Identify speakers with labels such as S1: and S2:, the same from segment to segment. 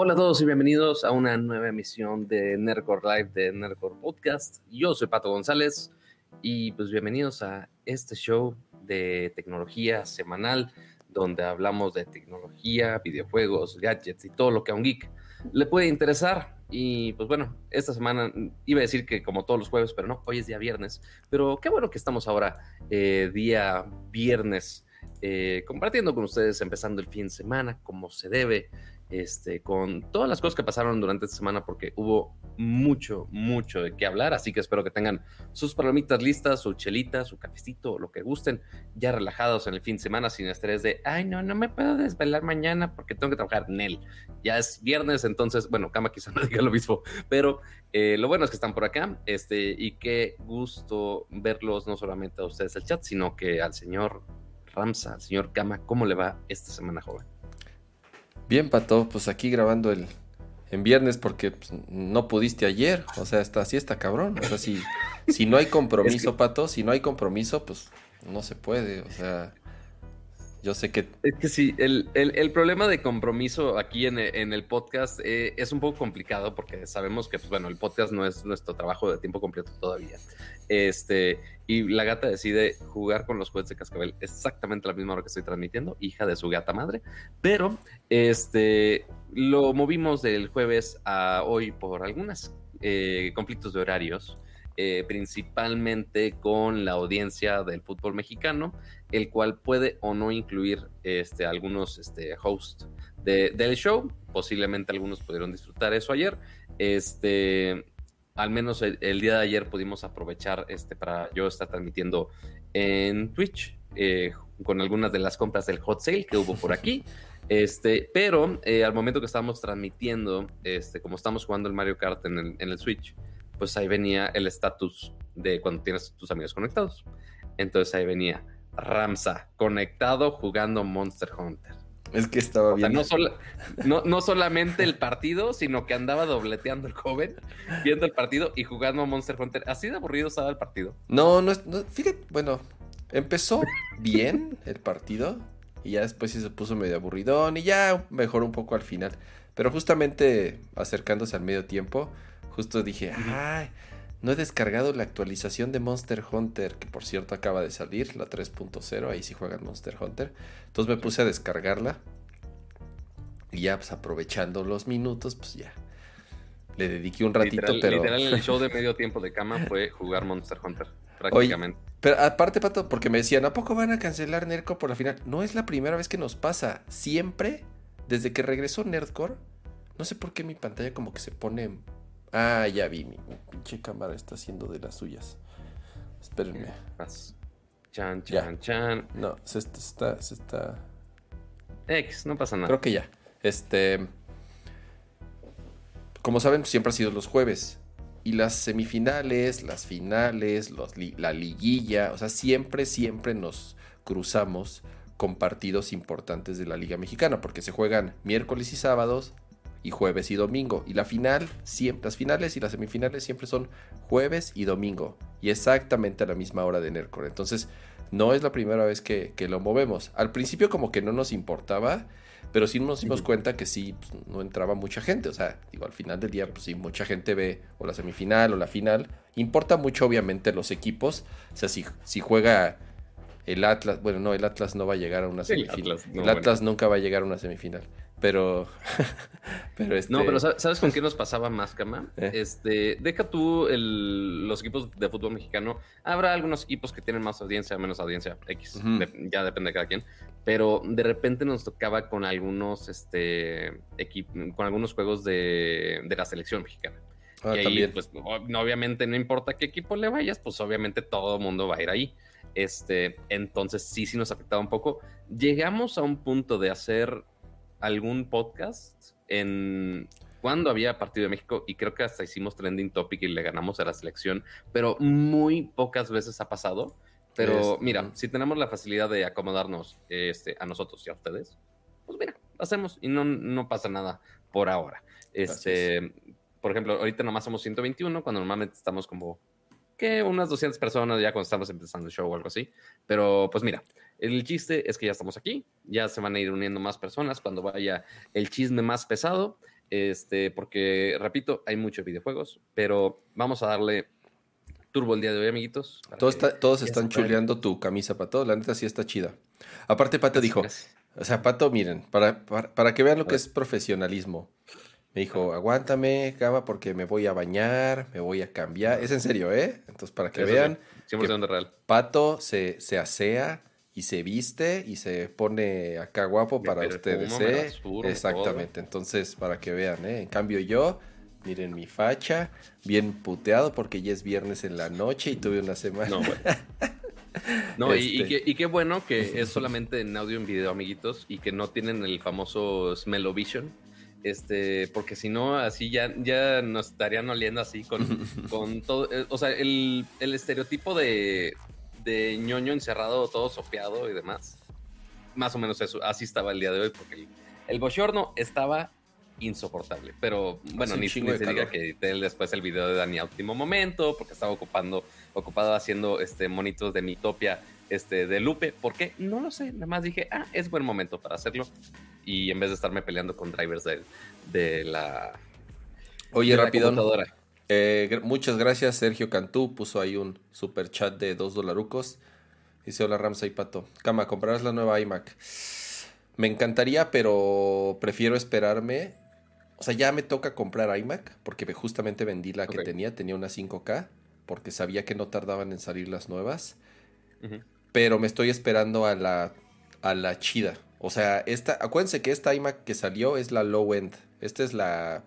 S1: Hola a todos y bienvenidos a una nueva emisión de Nerdcore Live de Nerdcore Podcast. Yo soy Pato González y pues bienvenidos a este show de tecnología semanal donde hablamos de tecnología, videojuegos, gadgets y todo lo que a un geek le puede interesar. Y pues bueno, esta semana iba a decir que como todos los jueves, pero no, hoy es día viernes. Pero qué bueno que estamos ahora eh, día viernes eh, compartiendo con ustedes, empezando el fin de semana como se debe este, con todas las cosas que pasaron durante esta semana, porque hubo mucho, mucho de qué hablar. Así que espero que tengan sus palomitas listas, su chelita, su cafecito, lo que gusten, ya relajados en el fin de semana, sin estrés de, ay, no, no me puedo desvelar mañana porque tengo que trabajar en él. Ya es viernes, entonces, bueno, Cama quizá no diga lo mismo, pero eh, lo bueno es que están por acá, este, y qué gusto verlos, no solamente a ustedes el chat, sino que al señor Ramsa, al señor Cama, ¿cómo le va esta semana, joven?
S2: Bien, Pato, pues aquí grabando el en viernes porque pues, no pudiste ayer. O sea, está, así está cabrón. O sea, si, si no hay compromiso, Pato, si no hay compromiso, pues no se puede. O sea, yo sé que...
S1: Es que sí, el, problema de compromiso aquí en, el podcast eh, es un poco complicado porque sabemos que, pues bueno, el podcast no es nuestro trabajo de tiempo completo todavía. Este, y la gata decide jugar con los juguetes de cascabel exactamente la misma hora que estoy transmitiendo, hija de su gata madre. Pero, este, lo movimos del jueves a hoy por algunos eh, conflictos de horarios. Eh, principalmente con la audiencia del fútbol mexicano, el cual puede o no incluir este, algunos este, hosts del show. Posiblemente algunos pudieron disfrutar eso ayer. Este, al menos el, día de ayer pudimos aprovechar este, para yo estar transmitiendo en Twitch eh, con algunas de las compras del hot sale que hubo por aquí. Este, pero eh, al momento que estábamos transmitiendo, este, como estamos jugando el Mario Kart en el, en el Switch, pues ahí venía el estatus de cuando tienes tus amigos conectados. Entonces ahí venía Ramsa conectado jugando Monster Hunter.
S2: Es que estaba bien.
S1: no, no, solamente el partido, sino que andaba dobleteando el joven, viendo el partido y jugando Monster Hunter. Así de aburrido estaba el partido.
S2: No, no, no fíjate, bueno, empezó bien el partido y ya después sí se puso medio aburridón y ya mejoró un poco al final. Pero justamente acercándose al medio tiempo, justo dije, ay, no he descargado la actualización de Monster Hunter, que por cierto acaba de salir, la 3.0, ahí sí juegan Monster Hunter. Entonces me puse a descargarla. Y ya, pues aprovechando los minutos, pues ya. Le dediqué un ratito, pero.
S1: Literal, el show de medio tiempo de cama fue jugar Monster Hunter, prácticamente.
S2: pero aparte, Pato, porque me decían, ¿a poco van a cancelar Nerdcore por la final? No es la primera vez que nos pasa. Siempre, desde que regresó Nerdcore, no sé por qué mi pantalla como que se pone Ah, ya vi, mi, pinche cámara está haciendo de las suyas. Espérenme.
S1: Chan, chan, chan.
S2: No, se está, se está.
S1: X, no pasa nada.
S2: Creo que ya. Este. Como saben, siempre ha sido los jueves. Y las semifinales, las finales, la liguilla, o sea, siempre, siempre nos cruzamos con partidos importantes de la Liga Mexicana, porque se juegan miércoles y sábados, y jueves y domingo. Y la final, siempre, las finales y las semifinales siempre son jueves y domingo. Y exactamente a la misma hora de Nercor. Entonces, no es la primera vez que, lo movemos. Al principio como que no nos importaba, pero sí nos dimos cuenta que sí, pues, no entraba mucha gente. O sea, digo, al final del día, pues sí, mucha gente ve o la semifinal o la final. Importa mucho, obviamente, los equipos. O sea, si, si juega el Atlas, bueno, no, el Atlas no va a llegar a una semifinal. El Atlas, nunca va a llegar a una semifinal. Pero.
S1: pero este... No, pero ¿sabes con qué nos pasaba más, Cama? Eh. Este, deja tú los equipos de fútbol mexicano. Habrá algunos equipos que tienen más audiencia, menos audiencia, X. ya depende de cada quien. Pero de repente nos tocaba con algunos, este, con algunos juegos de, la selección mexicana. Ah, y ahí, pues, obviamente, no importa qué equipo le vayas, pues obviamente todo el mundo va a ir ahí. Este, entonces sí, sí nos afectaba un poco. Llegamos a un punto de hacer algún podcast en cuando había partido de México y creo que hasta hicimos trending topic y le ganamos a la selección, pero muy pocas veces ha pasado. Pero mira, si tenemos la facilidad de acomodarnos este, a nosotros y a ustedes, pues mira, hacemos y no, no pasa nada por ahora. Este, por ejemplo, ahorita nomás somos 121, cuando normalmente estamos como que unas 200 personas ya cuando estamos empezando el show o algo así. Pero pues mira, el chiste es que ya estamos aquí, ya se van a ir uniendo más personas cuando vaya el chisme más pesado. Este, porque, repito, hay muchos videojuegos, pero vamos a darle turbo el día de hoy, amiguitos.
S2: Todos, están chuleando tu camisa, Pato. La neta sí está chida. Aparte, Pato dijo, o sea, Pato, miren, para, para, que vean lo que es profesionalismo. Me dijo, aguántame, cama, porque me voy a bañar, me voy a cambiar. Es en serio, ¿eh? Entonces, para que vean.
S1: 100% real.
S2: Pato se, se asea y se viste y se pone acá guapo para ustedes, ¿eh? Exactamente. Entonces, para que vean, ¿eh? En cambio, yo Miren mi facha, bien puteado porque ya es viernes en la noche y tuve una semana.
S1: No, No, este. y, qué, bueno que es solamente en audio y en video, amiguitos, y que no tienen el famoso Smellovision. Este, porque si no, así ya, ya nos estarían oliendo así con, con todo. Eh, o sea, el, estereotipo de, de ñoño encerrado, todo sopeado y demás. Más o menos eso, así estaba el día de hoy, porque el, el bochorno estaba insoportable. Pero bueno, ni, se diga que edité después el video de Dani a último momento, porque estaba ocupando, ocupado haciendo este monitos de Mitopia este, de Lupe. ¿Por qué? No lo sé. Nada más dije, ah, es buen momento para hacerlo. Y en vez de estarme peleando con drivers de, de la.
S2: Oye, rápido. Eh, muchas gracias, Sergio Cantú. Puso ahí un super chat de dos dolarucos. Dice: Hola, Ramsay Pato. Cama, ¿comprarás la nueva iMac? Me encantaría, pero prefiero esperarme o sea, ya me toca comprar iMac porque justamente vendí la que tenía, tenía una 5K porque sabía que no tardaban en salir las nuevas. Pero me estoy esperando a la, a la chida. O sea, esta, acuérdense que esta iMac que salió es la low end. Esta es la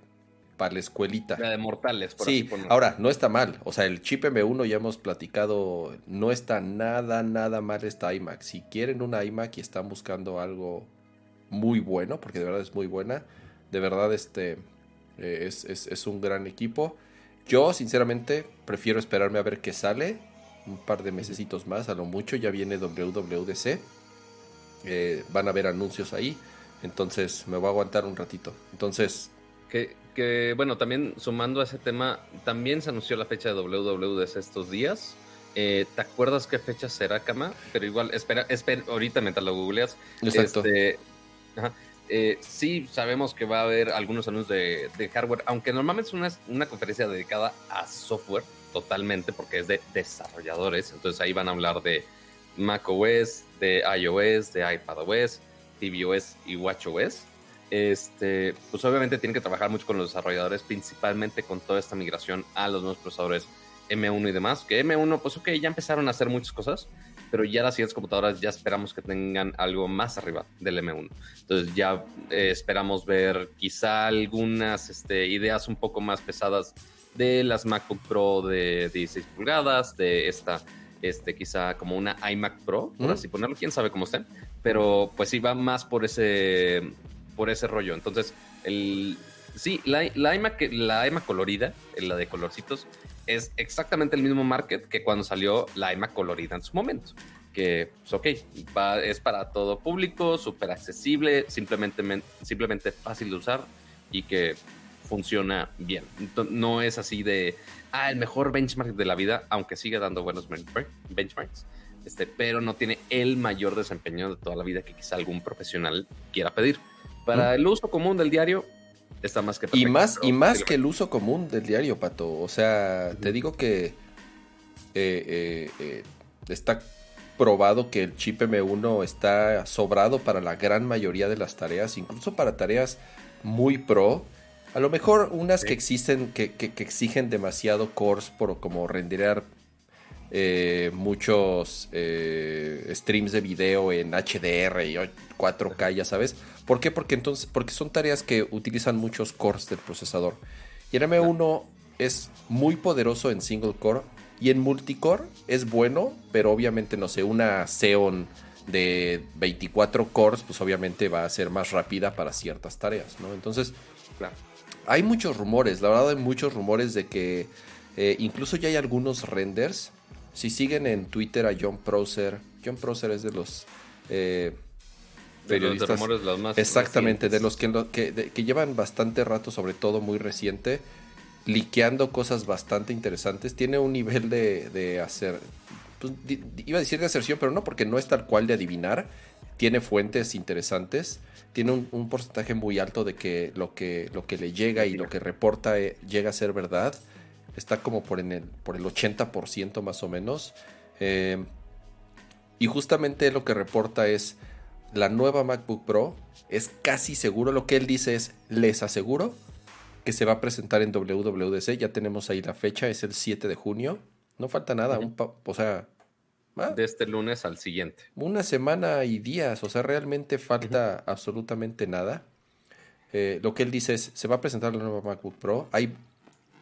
S2: para la escuelita.
S1: La de mortales,
S2: por Sí, ahora, no está mal. O sea, el chip M1 ya hemos platicado, no está nada, nada mal esta iMac. Si quieren una iMac y están buscando algo muy bueno, porque de verdad es muy buena, de verdad, este eh, es, un gran equipo. Yo, sinceramente, prefiero esperarme a ver qué sale. Un par de mesecitos más, a lo mucho. Ya viene WWDC. Eh, van a haber anuncios ahí. Entonces, me voy a aguantar un ratito. Entonces.
S1: Que, que, bueno, también sumando a ese tema, también se anunció la fecha de WWDC estos días. Eh, ¿Te acuerdas qué fecha será, Kama? Pero igual, espera, espera ahorita mientras lo googleas. Exacto. Este, ajá, eh, sí sabemos que va a haber algunos anuncios de, hardware, aunque normalmente es una, una, conferencia dedicada a software totalmente, porque es de desarrolladores. Entonces ahí van a hablar de macOS, de iOS, de iPadOS, tvOS y watchOS. Este, pues obviamente tienen que trabajar mucho con los desarrolladores, principalmente con toda esta migración a los nuevos procesadores M1 y demás. Que M1, pues ok, ya empezaron a hacer muchas cosas, pero ya las siguientes computadoras ya esperamos que tengan algo más arriba del M1. Entonces ya eh, esperamos ver quizá algunas este, ideas un poco más pesadas de las MacBook Pro de 16 pulgadas, de esta, este, quizá como una iMac Pro, por así ponerlo, quién sabe cómo estén, pero pues sí va más por ese, por ese rollo. Entonces, el, sí, la, la, iMac, la iMac colorida, la de colorcitos, es exactamente el mismo market que cuando salió la iMac colorida en su momento. Que, pues, ok, es para todo público, súper accesible, simplemente, simplemente fácil de usar y que funciona bien. no es así de, ah, el mejor benchmark de la vida, aunque sigue dando buenos benchmarks, este, pero no tiene el mayor desempeño de toda la vida que quizá algún profesional quiera pedir. Para el uso común del diario, está más que
S2: Y más, y más que el uso común del diario, Pato. O sea, te digo que eh, eh, eh, está probado que el chip M1 está sobrado para la gran mayoría de las tareas, incluso para tareas muy pro. A lo mejor unas que existen, que, que, exigen demasiado cores por como renderar muchos streams de video en HDR y 4K, ya sabes. ¿Por qué? Porque, entonces, porque son tareas que utilizan muchos cores del procesador. Y el M1 es muy poderoso en single core y en multicore es bueno, pero obviamente, no sé, una Xeon de 24 cores, pues obviamente va a ser más rápida para ciertas tareas, ¿no? Entonces, claro, hay muchos rumores, la verdad hay muchos rumores de que eh, incluso ya hay algunos renders. Si siguen en Twitter a John Prosser, John Prosser es de los... Eh, periodistas. los más exactamente, de los que, que, llevan bastante rato, sobre todo muy reciente, liqueando cosas bastante interesantes. Tiene un nivel de, hacer, pues, iba a decir de aserción, pero no porque no es tal cual de adivinar. tiene fuentes interesantes, tiene un, porcentaje muy alto de que lo que, lo que le llega y lo que reporta eh, llega a ser verdad. Está como por, en el, por el 80% más o menos. Eh, y justamente lo que reporta es la nueva MacBook Pro. Es casi seguro, lo que él dice es, les aseguro que se va a presentar en WWDC. Ya tenemos ahí la fecha, es el 7 de junio. No falta nada, o sea...
S1: Ah, de este lunes al siguiente.
S2: Una semana y días, o sea, realmente falta absolutamente nada. Eh, lo que él dice es, se va a presentar la nueva MacBook Pro. Hay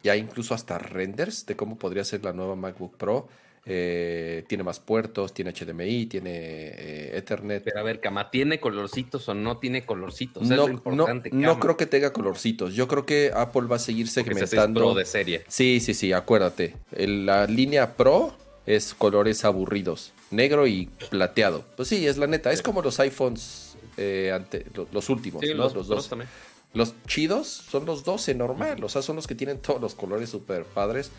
S2: ya incluso hasta renders de cómo podría ser la nueva MacBook Pro. Eh, tiene más puertos, tiene HDMI, tiene eh, Ethernet.
S1: Pero a ver, Cama, ¿tiene colorcitos o no tiene colorcitos?
S2: No, no, creo que tenga colorcitos. Yo creo que Apple va a seguir segmentando. Pro
S1: de serie.
S2: Sí, sí, sí, acuérdate. la línea Pro es colores aburridos, negro y plateado. Pues sí, es la neta. Es como los iPhones eh, ante, los, últimos, los, dos. También. Los chidos son los 12 normal, o sea, son los que tienen todos los colores super padres.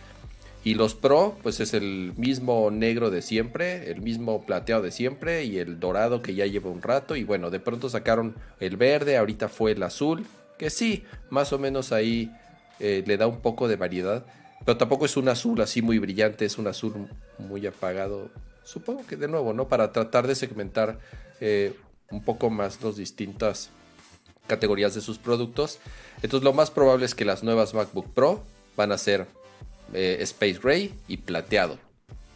S2: Y los Pro, pues es el mismo negro de siempre, el mismo plateado de siempre y el dorado que ya lleva un rato. Y bueno, de pronto sacaron el verde, ahorita fue el azul, que sí, más o menos ahí eh, le da un poco de variedad. Pero tampoco es un azul así muy brillante, es un azul muy apagado. Supongo que de nuevo, ¿no? Para tratar de segmentar eh, un poco más las distintas categorías de sus productos. Entonces lo más probable es que las nuevas MacBook Pro van a ser eh, Space Gray y plateado.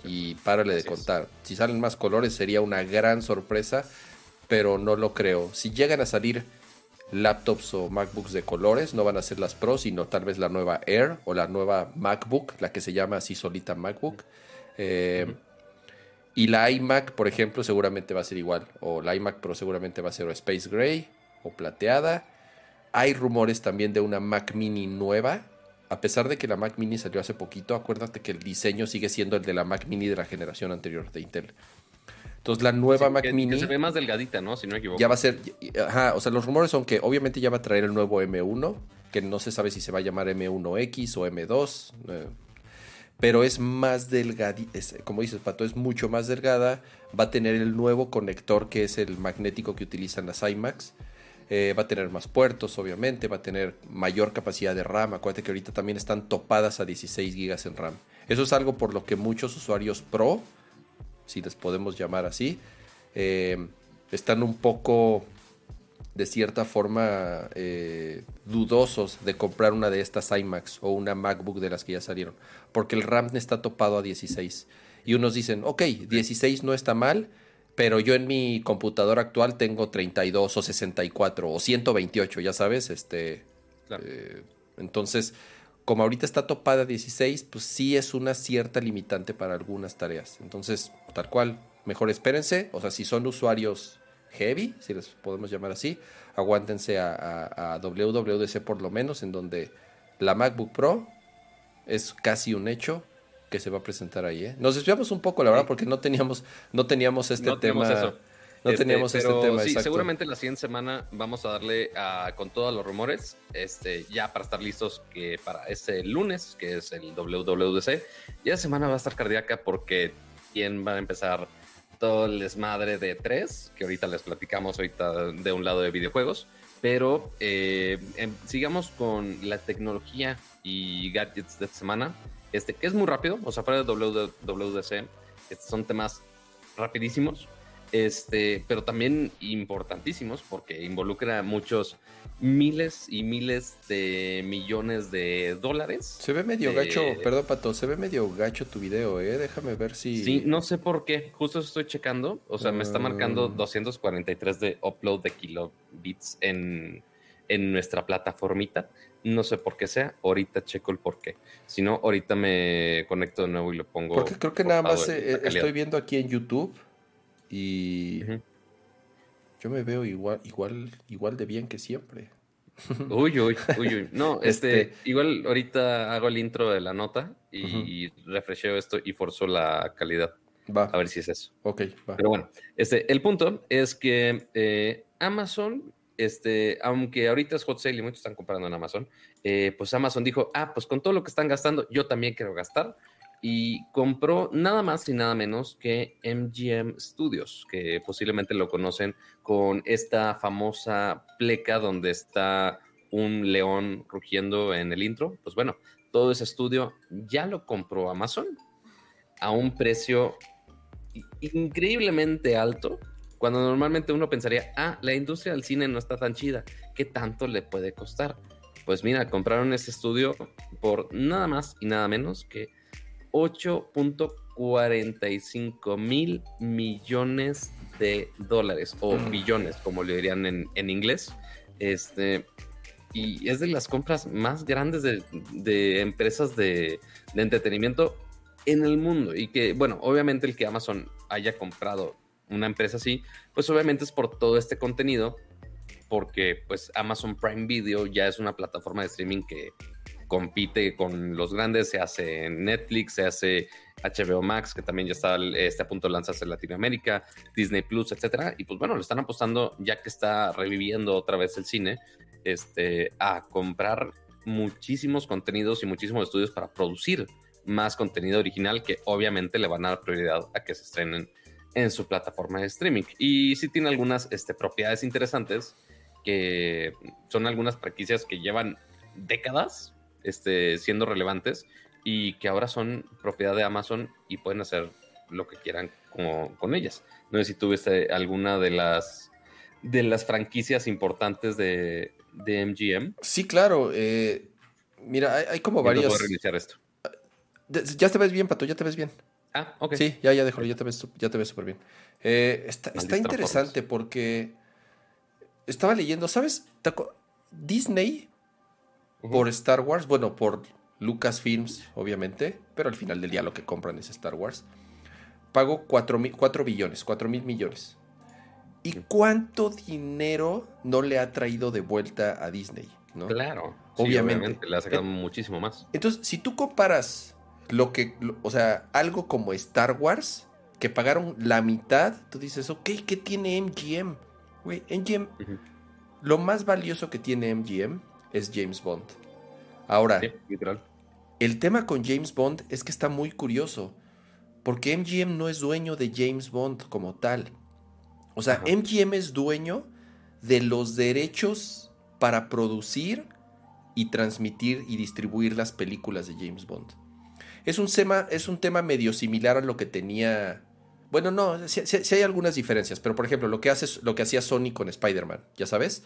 S2: Y párale de contar. Si salen más colores sería una gran sorpresa, pero no lo creo. Si llegan a salir laptops o MacBooks de colores, no van a ser las Pro, sino tal vez la nueva Air o la nueva MacBook, la que se llama así solita MacBook. Eh, y la iMac, por ejemplo, seguramente va a ser igual. O la iMac Pro seguramente va a ser Space Gray o plateada. Hay rumores también de una Mac Mini nueva a pesar de que la Mac Mini salió hace poquito, acuérdate que el diseño sigue siendo el de la Mac Mini de la generación anterior de Intel. Entonces la nueva Mac Mini...
S1: se ve más delgadita, ¿no? Si no me equivoco.
S2: Ya va a ser... Ajá, o sea, los rumores son que obviamente ya va a traer el nuevo M1, que no se sabe si se va a llamar M1X o M2. Eh, pero es más delgada, como dices, Pato, es mucho más delgada. Va a tener el nuevo conector que es el magnético que utilizan las iMacs. Eh, va a tener más puertos, obviamente, va a tener mayor capacidad de RAM. Acuérdate que ahorita también están topadas a 16 GB en RAM. Eso es algo por lo que muchos usuarios Pro, si les podemos llamar así, eh, están un poco, de cierta forma, eh, dudosos de comprar una de estas iMacs o una MacBook de las que ya salieron, porque el RAM está topado a 16. Y unos dicen, ok, 16 no está mal, pero yo en mi computadora actual tengo 32 o 64 o 128, ya sabes, este... Eh, entonces, como ahorita está topada 16, pues sí es una cierta limitante para algunas tareas. Entonces, tal cual, mejor espérense, o sea, si son usuarios heavy, si les podemos llamar así, aguántense a, a WWDC por lo menos, en donde la MacBook Pro es casi un hecho que se va a presentar ahí. ¿eh? Nos desviamos un poco, la verdad, porque no teníamos, no teníamos este tema. No este, teníamos este tema.
S1: Sí, seguramente la siguiente semana vamos a darle con todos los rumores, este, ya para estar listos que para ese lunes, que es el WWDC. Y la semana va a estar cardíaca porque quién va a empezar todo el desmadre de tres, que ahorita les platicamos ahorita de un lado de videojuegos. Pero eh, em, sigamos con la tecnología y gadgets de esta semana este, que es muy rápido, o sea, fuera de WWDC, estos son temas rapidísimos, este, pero también importantísimos porque involucra muchos miles y miles de millones de dólares.
S2: Se ve medio gacho, perdón Pato, se ve medio gacho tu video, eh, déjame ver si...
S1: Sí, no sé por qué, justo estoy checando, o sea, me está marcando 243 ah. de upload de kilobits en, en nuestra plataformita. No sé por qué sea, ahorita checo el por qué. Si no, ahorita me conecto de nuevo y lo pongo.
S2: Porque creo que nada más eh, estoy viendo aquí en YouTube y yo me veo igual, igual, igual de bien que siempre.
S1: Uy, uy, uy, uy. No, este, este, igual ahorita hago el intro de la nota y refresheo esto y forzó la calidad. Va. A ver si es eso.
S2: Ok,
S1: va. Pero bueno, este, el punto es que eh, Amazon este, aunque ahorita es hot sale y muchos están comprando en Amazon, eh, pues Amazon dijo, ah, pues con todo lo que están gastando, yo también quiero gastar. y compró nada más y nada menos que MGM Studios, que posiblemente lo conocen con esta famosa pleca donde está un león rugiendo en el intro. Pues bueno, todo ese estudio ya lo compró Amazon a un precio increíblemente alto, cuando normalmente uno pensaría, ah, la industria del cine no está tan chida, ¿qué tanto le puede costar? Pues mira, compraron ese estudio por nada más y nada menos que 8.45 mil millones de dólares o mm. billones, como le dirían en, en, inglés. Este, y es de las compras más grandes de, de empresas de, de, entretenimiento en el mundo. Y que, bueno, obviamente el que Amazon haya comprado una empresa así, pues obviamente es por todo este contenido, porque pues Amazon Prime Video ya es una plataforma de streaming que compite con los grandes, se hace Netflix, se hace HBO Max, que también ya está, está a punto de lanzarse en Latinoamérica, Disney Plus, etcétera. Y pues bueno, lo están apostando, ya que está reviviendo otra vez el cine, este, a comprar muchísimos contenidos y muchísimos estudios para producir más contenido original que obviamente le van a dar prioridad a que se estrenen en su plataforma de streaming. Y sí tiene algunas este, propiedades interesantes que son algunas franquicias que llevan décadas este, siendo relevantes y que ahora son propiedad de Amazon y pueden hacer lo que quieran con, ellas. No sé si tuviste alguna de las de las franquicias importantes de, de MGM.
S2: Sí, claro. Eh, mira, hay, como varios.
S1: Puedo reiniciar esto.
S2: Ya te ves bien, Pato, ya te ves bien.
S1: Ah, ok.
S2: Sí, ya, ya déjalo, ya te ves, ya te ves súper bien. Eh, está, está interesante porque estaba leyendo, ¿sabes? Disney por Star Wars, bueno, por Lucasfilms, obviamente, pero al final del día lo que compran es Star Wars. Pagó 4, billones, 4 mil millones. ¿Y cuánto dinero no le ha traído de vuelta a Disney? ¿no?
S1: Claro, obviamente. le ha sacado muchísimo más.
S2: Entonces, si tú comparas lo que, o sea, algo como Star Wars, que pagaron la mitad, tú dices, ok, ¿qué tiene MGM? Güey, MGM, lo más valioso que tiene MGM es James Bond. Ahora, el tema con James Bond es que está muy curioso, porque MGM no es dueño de James Bond como tal. O sea, MGM es dueño de los derechos para producir y transmitir y distribuir las películas de James Bond. Es un tema, es un tema medio similar a lo que tenía. Bueno, no, sí, hay algunas diferencias, pero por ejemplo, lo que, hace, lo que hacía Sony con Spider-Man, ¿ya sabes?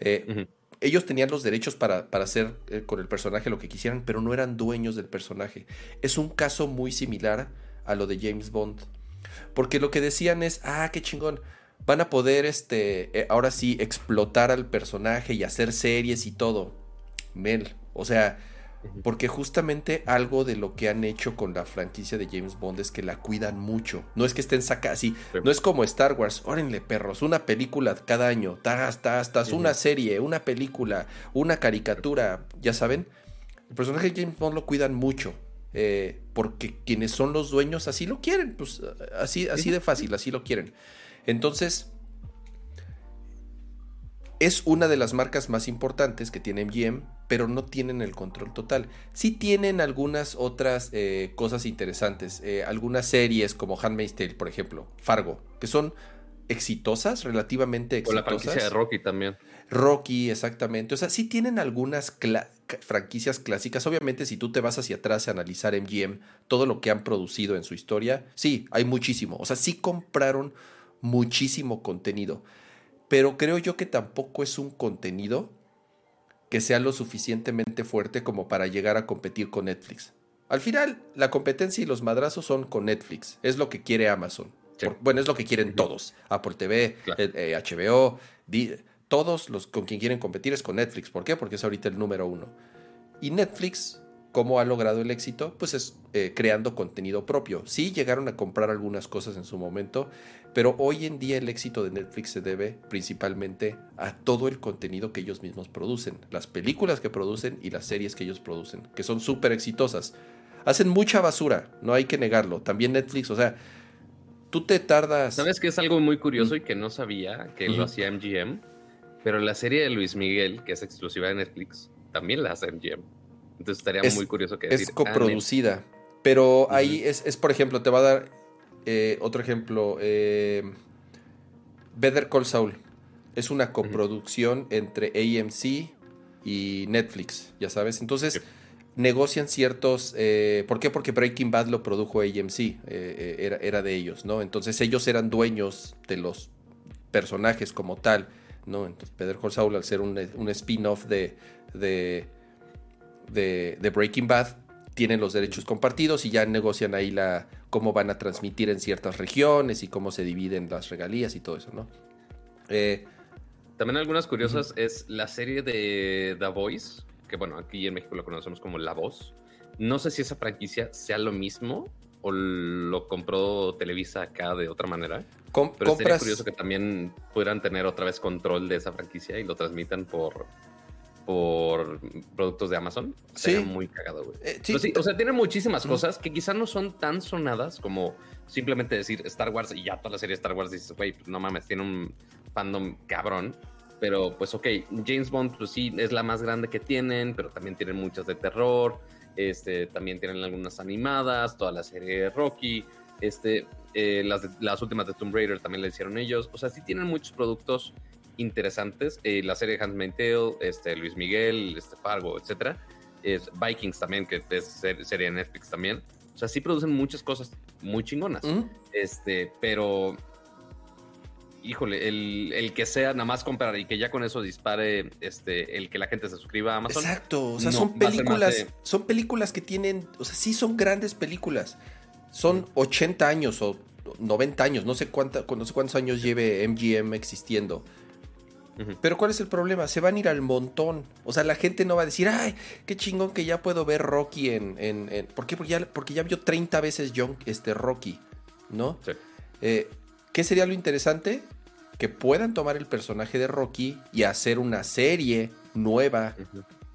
S2: Eh, ellos tenían los derechos para, hacer eh, con el personaje lo que quisieran, pero no eran dueños del personaje. Es un caso muy similar a lo de James Bond. Porque lo que decían es, ah, qué chingón, van a poder, este, eh, ahora sí, explotar al personaje y hacer series y todo. Mel, o sea, porque justamente algo de lo que han hecho con la franquicia de James Bond es que la cuidan mucho. No es que estén sacadas así. No es como Star Wars. Órenle, perros. Una película cada año. Tas, tas, tas. Una serie, una película, una caricatura. Ya saben. El personaje de James Bond lo cuidan mucho. Eh, porque quienes son los dueños así lo quieren. Pues así, así de fácil, así lo quieren. Entonces es una de las marcas más importantes que tiene MGM, pero no tienen el control total. Sí tienen algunas otras eh, cosas interesantes, eh, algunas series como Handmaid's Tale, por ejemplo, Fargo, que son exitosas, relativamente exitosas.
S1: O la franquicia de Rocky también.
S2: Rocky, exactamente. O sea, sí tienen algunas franquicias clásicas. Obviamente, si tú te vas hacia atrás a analizar MGM, todo lo que han producido en su historia, sí, hay muchísimo. O sea, sí compraron muchísimo contenido pero creo yo que tampoco es un contenido que sea lo suficientemente fuerte como para llegar a competir con Netflix. Al final, la competencia y los madrazos son con Netflix. Es lo que quiere Amazon. bueno, es lo que quieren todos. Apple TV, HBO, eh, todos los con quien quieren competir es con Netflix. ¿Por qué? Porque es ahorita el número uno. Y Netflix ¿Cómo ha logrado el éxito? Pues es eh, creando contenido propio. Sí llegaron a comprar algunas cosas en su momento, pero hoy en día el éxito de Netflix se debe principalmente a todo el contenido que ellos mismos producen, las películas que producen y las series que ellos producen, que son súper exitosas. Hacen mucha basura, no hay que negarlo. También Netflix, o sea, tú te tardas...
S1: ¿Sabes que es algo muy curioso y que no sabía que lo hacía MGM? Pero la serie de Luis Miguel, que es exclusiva de Netflix, también la hace MGM. Entonces estaría muy curioso que
S2: decir. Es ah, coproducida. Pero ahí es, es, por ejemplo, te va a dar eh, otro ejemplo. Eh, Better Call Saul. Es una coproducción entre AMC y Netflix, ya sabes. Entonces, negocian ciertos... Eh, ¿Por qué? Porque Breaking Bad lo produjo AMC, era, era, de ellos, ¿no? Entonces ellos eran dueños de los personajes como tal, ¿no? Entonces, Better Call Saul, al ser un, un spin-off de, de, de Breaking Bad, tienen los derechos compartidos y ya negocian ahí la cómo van a transmitir en ciertas regiones y cómo se dividen las regalías y todo eso, ¿no?
S1: Eh, También algunas curiosas es la serie de The Voice, que bueno, aquí en México lo conocemos como La Voz. No sé si esa franquicia sea lo mismo o lo compró Televisa acá de otra manera. pero sería curioso que también pudieran tener otra vez control de esa franquicia y lo transmitan por por productos de Amazon. Sí. muy cagado, güey. Eh, sí. o sea, tiene muchísimas cosas que quizás no son tan sonadas como simplemente decir Star Wars y ya toda la serie Star Wars dices, güey, pues no mames, tiene un fandom cabrón. Pero pues ok, James Bond pues sí es la más grande que tienen, pero también tienen muchas de terror. Este, también tienen algunas animadas, toda la serie de Rocky, este, eh, las, las últimas de Tomb Raider también la hicieron ellos. O sea, sí tienen muchos productos interesantes. Eh, la serie Handmaid's Tale, este, Luis Miguel, este, Fargo, etcétera. Es Vikings también, que es serie de Netflix también. O sea, sí producen muchas cosas muy chingonas. Este, pero híjole, el, que sea nada más comprar y que ya con eso dispare este, el que la gente se suscriba a Amazon.
S2: Exacto, o sea, son películas, son películas que tienen, o sea, sí son grandes películas. Son 80 años o 90 años, no sé, cuánta, no sé cuántos años lleve MGM existiendo. Pero ¿cuál es el problema? Se van a ir al montón. O sea, la gente no va a decir, ay, qué chingón que ya puedo ver Rocky en... en, ¿Por qué? Porque ya, porque ya vio 30 veces John, este, Rocky, ¿no? Sí. Eh, ¿Qué sería lo interesante? Que puedan tomar el personaje de Rocky y hacer una serie nueva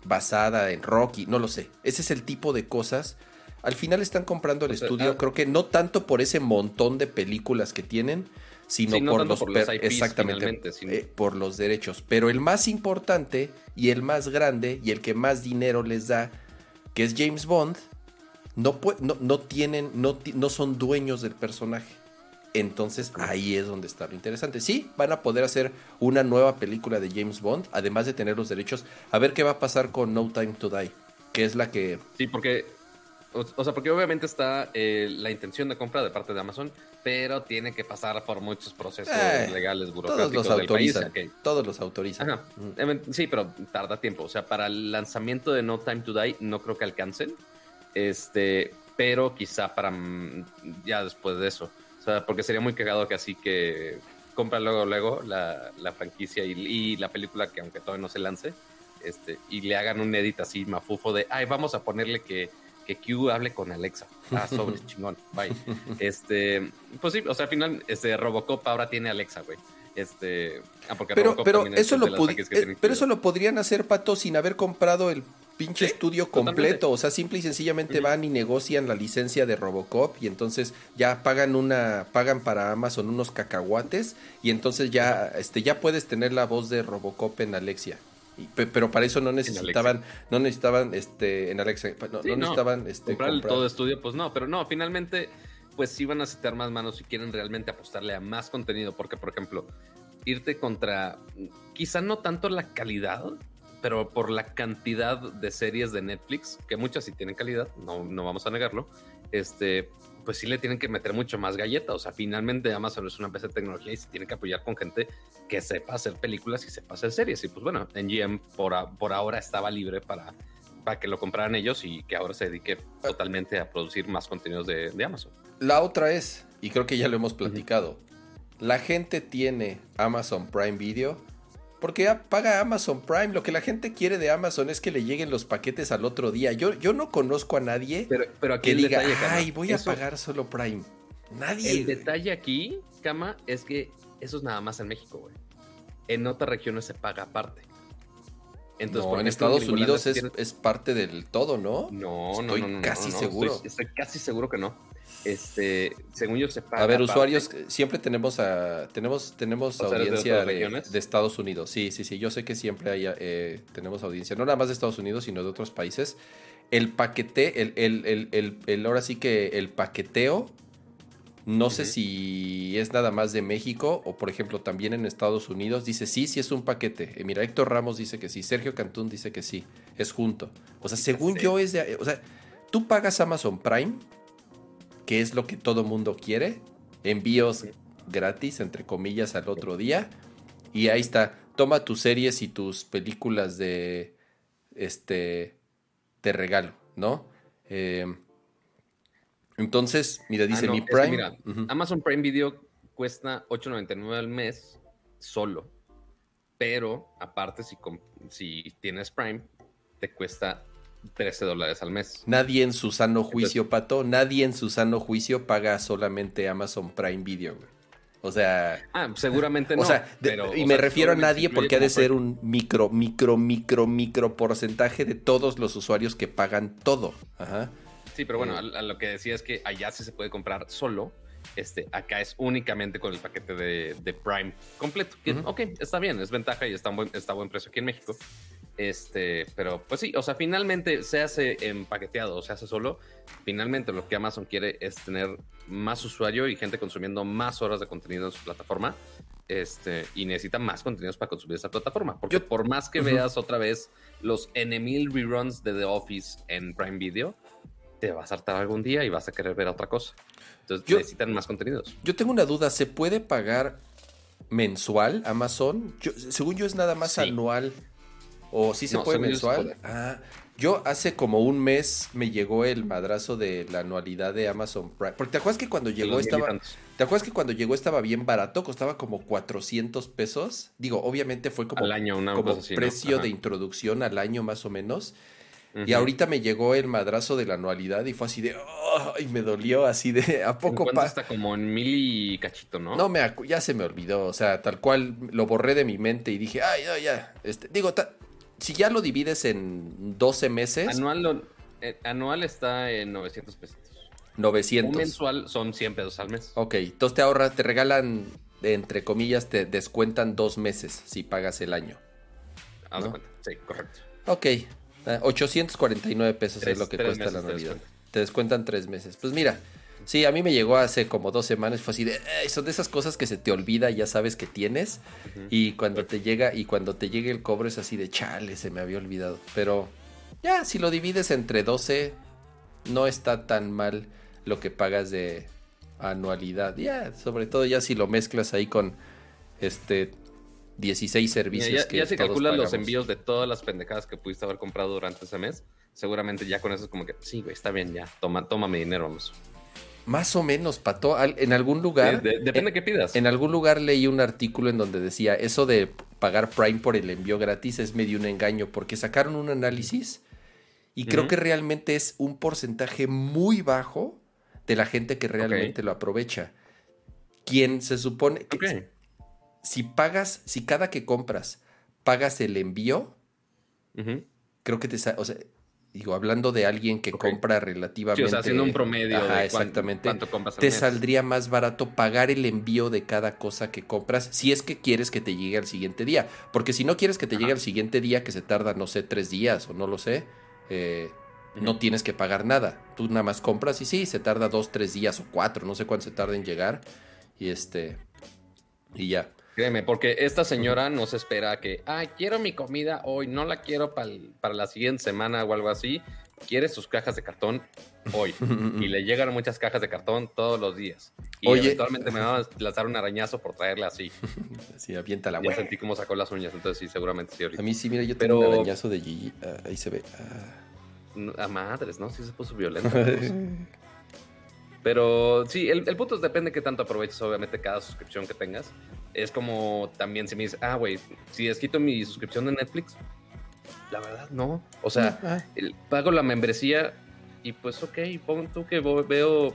S2: basada en Rocky. No lo sé. Ese es el tipo de cosas. Al final están comprando el estudio, ah, creo que no tanto por ese montón de películas que tienen, sino por, los, exactamente eh, por los derechos. Pero el más importante y el más grande y el que más dinero les da, que es James Bond, no, no, no tienen, no, no son dueños del personaje. Entonces ahí es donde está lo interesante. Sí, van a poder hacer una nueva película de James Bond, además de tener los derechos. A ver qué va a pasar con No Time to Die, que es la que...
S1: Sí, porque o, sea, porque obviamente está eh, la intención de compra de parte de Amazon, pero tiene que pasar por muchos procesos eh, legales, burocráticos.
S2: Todos los autorizan. Todos los autorizan.
S1: Sí, pero tarda tiempo. O sea, para el lanzamiento de No Time to Die no creo que alcancen. Este, pero quizá para mm, ya después de eso. O sea, porque sería muy cagado que así que compra luego, luego la, franquicia y, y, la película que aunque todavía no se lance, este, y le hagan un edit así mafufo de, ay, vamos a ponerle que que Q hable con Alexa. Ah, sobre chingón. Bye. Este, pues sí, o sea, al final, este Robocop ahora tiene Alexa, güey. Este,
S2: ah, porque pero, pero eso lo eh, pero eso lo podrían hacer pato sin haber comprado el pinche estudio completo, o sea, simple y sencillamente van y negocian la licencia de Robocop y entonces ya pagan una pagan para Amazon unos cacahuates y entonces ya este ya puedes tener la voz de Robocop en Alexia pero para eso no necesitaban, no necesitaban este en Alexa, no, necesitaban este
S1: comprar, todo estudio, pues no, pero no, finalmente, pues sí van a citar más manos si quieren realmente apostarle a más contenido, porque por ejemplo, irte contra, quizá no tanto la calidad, pero por la cantidad de series de Netflix, que muchas sí tienen calidad, no, no vamos a negarlo, este, pues sí le tienen que meter mucho más galleta. O sea, finalmente Amazon es una empresa de tecnología y se tiene que apoyar con gente que sepa hacer películas y sepa hacer series. Y pues bueno, NGM por, por ahora estaba libre para, para que lo compraran ellos y que ahora se dedique totalmente a producir más contenidos de, de Amazon.
S2: La otra es, y creo que ya lo hemos platicado, la gente tiene Amazon Prime Video porque paga Amazon Prime. Lo que la gente quiere de Amazon es que le lleguen los paquetes al otro día. Yo, yo no conozco a nadie
S1: pero,
S2: que diga, ay, voy a pagar solo Prime. Nadie.
S1: El detalle aquí, Cama, es que eso es nada más en México, güey. En otras regiones se paga aparte.
S2: Entonces, no, en Estados Unidos es, parte del todo, ¿no?
S1: No, no, no, no.
S2: Casi seguro.
S1: estoy, casi seguro que no. Este, según yo se
S2: A ver, usuarios, siempre tenemos a, tenemos, tenemos audiencia de, Estados Unidos. Sí, sí, sí. Yo sé que siempre hay, eh, tenemos audiencia, no nada más de Estados Unidos, sino de otros países. el paquete, el, el, el, el, ahora sí que el paqueteo, no sé si es nada más de México o por ejemplo también en Estados Unidos, dice sí, sí es un paquete. Eh, mira, Héctor Ramos dice que sí, Sergio Cantún dice que sí, es junto. O sea, según yo es de... O sea, tú pagas Amazon Prime, que es lo que todo mundo quiere, envíos gratis, entre comillas, al otro día, y ahí está, toma tus series y tus películas de, este, de regalo, ¿no? Eh, entonces, mira, dice
S1: Ah, no,
S2: mi
S1: es que
S2: Prime.
S1: mira. Amazon Prime Video cuesta 8.99 al mes solo. Pero aparte, si, si tienes Prime, te cuesta 13 dólares al mes.
S2: Nadie en su sano juicio, Pato, nadie en su sano juicio paga solamente Amazon Prime Video, güey. O sea,
S1: Ah, seguramente no.
S2: o sea, de-
S1: pero,
S2: y
S1: o
S2: me
S1: sea,
S2: refiero a nadie porque ha de ser un micro, micro, micro, micro, porcentaje de todos los usuarios que pagan todo. Ajá.
S1: Sí, pero bueno,
S2: Eh.
S1: a, a lo que decía es que allá sí se puede comprar solo. Este, acá es únicamente con el paquete de, de Prime completo. Que. Ok, está bien, es ventaja y está a buen, está a buen precio aquí en México. Este, pero pues sí, o sea, finalmente se hace empaqueteado, se hace solo. Finalmente lo que Amazon quiere es tener más usuario y gente consumiendo más horas de contenido en su plataforma. Este, y necesita más contenidos para consumir esa plataforma. Porque
S2: Yo-
S1: por más que veas otra vez los N reruns de The Office en Prime Video, te vas a hartar algún día y vas a querer ver otra cosa. Entonces
S2: Yo-
S1: necesitan más contenidos.
S2: Yo tengo una duda, ¿se puede pagar mensual Amazon? Yo- según yo es nada más
S1: Sí.
S2: anual. ¿O sí se
S1: No,
S2: puede mensual? Ah, yo hace como un mes me llegó el madrazo de la anualidad de Amazon Prime. Porque te acuerdas que cuando llegó
S1: y
S2: estaba... ¿Te acuerdas que cuando llegó estaba bien barato? Costaba como 400 pesos. Digo, obviamente fue como,
S1: al año, una
S2: precio de introducción al año más o menos. Y ahorita me llegó el madrazo de la anualidad y fue así de... ¡ay! me dolió así de... ¿A
S1: ¿En
S2: poco
S1: cuánto
S2: pa?
S1: está como en mil y cachito, ¿no?
S2: No me ya se me olvidó, o sea, tal cual lo borré de mi mente y dije, ay, no, ya. Este, digo, ta- si ya lo divides en 12 meses,
S1: Anual, lo- eh, anual está en 900 pesos. Un
S2: 900.
S1: mensual son 100 pesos al mes.
S2: Ok, entonces te ahorras, te regalan, entre comillas, te descuentan dos meses si pagas el año.
S1: Cuenta. Sí, correcto.
S2: Ok, ah, 849 pesos
S1: Tres-
S2: es lo que cuesta la Navidad. Te descuentan tres meses. Pues mira, sí, a mí me llegó hace como dos semanas, fue así de, "Ay, son de esas cosas que se te olvida, y ya sabes que tienes. Y cuando te llega, y cuando te llegue el cobro es así de chale, se me había olvidado. Pero ya, si lo divides entre 12, no está tan mal lo que pagas de anualidad. Ya, sobre todo ya si lo mezclas ahí con este 16
S1: Mira,
S2: servicios
S1: ya,
S2: que
S1: ya si
S2: todos
S1: calculas los envíos de todas las pendejadas que pudiste haber comprado durante ese mes, seguramente ya con eso es como que, sí, güey, está bien, ya, toma, toma mi dinero, vamos.
S2: Más o menos, Pato, en algún lugar.
S1: De- de- depende
S2: en,
S1: de qué pidas.
S2: en algún lugar leí un artículo en donde decía eso de pagar Prime por el envío gratis es medio un engaño porque sacaron un análisis y creo que realmente es un porcentaje muy bajo de la gente que realmente lo aprovecha. Quien se supone que si pagas, si cada que compras pagas el envío, creo que te o sea, digo, hablando de alguien que compra
S1: Sí,
S2: relativamente
S1: o sea, haciendo un promedio
S2: Ajá,
S1: de
S2: exactamente.
S1: cuánto compras al
S2: te
S1: mes.
S2: saldría más barato pagar el envío de cada cosa que compras si es que quieres que te llegue al siguiente día. Porque si no quieres que te llegue al siguiente día, que se tarda, no sé, tres días o no lo sé, eh, no tienes que pagar nada. Tú nada más compras y sí, se tarda dos, tres días o cuatro, no sé cuánto se tarda en llegar. Y este. Y ya.
S1: Créeme, porque esta señora no se espera que, ay, quiero mi comida hoy, no la quiero para la siguiente semana o algo así. Quiere sus cajas de cartón hoy. y le llegan muchas cajas de cartón todos los días. Y
S2: Oye.
S1: eventualmente me va a lanzar un arañazo por traerla así.
S2: Sí, avienta la
S1: Ya sentí cómo sacó las uñas, entonces sí, seguramente sí.
S2: A
S1: ahorita.
S2: mí sí, mira, yo tengo
S1: Pero-
S2: un arañazo de Gigi. Ah, ahí se ve. Ah.
S1: A madres, ¿no? Sí se puso violento. Pero sí, el, el punto es depende de qué tanto aproveches, obviamente, cada suscripción que tengas. Es como también si me dices, ah, güey, si desquito mi suscripción de Netflix, la verdad, no. O sea,
S2: Ah,
S1: el- pago la membresía y pues, ok, pon tú que veo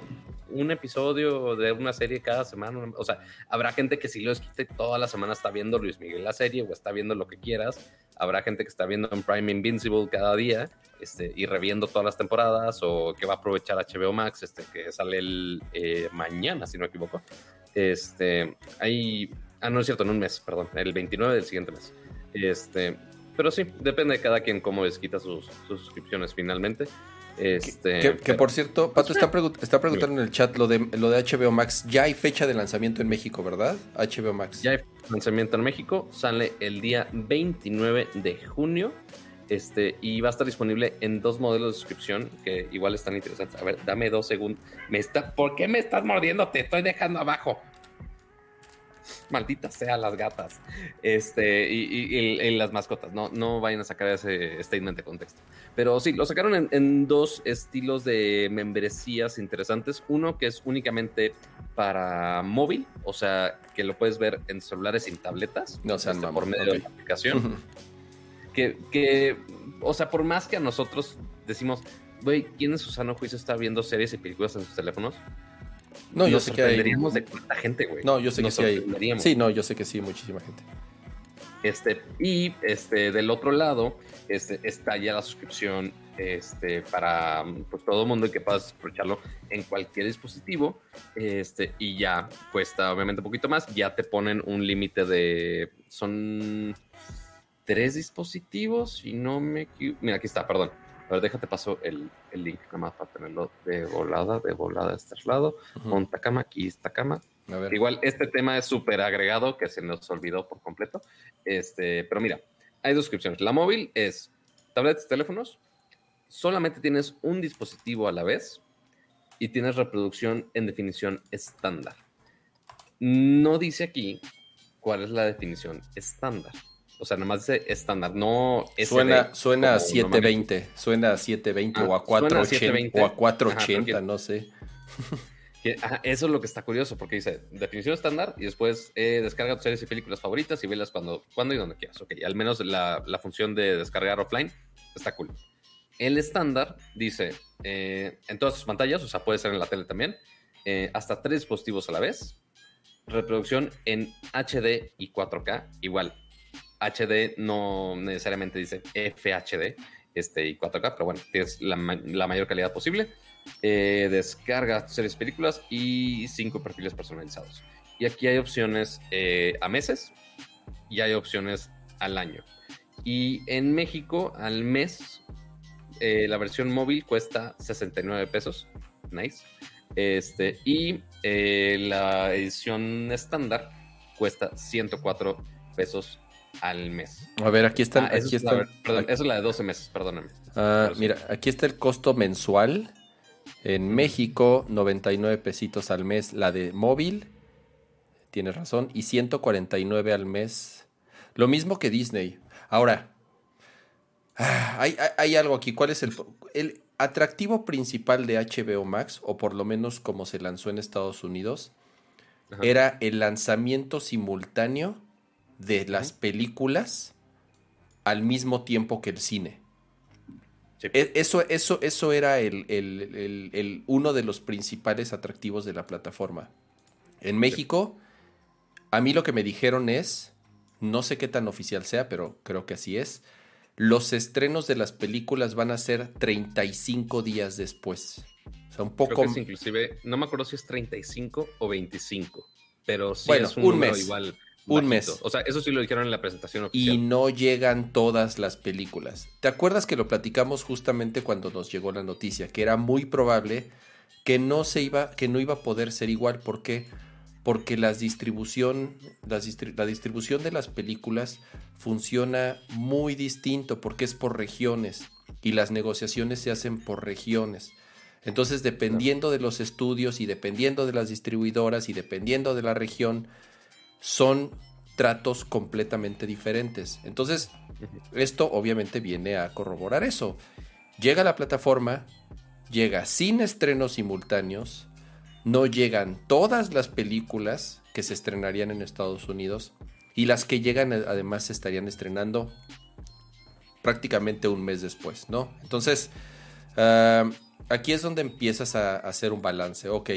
S1: un episodio de una serie cada semana. O sea, habrá gente que si lo desquite toda la semana está viendo Luis Miguel la serie o está viendo lo que quieras. Habrá gente que está viendo en Prime Invincible cada día este, y reviendo todas las temporadas o que va a aprovechar HBO Max, este, que sale el eh, mañana, si no me equivoco. Este, hay, ah, no es cierto, en un mes, perdón, el 29 del siguiente mes. Este, pero sí, depende de cada quien cómo les quita sus, suscripciones finalmente.
S2: Este, que, por cierto, Pato está, está, preguntando en el chat lo de, lo de HBO Max. Ya hay fecha de lanzamiento en México, ¿verdad? HBO Max.
S1: Ya hay lanzamiento en México. Sale el día 29 de junio. Este, y va a estar disponible en dos modelos de suscripción que igual están interesantes. A ver, dame dos segundos. Me está, ¿Por qué me estás mordiendo? Te estoy dejando abajo. Maldita sea las gatas. Este, y, las mascotas. No, no vayan a sacar ese statement de contexto. Pero sí, lo sacaron en, dos estilos de membresías interesantes. Uno que es únicamente para móvil, o sea, que lo puedes ver en celulares sin tabletas.
S2: No sean
S1: este, por medio de la aplicación. que, que, o sea, por más que a nosotros decimos, güey, ¿quién en su sano juicio está viendo series y películas en sus teléfonos?
S2: No, yo sé que hay.
S1: de cuánta gente, güey.
S2: No, yo sé que sí hay. Sí, no, yo sé que sí, muchísima gente.
S1: Este, y este, del otro lado, este, está ya la suscripción este, para pues, todo el mundo que puedas aprovecharlo en cualquier dispositivo. Este, y ya cuesta obviamente un poquito más. Ya te ponen un límite de. Son tres dispositivos, y no me. Mira, aquí está, perdón a ver, déjate paso el, el link nada más para tenerlo de volada, de volada a este lado. Monta cama, aquí está cama. Igual este tema es súper agregado que se nos olvidó por completo. Este, pero mira, hay dos suscripciones. La móvil es tabletas y teléfonos. Solamente tienes un dispositivo a la vez y tienes reproducción en definición estándar. No dice aquí cuál es la definición estándar. O sea, nomás dice estándar, no
S2: Suena, suena a 720, suena a 720 o a 480 o a 480, no sé.
S1: eso es lo que está curioso, porque dice definición estándar y después eh, descarga tus series y películas favoritas y velas cuando, cuando y donde quieras. Ok, al menos la, función de descargar offline está cool. El estándar dice eh, en todas sus pantallas, o sea, puede ser en la tele también, eh, hasta tres dispositivos a la vez. Reproducción en HD y 4K, igual HD no necesariamente dice FHD este, y 4K, pero bueno, tienes la, mayor calidad posible. Eh, descarga series películas y cinco perfiles personalizados. Y aquí hay opciones eh, a meses y hay opciones al año. Y en México, al mes, eh, la versión móvil cuesta 69 pesos. Nice. Este, y la edición estándar cuesta 104 pesos al mes.
S2: A ver, aquí está.
S1: Ah, aquí
S2: está
S1: perdón, esa es la de 12 meses, perdóname.
S2: Ah, mira, aquí está el costo mensual. En México, 99 pesitos al mes la de móvil. Tienes razón. Y 149 al mes. Lo mismo que Disney. Ahora, ah, hay, algo aquí. ¿Cuál es el, el atractivo principal de HBO Max? O por lo menos como se lanzó en Estados Unidos. Era el lanzamiento simultáneo de las películas al mismo tiempo que el cine. E, eso, eso, eso era el, uno de los principales atractivos de la plataforma. En México, a mí lo que me dijeron es, no sé qué tan oficial sea, pero creo que así es, los estrenos de las películas van a ser 35 días después. O sea, un poco...
S1: inclusive, no me acuerdo si es 35 o 25, pero sí es un, mes. igual
S2: un mes.
S1: O sea, eso sí lo dijeron en la presentación oficial.
S2: Y no llegan todas las películas. ¿Te acuerdas que lo platicamos justamente cuando nos llegó la noticia? Que era muy probable que no se iba, que no iba a poder ser igual. ¿Por qué? Porque las distribución, la distribución de las películas funciona muy distinto porque es por regiones y las negociaciones se hacen por regiones. Entonces, dependiendo de los estudios y dependiendo de las distribuidoras y dependiendo de la región, son tratos completamente diferentes. Entonces, esto obviamente viene a corroborar eso. Llega la plataforma, llega sin estrenos simultáneos, no llegan todas las películas que se estrenarían en Estados Unidos y las que llegan además se estarían estrenando prácticamente un mes después, ¿no? Entonces, ah, aquí es donde empiezas a, a hacer un balance. Ok,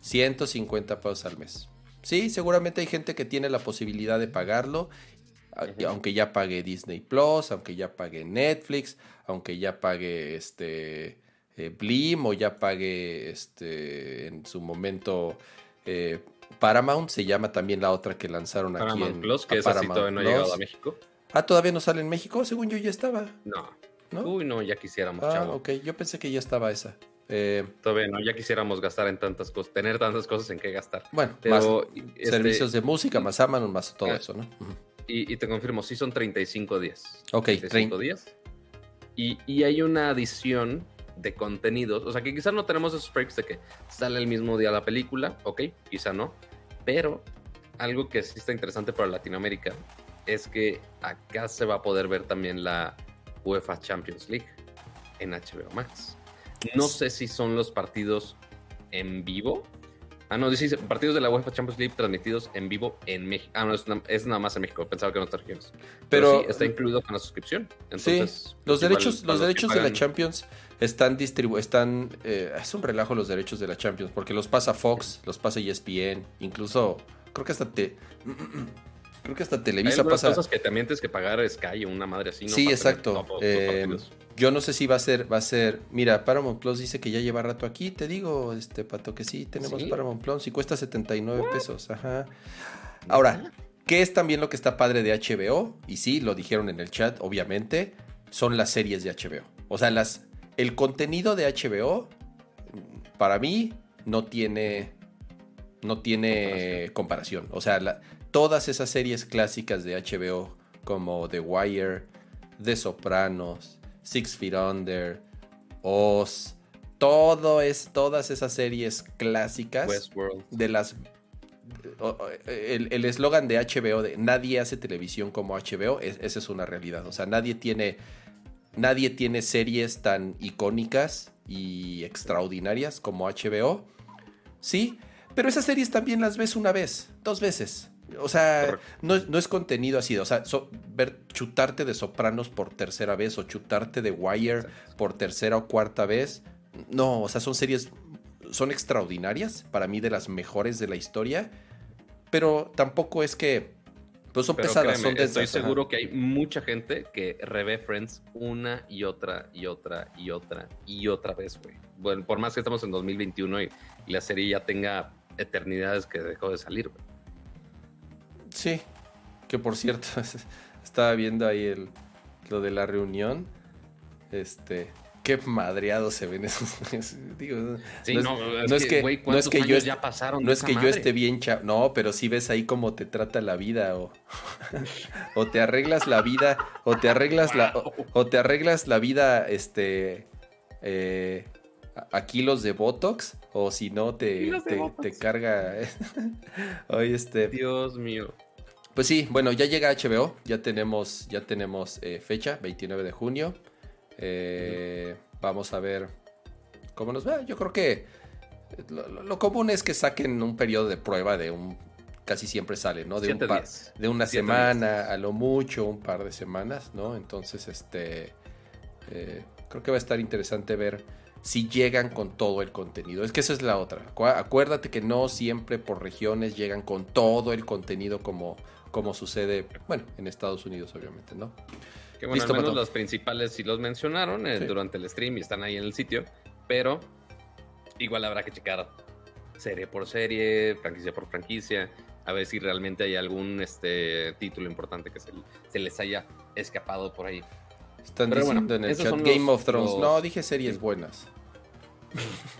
S2: 150 pesos al mes. Sí, seguramente hay gente que tiene la posibilidad de pagarlo, aunque ya pague Disney Plus, aunque ya pague Netflix, aunque ya pague este eh, Blim o ya pague este en su momento eh, Paramount, se llama también la otra que lanzaron aquí en
S1: Plus, que esa no ha llegado a México.
S2: Ah, ¿todavía no sale en México? Según yo ya estaba.
S1: No. Uy, no, ya quisiéramos,
S2: ah, ok. Yo pensé que ya estaba esa. Eh,
S1: Todavía no, ya quisiéramos gastar en tantas cosas, tener tantas cosas en qué gastar.
S2: Bueno, Pero, este, servicios de música, más Amazon, más todo eso, ¿no?
S1: y, te confirmo, sí son 35 días.
S2: Ok,
S1: 35 días. Y, y, hay una adición de contenidos, o sea que quizás no tenemos esos breaks de que sale el mismo día la película, ok, quizá no, pero algo que sí está interesante para Latinoamérica es que acá se va a poder ver también la UEFA Champions League en HBO Max. No sé si son los partidos en vivo. Ah, no, dice partidos de la UEFA Champions League transmitidos en vivo en México. Ah, no, es, nada más en México. Pensaba que en otras regiones. Pero, sí, está incluido con la suscripción. Entonces,
S2: sí, los derechos, los, derechos de la Champions están distribuidos. Están, eh, es un relajo los derechos de la Champions porque los pasa Fox, los pasa ESPN, incluso creo que hasta te. Creo que hasta Televisa
S1: Hay
S2: pasa.
S1: cosas que también tienes que pagar Sky o una madre así.
S2: ¿no? Sí, exacto. Eh, yo no sé si va a ser, va a ser. Mira, Paramount Plus dice que ya lleva rato aquí. Te digo, este pato, que sí, tenemos Paramount Plus y cuesta 79 pesos. Ajá. Ahora, ¿qué es también lo que está padre de HBO? Y sí, lo dijeron en el chat, obviamente. Son las series de HBO. O sea, las, el contenido de HBO, para mí, no tiene no tiene comparación. O sea, todas esas series clásicas de HBO como The Wire, The Sopranos, Six Feet Under, Oz, todo es, todas esas series clásicas de las el eslogan de HBO de nadie hace televisión como HBO, esa es una realidad. O sea, nadie tiene, nadie tiene series tan icónicas y extraordinarias como HBO. Sí, pero esas series también las ves una vez, dos veces. O sea, no, es contenido así. O sea, ver chutarte de Sopranos por tercera vez o chutarte de Wire por tercera o cuarta vez. No, o sea, son series, son extraordinarias, para mí de las mejores de la historia, pero tampoco es que, pues son pesadas. son
S1: estoy seguro que hay mucha gente que revé Friends una y otra y otra y otra y otra vez, güey. Bueno, por más que estamos en 2021 y la serie ya tenga eternidades que dejó de salir.
S2: Sí, que por cierto, estaba viendo ahí el, lo de la reunión. Este, qué madreado se ven esos. Digo, no, es, que, no es que yo ya pasaron no es que yo esté bien no, pero si ves ahí cómo te trata la vida o, o te arreglas la vida o te arreglas la o, te arreglas la vida este eh, a kilos de Botox o si no te, te, carga. Hoy este.
S1: Dios mío.
S2: Pues sí, bueno, ya llega HBO, ya tenemos, ya tenemos eh, fecha, 29 de junio. Eh, vamos a ver cómo nos va. Yo creo que lo, común es que saquen un periodo de prueba de un. Casi siempre sale, ¿no? De, un de una semana, a lo mucho, un par de semanas, ¿no? Entonces, este. Eh, creo que va a estar interesante ver si llegan con todo el contenido. Es que esa es la otra. Acuérdate que no siempre por regiones llegan con todo el contenido como, como sucede, bueno, en Estados Unidos obviamente, ¿no?
S1: Que bueno, al menos los principales sí los mencionaron eh, durante el stream y están ahí en el sitio, pero igual habrá que checar serie por serie, franquicia por franquicia, a ver si realmente hay algún este, título importante que se, se les haya escapado por ahí.
S2: Están diciendo en el chat Game of Thrones. No, dije series buenas.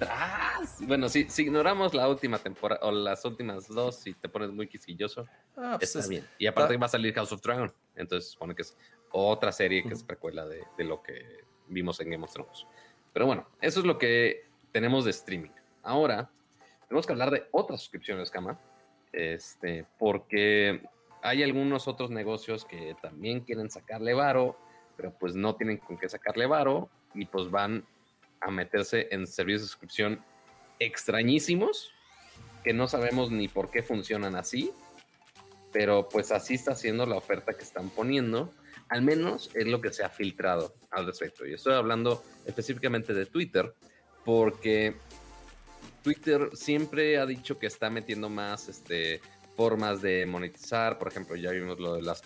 S1: Ah, bueno, si, si, ignoramos la última temporada o las últimas dos y te pones muy quisquilloso, ah, pues está bien. Y aparte va a salir House of Dragon, entonces supone que es otra serie que es precuela de, de, lo que vimos en Game of Thrones. Pero bueno, eso es lo que tenemos de streaming. Ahora, tenemos que hablar de otras suscripciones, Cama, este, porque hay algunos otros negocios que también quieren sacarle varo pero pues no tienen con qué sacarle varo y pues van a meterse en servicios de suscripción extrañísimos que no sabemos ni por qué funcionan así, pero pues así está siendo la oferta que están poniendo, al menos es lo que se ha filtrado al respecto. Y estoy hablando específicamente de Twitter, porque Twitter siempre ha dicho que está metiendo más este, formas de monetizar, por ejemplo, ya vimos lo de las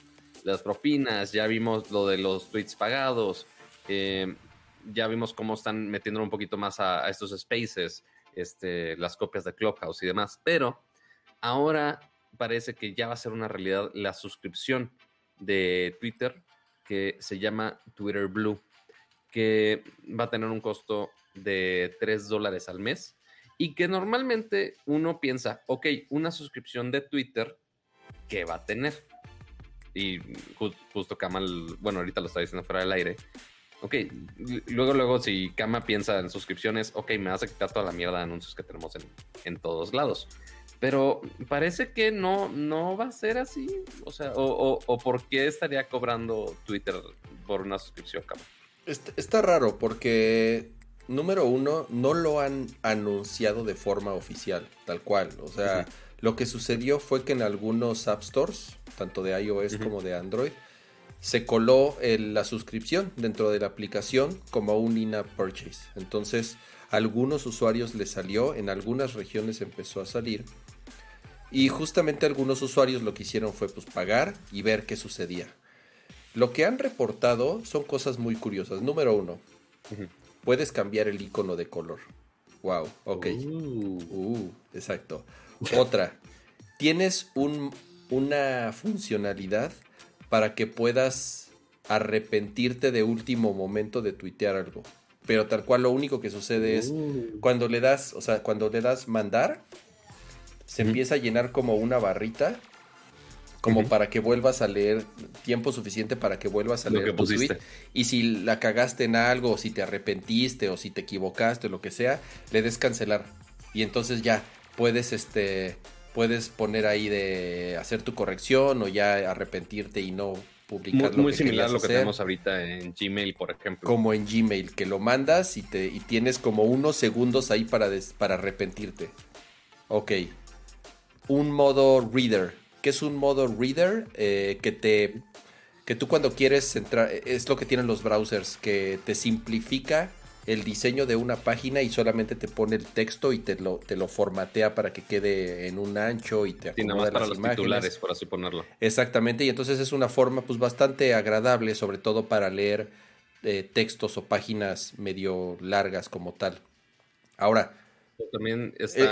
S1: las propinas, ya vimos lo de los tweets pagados, eh, ya vimos cómo están metiendo un poquito más a, estos spaces, este, las copias de Clubhouse y demás, pero ahora parece que ya va a ser una realidad la suscripción de Twitter que se llama Twitter Blue, que va a tener un costo de 3 dólares al mes y que normalmente uno piensa, ok, una suscripción de Twitter, ¿qué va a tener? Y justo Kamal, bueno, ahorita lo está diciendo fuera del aire. Ok, luego, luego, si Kama piensa en suscripciones, ok, me vas a quitar toda la mierda de anuncios que tenemos en, en todos lados. Pero parece que no, no va a ser así. O sea, o, o, por qué estaría cobrando Twitter por una suscripción, Kama.
S2: Está, está raro porque número uno, no lo han anunciado de forma oficial, tal cual. O sea, lo que sucedió fue que en algunos App Stores, tanto de iOS como de Android, se coló la suscripción dentro de la aplicación como un in-app purchase. Entonces, a algunos usuarios les salió, en algunas regiones empezó a salir. Y justamente algunos usuarios lo que hicieron fue pues pagar y ver qué sucedía. Lo que han reportado son cosas muy curiosas. Número uno, puedes cambiar el icono de color. Wow, ok. Uh. Uh, exacto. Otra, tienes un, una funcionalidad para que puedas arrepentirte de último momento de tuitear algo. Pero tal cual lo único que sucede es uh. cuando le das, o sea, cuando le das mandar, se empieza a llenar como una barrita como para que vuelvas a leer tiempo suficiente para que vuelvas a leer tu tweet. Y si la cagaste en algo, o si te arrepentiste, o si te equivocaste, o lo que sea, le des cancelar. Y entonces ya puedes, este, puedes poner ahí de hacer tu corrección o ya arrepentirte y no publicar
S1: muy, lo muy similar a lo que tenemos ahorita en Gmail, por ejemplo.
S2: Como en Gmail, que lo mandas y, te, y tienes como unos segundos ahí para, para arrepentirte. Ok. Un modo reader que es un modo reader eh, que te que tú cuando quieres entrar es lo que tienen los browsers que te simplifica el diseño de una página y solamente te pone el texto y te lo, te lo formatea para que quede en un ancho y te
S1: acomoda para los titulares, por así ponerlo.
S2: Exactamente, y entonces es una forma pues bastante agradable, sobre todo para leer eh, textos o páginas medio largas como tal. Ahora,
S1: también está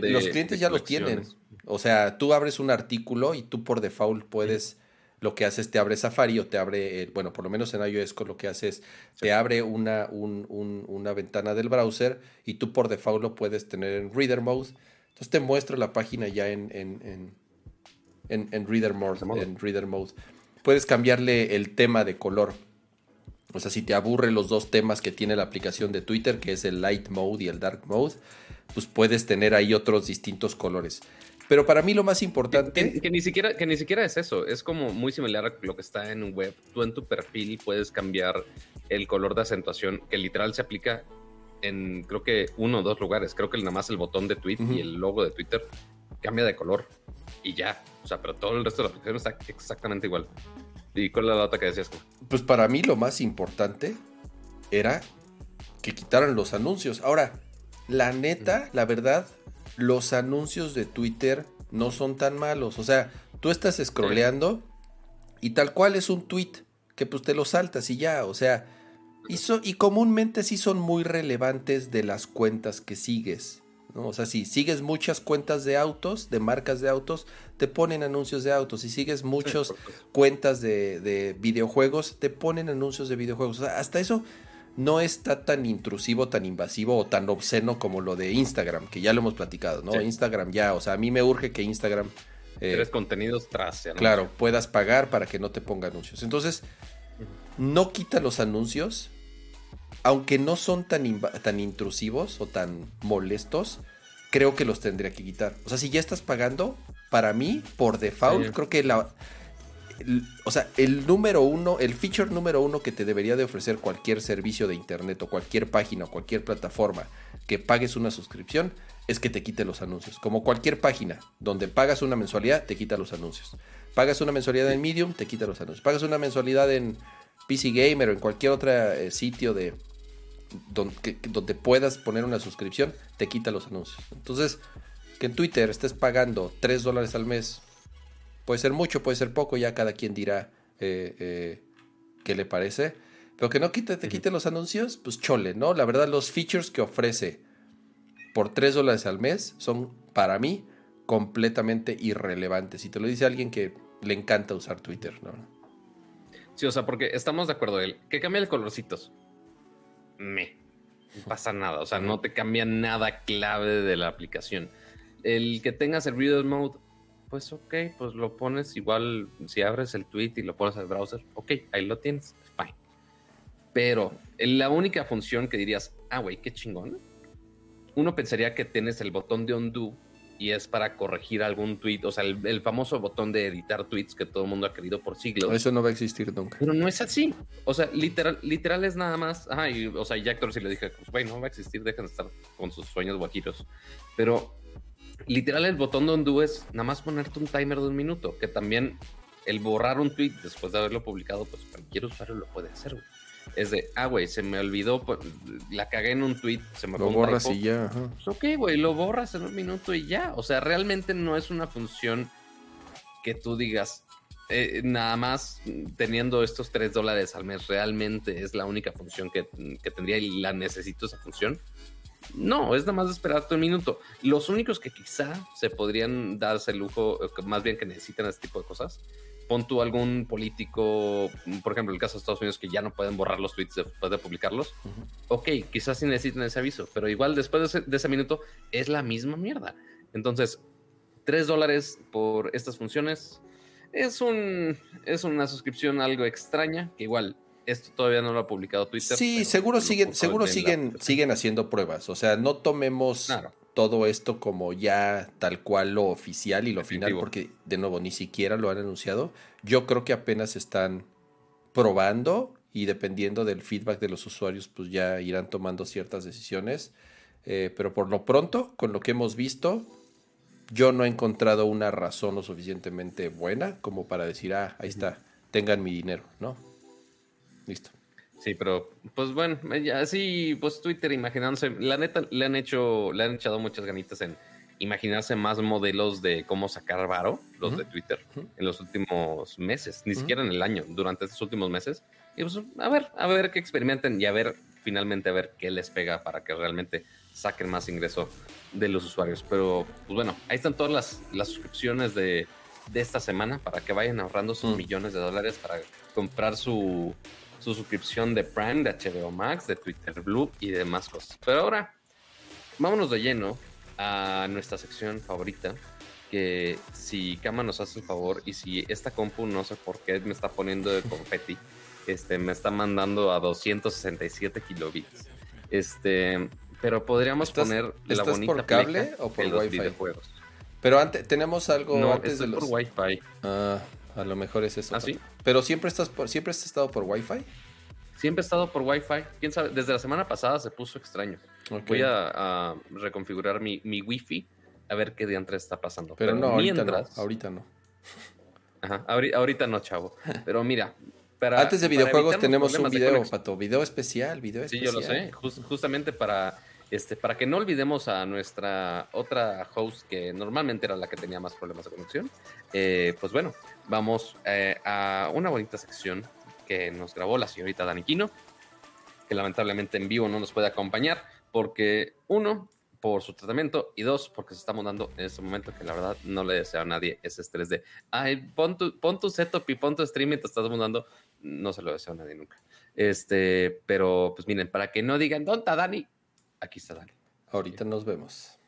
S2: los clientes ya los tienen. O sea, tú abres un artículo y tú por default puedes, lo que haces, te abre Safari o te abre, bueno, por lo menos en iOS lo que haces, te abre una, una ventana del browser y tú por default lo puedes tener en Reader Mode. Entonces te muestro la página ya en, en, en, en Reader Mode, en Reader Mode. Puedes cambiarle el tema de color. O sea, si te aburre los dos temas que tiene la aplicación de Twitter, que es el Light Mode y el Dark Mode, pues puedes tener ahí otros distintos colores. Pero para mí lo más importante...
S1: Que, ni siquiera, que ni siquiera es eso, es como muy similar a lo que está en web. Tú en tu perfil puedes cambiar el color de acentuación, que literal se aplica en creo que uno o dos lugares. Creo que nada más el botón de tweet y el logo de Twitter cambia de color y ya. O sea, pero todo el resto de la aplicación está exactamente igual. ¿Y cuál es la data que decías?
S2: Pues para mí lo más importante era que quitaran los anuncios. Ahora, la neta, la verdad, los anuncios de Twitter no son tan malos. O sea, tú estás scrolleando y tal cual es un tweet que pues te lo saltas y ya, o sea, y, y comúnmente sí son muy relevantes de las cuentas que sigues. ¿no? O sea, si sigues muchas cuentas de autos, de marcas de autos, te ponen anuncios de autos. Si sigues muchas cuentas de, de, videojuegos, te ponen anuncios de videojuegos. O sea, hasta eso no está tan intrusivo, tan invasivo o tan obsceno como lo de Instagram, que ya lo hemos platicado, ¿no? Instagram ya, o sea, a mí me urge que Instagram...
S1: Eh, Tres contenidos tras.
S2: Claro, puedas pagar para que no te ponga anuncios. Entonces, no quita los anuncios, aunque no son tan, tan intrusivos o tan molestos, creo que los tendría que quitar. O sea, si ya estás pagando, para mí, por default, creo que la, o sea, el número uno, el feature número uno que te debería de ofrecer cualquier servicio de internet o cualquier página o cualquier plataforma que pagues una suscripción es que te quite los anuncios. Como cualquier página donde pagas una mensualidad, te quita los anuncios. Pagas una mensualidad en Medium, te quita los anuncios. Pagas una mensualidad en PC Gamer o en cualquier otro eh, sitio de donde, donde puedas poner una suscripción, te quita los anuncios. Entonces, que en Twitter estés pagando 3 dólares al mes Puede ser mucho, puede ser poco, ya cada quien dirá eh, eh, qué le parece. Pero que no quite, te quite los anuncios, pues chole, ¿no? La verdad, los features que ofrece por 3 dólares al mes son, para mí, completamente irrelevantes. Y te lo dice alguien que le encanta usar Twitter, ¿no?
S1: Sí, o sea, porque estamos de acuerdo, él, que cambia el colorcitos. Me. No pasa nada, o sea, no te cambia nada clave de la aplicación. El que tengas el reader mode, pues ok, pues lo pones igual, si abres el tweet y lo pones al browser, ok, ahí lo tienes, fine. Pero la única función que dirías, ah, güey, qué chingón, uno pensaría que tienes el botón de undo y es para corregir algún tweet, o sea, el, famoso botón de editar tweets que todo el mundo ha querido por siglos.
S2: Eso no va a existir nunca.
S1: Pero no es así. O sea, literal, literal es nada más. Ajá, y, o sea, Jack Dorsey le dije, pues, güey, no va a existir, dejen de estar con sus sueños guajiros. Pero literal, el botón de undo es nada más ponerte un timer de un minuto, que también el borrar un tweet después de haberlo publicado, pues cualquier usuario lo puede hacer, güey es de, ah, güey, se me olvidó, pues, la cagué en un tweet, se me
S2: Lo borras y ya.
S1: Pues, ok, güey, lo borras en un minuto y ya. O sea, realmente no es una función que tú digas, eh, nada más teniendo estos 3 dólares al mes, realmente es la única función que, que, tendría y la necesito esa función. No, es nada más esperarte un minuto. Los únicos que quizá se podrían darse el lujo, más bien que necesitan este tipo de cosas, pon tú algún político, por ejemplo, el caso de Estados Unidos, que ya no pueden borrar los tweets después de publicarlos. Ok, quizás sí necesiten ese aviso, pero igual después de ese, minuto es la misma mierda. Entonces, 3 dólares por estas funciones es, un, es una suscripción algo extraña, que igual esto todavía no lo ha publicado Twitter.
S2: Sí, seguro siguen, seguro siguen, siguen haciendo pruebas. O sea, no tomemos todo esto como ya tal cual lo oficial y lo final, porque de nuevo ni siquiera lo han anunciado. Yo creo que apenas están probando y dependiendo del feedback de los usuarios, pues ya irán tomando ciertas decisiones. Eh, pero por lo pronto, con lo que hemos visto, yo no he encontrado una razón lo suficientemente buena como para decir, ah, ahí está, tengan mi dinero, ¿no? Listo.
S1: Sí, pero pues bueno, así pues Twitter imaginándose, la neta le han hecho, le han echado muchas ganitas en imaginarse más modelos de cómo sacar varo, los de Twitter, en los últimos meses, ni siquiera en el año, durante estos últimos meses. Y pues a ver, a ver qué experimenten y a ver finalmente a ver qué les pega para que realmente saquen más ingreso de los usuarios. Pero pues bueno, ahí están todas las, las suscripciones de, de esta semana para que vayan ahorrando sus millones de dólares para comprar su su suscripción de Prime, de HBO Max, de Twitter Blue y demás cosas. Pero ahora, vámonos de lleno a nuestra sección favorita, que si Kama nos hace el favor y si esta compu no sé por qué me está poniendo de confeti, este, me está mandando a 267 kilobits. Este, pero podríamos poner
S2: la bonita por cable o por wifi? videojuegos. Pero antes tenemos algo
S1: no,
S2: antes
S1: de los... por Wi-Fi.
S2: Ah, a lo mejor es eso.
S1: ¿Ah, sí?
S2: Pero siempre estás por, siempre has estado por Wi-Fi.
S1: Siempre he estado por Wi-Fi. Quién sabe, desde la semana pasada se puso extraño. Voy a, reconfigurar mi, mi Wi-Fi a ver qué diantre está pasando.
S2: Pero, no, ahorita no, ahorita no.
S1: Ajá, ahorita no, chavo. Pero mira,
S2: Antes de videojuegos tenemos un video, Pato. Video especial, video especial.
S1: Sí, yo lo sé. justamente para, este, para que no olvidemos a nuestra otra host que normalmente era la que tenía más problemas de conexión. Eh, pues bueno, vamos eh, a una bonita sección que nos grabó la señorita Daniquino, que lamentablemente en vivo no nos puede acompañar porque uno, por su tratamiento y dos, porque se está dando en este momento que la verdad no le deseo a nadie ese estrés de, ay, pon tu, pon tu setup y pon tu stream y te estás mudando. No se lo deseo a nadie nunca. Este, pero pues miren, para que no digan, ¿dónde está Dani? Aquí está Dani.
S2: Ahorita nos vemos.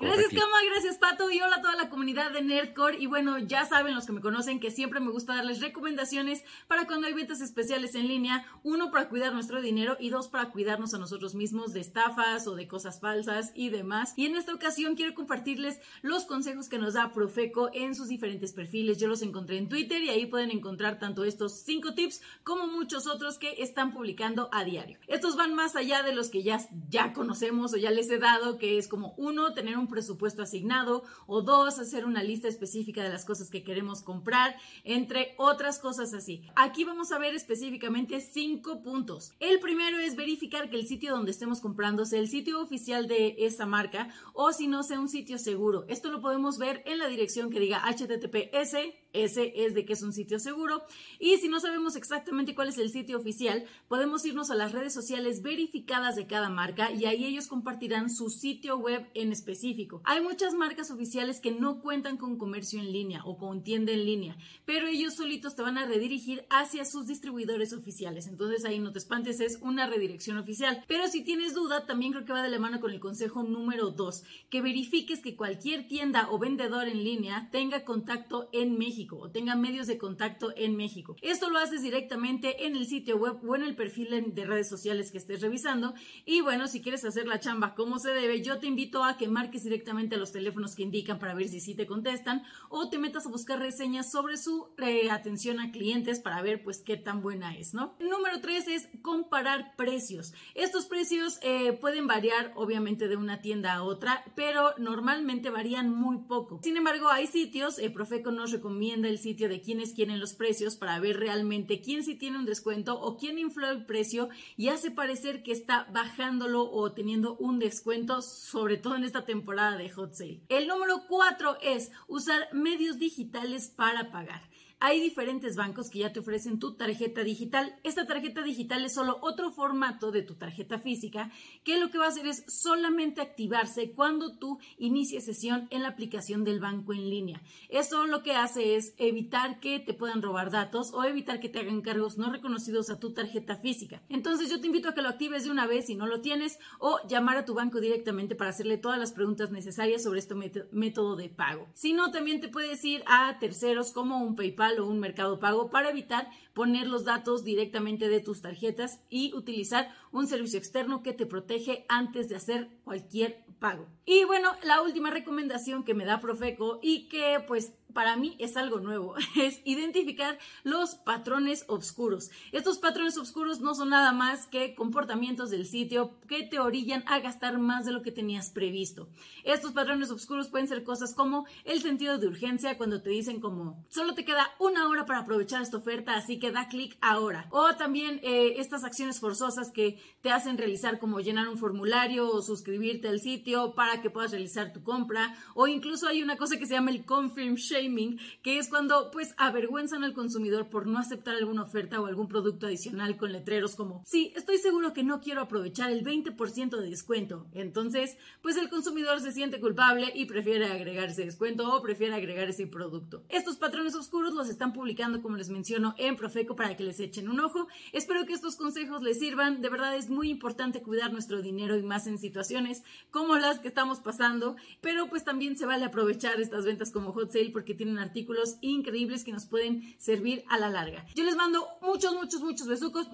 S3: Gracias, Cama, gracias, Pato, y hola a toda la comunidad de Nerdcore. Y bueno, ya saben los que me conocen que siempre me gusta darles recomendaciones para cuando hay ventas especiales en línea. Uno, para cuidar nuestro dinero y dos, para cuidarnos a nosotros mismos de estafas o de cosas falsas y demás. Y en esta ocasión quiero compartirles los consejos que nos da Profeco en sus diferentes perfiles. Yo los encontré en Twitter y ahí pueden encontrar tanto estos cinco tips como muchos otros que están publicando a diario. Estos van más allá de los que ya, ya conocemos o ya les he dado, que es como uno, tener un presupuesto asignado o dos, hacer una lista específica de las cosas que queremos comprar, entre otras cosas así. Aquí vamos a ver específicamente cinco puntos. El primero es verificar que el sitio donde estemos comprando sea el sitio oficial de esa marca o si no sea un sitio seguro. Esto lo podemos ver en la dirección que diga https ese es de que es un sitio seguro. Y si no sabemos exactamente cuál es el sitio oficial, podemos irnos a las redes sociales verificadas de cada marca y ahí ellos compartirán su sitio web en específico. Hay muchas marcas oficiales que no cuentan con comercio en línea o con tienda en línea, pero ellos solitos te van a redirigir hacia sus distribuidores oficiales. Entonces ahí no te espantes, es una redirección oficial. Pero si tienes duda, también creo que va de la mano con el consejo número 2, que verifiques que cualquier tienda o vendedor en línea tenga contacto en México o tenga medios de contacto en México. Esto lo haces directamente en el sitio web o en el perfil de redes sociales que estés revisando. Y bueno, si quieres hacer la chamba como se debe, yo te invito a que marques directamente a los teléfonos que indican para ver si sí te contestan o te metas a buscar reseñas sobre su eh, atención a clientes para ver pues qué tan buena es, ¿no? Número tres es comparar precios. Estos precios eh, pueden variar obviamente de una tienda a otra, pero normalmente varían muy poco. Sin embargo, hay sitios, eh, Profeco nos recomienda el sitio de quienes quieren los precios para ver realmente quién sí tiene un descuento o quién infló el precio y hace parecer que está bajándolo o teniendo un descuento, sobre todo en esta temporada de hot sale. El número cuatro es usar medios digitales para pagar. Hay diferentes bancos que ya te ofrecen tu tarjeta digital. Esta tarjeta digital es solo otro formato de tu tarjeta física que lo que va a hacer es solamente activarse cuando tú inicies sesión en la aplicación del banco en línea. Eso lo que hace es evitar que te puedan robar datos o evitar que te hagan cargos no reconocidos a tu tarjeta física. Entonces yo te invito a que lo actives de una vez si no lo tienes o llamar a tu banco directamente para hacerle todas las preguntas necesarias sobre este método de pago. Si no, también te puedes ir a terceros como un PayPal o un mercado pago para evitar poner los datos directamente de tus tarjetas y utilizar un servicio externo que te protege antes de hacer cualquier pago. Y bueno, la última recomendación que me da Profeco y que pues para mí es algo nuevo, es identificar los patrones oscuros. Estos patrones oscuros no son nada más que comportamientos del sitio que te orillan a gastar más de lo que tenías previsto. Estos patrones oscuros pueden ser cosas como el sentido de urgencia cuando te dicen como solo te queda una hora para aprovechar esta oferta, así que da clic ahora. O también eh, estas acciones forzosas que te hacen realizar como llenar un formulario o suscribirte al sitio para que puedas realizar tu compra. O incluso hay una cosa que se llama el confirm shame que es cuando pues avergüenzan al consumidor por no aceptar alguna oferta o algún producto adicional con letreros como, sí, estoy seguro que no quiero aprovechar el 20% de descuento. Entonces, pues el consumidor se siente culpable y prefiere agregar ese descuento o prefiere agregar ese producto. Estos patrones oscuros los están publicando, como les menciono, en Profeco para que les echen un ojo. Espero que estos consejos les sirvan. De verdad es muy importante cuidar nuestro dinero y más en situaciones como las que estamos pasando, pero pues también se vale aprovechar estas ventas como hot sale porque tienen artículos increíbles que nos pueden servir a la larga. Yo les mando muchos, muchos, muchos besucos.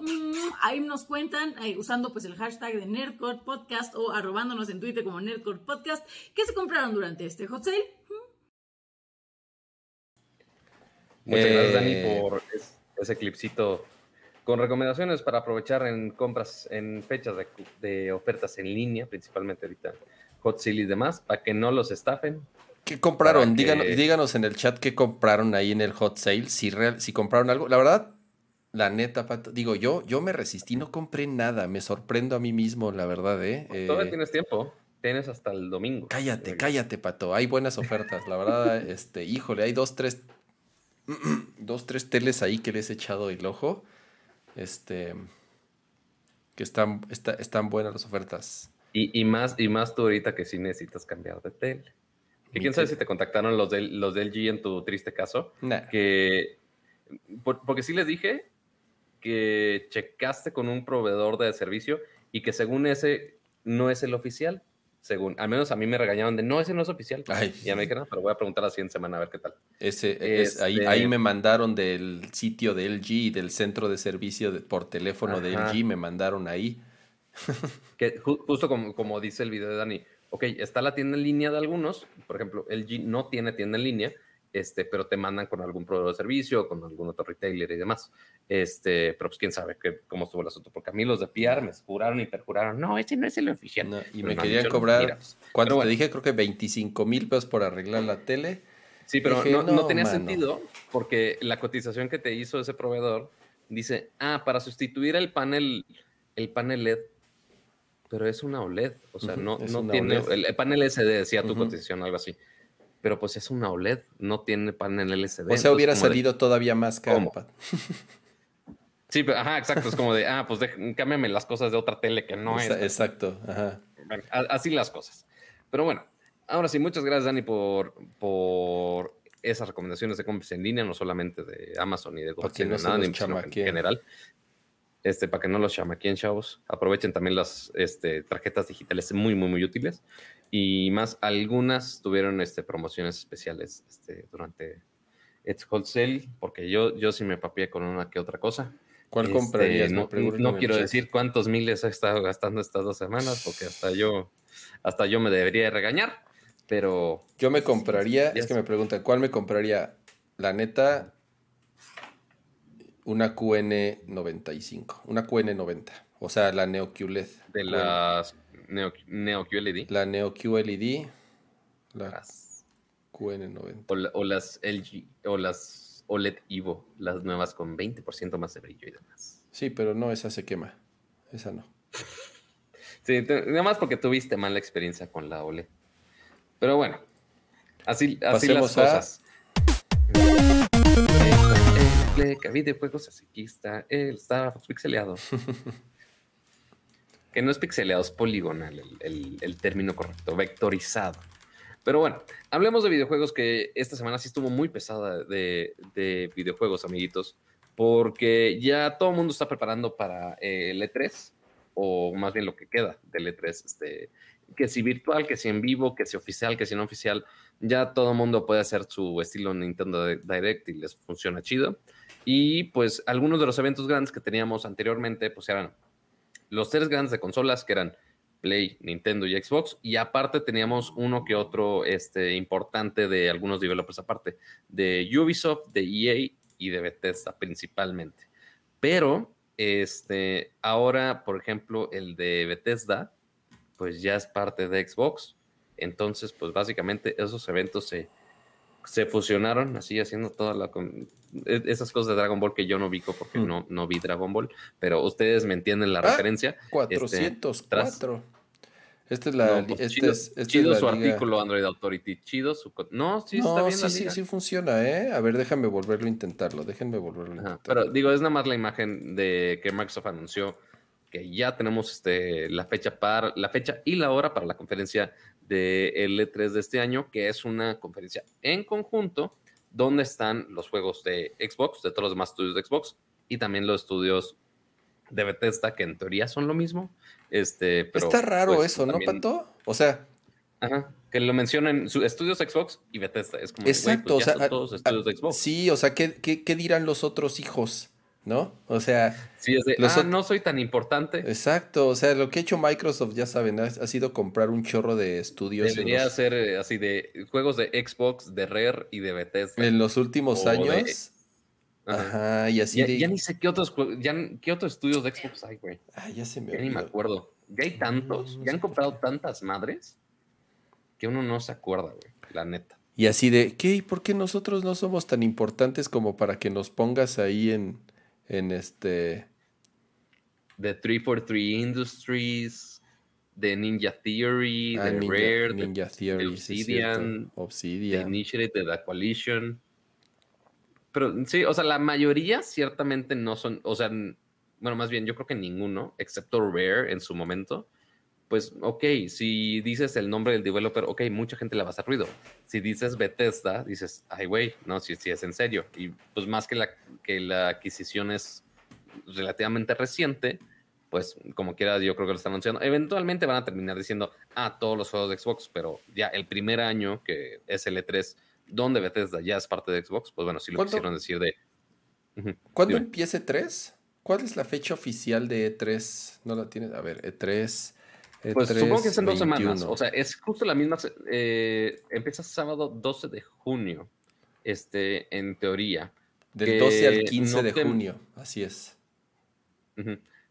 S3: Ahí nos cuentan, usando pues el hashtag de Nerdcore Podcast o arrobándonos en Twitter como Nerdcore Podcast, ¿qué se compraron durante este hot sale?
S1: Muchas gracias, Dani, eh, por ese clipcito con recomendaciones para aprovechar en compras en fechas de, de ofertas en línea, principalmente ahorita hot sale y demás, para que no los estafen,
S2: ¿Qué compraron? Díganos, en el chat qué compraron ahí en el hot sale, si, si compraron algo. La verdad, la neta, Pato, digo, yo, yo me resistí, no compré nada, me sorprendo a mí mismo, la verdad, ¿eh?
S1: Pues todavía tienes tiempo, tienes hasta el domingo.
S2: Cállate, cállate, Pato, hay buenas ofertas, la verdad, este, híjole, hay dos, tres, dos, tres teles ahí que les he echado el ojo, este, que están, están buenas las ofertas.
S1: Y, y, más, y más tú ahorita que sí necesitas cambiar de tele. Que quién sabe si te contactaron los del, los del G en tu triste caso. Que, porque sí les dije que checaste con un proveedor de servicio y que según ese no es el oficial. Según, al menos a mí me regañaban de no, ese no es oficial. ya me dijeron, pero voy a preguntar la siguiente semana a ver qué tal.
S2: Ese, ahí, este ahí, me mandaron del sitio de LG y del centro de servicio por teléfono de LG, me mandaron ahí.
S1: que justo como, como dice el video de Dani, ok, está la tienda en línea de algunos, por ejemplo, LG no tiene tienda en línea, este, pero te mandan con algún proveedor de servicio, con algún otro retailer y demás. Este, pero pues quién sabe cómo estuvo el asunto, porque a mí los de PR me juraron y perjuraron, no, ese no es el oficial.
S2: y me querían cobrar, cuando te dije? Creo que 25 mil pesos por arreglar la tele.
S1: Sí, pero no, tenía sentido, porque la cotización que te hizo ese proveedor dice, ah, para sustituir el panel, el panel LED pero es una OLED, o sea, no, no tiene, el panel SD decía tu cotización, algo así. Pero pues es una OLED, no tiene panel LCD.
S2: O sea, hubiera salido todavía más caro.
S1: Sí, pero, ajá, exacto. Es como de, ah, pues cámbiame las cosas de otra tele que no es.
S2: Exacto, ajá.
S1: así las cosas. Pero bueno, ahora sí, muchas gracias, Dani, por, por esas recomendaciones de compras en línea, no solamente de Amazon y de
S2: Google, no nada, en
S1: general. Este, para que no los chamaquen, chavos. Aprovechen también las este, tarjetas digitales muy, muy, muy útiles. Y más, algunas tuvieron este, promociones especiales este, durante It's Wholesale, porque yo, yo sí me papié con una que otra cosa.
S2: ¿Cuál este, comprarías?
S1: No, no quiero decir cuántos miles he estado gastando estas dos semanas, porque hasta yo, hasta yo me debería regañar, pero...
S2: Yo me compraría, es que me preguntan, ¿cuál me compraría? La neta, una QN95, una QN90, o sea, la Neo QLED.
S1: De las Neo, Neo QLED.
S2: La Neo QLED, la QN90.
S1: O, las LG, o las OLED Evo, las nuevas con 20% más de brillo y demás.
S2: Sí, pero no, esa se quema, esa no.
S1: sí, nada más porque tuviste mala experiencia con la OLED. Pero bueno, así, así las cosas videojuegos, así aquí está el Star pixeleado. Que no es pixeleado, es poligonal el, término correcto, vectorizado. Pero bueno, hablemos de videojuegos que esta semana sí estuvo muy pesada de, videojuegos, amiguitos, porque ya todo el mundo está preparando para el E3, o más bien lo que queda del E3, este, que si virtual, que si en vivo, que si oficial, que si no oficial, ya todo el mundo puede hacer su estilo Nintendo Direct y les funciona chido. Y pues algunos de los eventos grandes que teníamos anteriormente, pues eran los tres grandes de consolas, que eran Play, Nintendo y Xbox, y aparte teníamos uno que otro este, importante de algunos developers aparte, de Ubisoft, de EA y de Bethesda principalmente. Pero este, ahora, por ejemplo, el de Bethesda, pues ya es parte de Xbox. Entonces, pues básicamente esos eventos se, se fusionaron así haciendo toda la e, esas cosas de Dragon Ball que yo no vi porque hmm. no, no vi Dragon Ball, pero ustedes me entienden la ah, referencia.
S2: 404. Este, es la.
S1: Pues este es, este chido su artículo Android Authority. Chido su. No, sí está bien.
S2: Sí, sí, sí funciona, ¿eh? A ver, déjame volverlo a intentarlo. Déjenme volverlo a intentar.
S1: Pero digo, es nada más la imagen de que Microsoft anunció que ya tenemos este, la fecha para la fecha y la hora para la conferencia de E3 de este año, que es una conferencia en conjunto donde están los juegos de Xbox, de todos los demás estudios de Xbox, y también los estudios de Bethesda, que en teoría son lo mismo. Este, pero,
S2: Está raro pues, eso, ¿no, Pato? O sea...
S1: Ajá, que lo mencionen estudios Xbox y Bethesda. Es como, pues
S2: exacto, o sea,
S1: todos estudios de Xbox.
S2: Sí, o sea, ¿qué, qué dirán los otros hijos? ¿No? O sea,
S1: sí, es de, ah, no soy tan importante.
S2: Exacto, o sea, lo que ha hecho Microsoft, ya saben, ha, sido comprar un chorro de estudios.
S1: Debería ser eh, así de juegos de Xbox, de Rare y de Bethesda.
S2: En los últimos años. Ajá. y así
S1: ya,
S2: de...
S1: ya ni sé qué otros, ya, qué otros estudios de Xbox hay, güey.
S2: Ah, ya se me
S1: Ya ni me acuerdo. Ya hay tantos, ya han comprado tantas madres que uno no se acuerda, güey, la neta.
S2: Y así de, ¿qué? ¿Por qué nosotros no somos tan importantes como para que nos pongas ahí en, en este...
S1: De 343 Industries, de Ninja Theory, ah, de Rare,
S2: Ninja
S1: de,
S2: Theory,
S1: Obsidian,
S2: Obsidian,
S1: de de The Coalition. Pero sí, o sea, la mayoría ciertamente no son, o sea, bueno, más bien yo creo que ninguno, excepto Rare en su momento, pues ok, si dices el nombre del developer, ok, mucha gente le va a hacer ruido. Si dices Bethesda, dices, ay, güey, no, si, si es en serio. Y pues más que la, que la adquisición es relativamente reciente, pues como quiera, yo creo que lo están anunciando. Eventualmente van a terminar diciendo, ah, todos los juegos de Xbox, pero ya el primer año, que es el E3, donde Bethesda ya es parte de Xbox, pues bueno, sí lo quisieron decir de...
S2: ¿Cuándo empieza E3? ¿Cuál es la fecha oficial de E3? No la tienes. A ver, E3.
S1: Pues supongo que es en dos semanas. O sea, es justo la misma. Eh, empieza sábado 12 de junio. Este, en teoría.
S2: Del 12 al 15 de junio. Así es.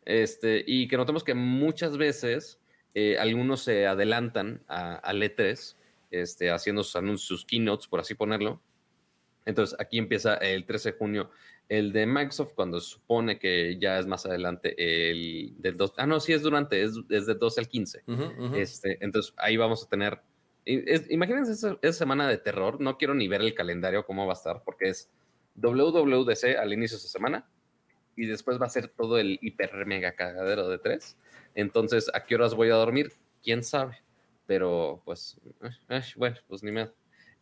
S1: Este, y que notemos que muchas veces eh, algunos se adelantan a, al E3, este, haciendo sus anuncios, sus keynotes, por así ponerlo. Entonces, aquí empieza el 13 de junio el de Microsoft, cuando se supone que ya es más adelante, el del 2. Ah, no, sí es durante, es, del 12 al 15. Este, entonces ahí vamos a tener imagínense esa, semana de terror. No quiero ni ver el calendario cómo va a estar, porque es WWDC al inicio de esa semana y después va a ser todo el hiper mega cagadero de tres. Entonces, ¿a qué horas voy a dormir? ¿Quién sabe? Pero, pues, eh, eh, bueno, pues ni más.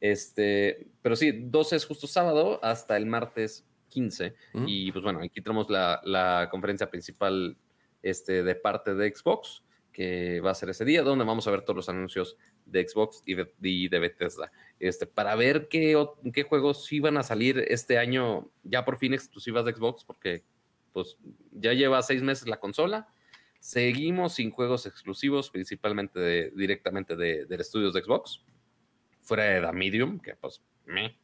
S1: Este, pero sí, 12 es justo sábado hasta el martes 15. Y pues bueno, aquí tenemos la, la, conferencia principal este, de parte de Xbox, que va a ser ese día, donde vamos a ver todos los anuncios de Xbox y de, de Bethesda. Este, para ver qué, qué juegos iban a salir este año, ya por fin exclusivas de Xbox, porque pues ya lleva seis meses la consola. Seguimos sin juegos exclusivos, principalmente de, directamente de, de estudios de Xbox fuera de The Medium, que pues, me,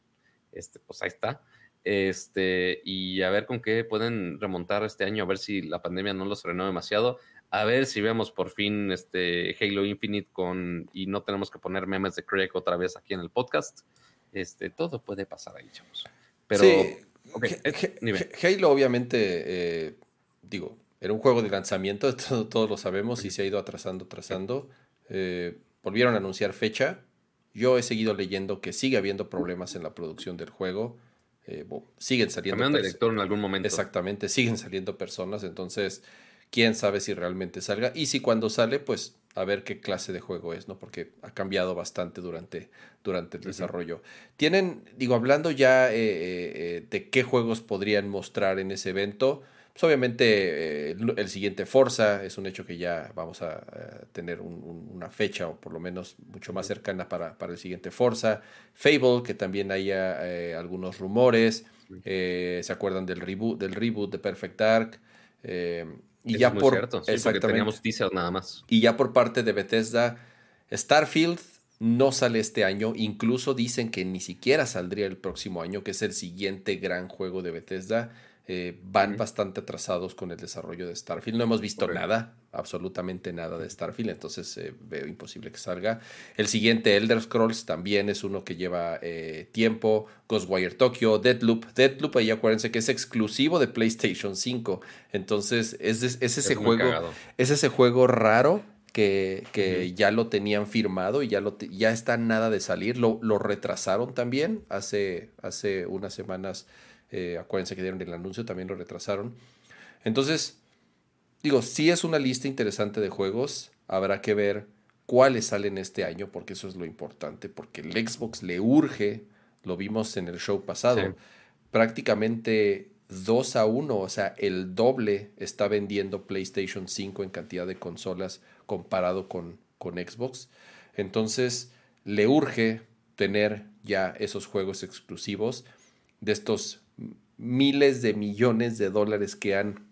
S1: este, pues ahí está. Este, y a ver con qué pueden remontar este año, a ver si la pandemia no los frenó demasiado, a ver si vemos por fin este Halo Infinite con y no tenemos que poner memes de Craig otra vez aquí en el podcast. Este, todo puede pasar ahí, chavos. Pero sí,
S2: Halo obviamente, eh, digo, era un juego de lanzamiento, todos lo sabemos y se ha ido atrasando, atrasando. Eh, volvieron a anunciar fecha, yo he seguido leyendo que sigue habiendo problemas en la producción del juego. Eh, siguen saliendo.
S1: Cambiaron en algún momento.
S2: Exactamente, siguen saliendo personas. Entonces, quién sabe si realmente salga. Y si cuando sale, pues a ver qué clase de juego es, ¿no? Porque ha cambiado bastante durante, durante el desarrollo. Tienen, digo, hablando ya eh, eh, de qué juegos podrían mostrar en ese evento. Pues obviamente eh, el, siguiente Forza es un hecho que ya vamos a eh, tener una fecha o por lo menos mucho más cercana para, el siguiente Forza. Fable, que también haya eh, algunos rumores. ¿Se acuerdan del reboot, del reboot de Perfect Dark? y ya por
S1: cierto, teníamos teaser nada más.
S2: Y ya por parte de Bethesda, Starfield no sale este año. Incluso dicen que ni siquiera saldría el próximo año, que es el siguiente gran juego de Bethesda. Eh, van bastante atrasados con el desarrollo de Starfield. No hemos visto nada, absolutamente nada de Starfield, entonces eh, veo imposible que salga. El siguiente, Elder Scrolls, también es uno que lleva eh, tiempo. Ghostwire Tokyo, Deadloop. Deadloop, ahí acuérdense que es exclusivo de PlayStation 5. Entonces, es, ese juego. Es ese juego raro que, ya lo tenían firmado y ya, lo ya está nada de salir. Lo, lo retrasaron también hace, hace unas semanas eh, acuérdense que dieron el anuncio, también lo retrasaron. Entonces, digo, si es una lista interesante de juegos. Habrá que ver cuáles salen este año, porque eso es lo importante, porque el Xbox le urge, lo vimos en el show pasado, prácticamente 2 a 1, o sea, el doble está vendiendo PlayStation 5 en cantidad de consolas comparado con, con Xbox. Entonces, le urge tener ya esos juegos exclusivos de estos miles de millones de dólares que han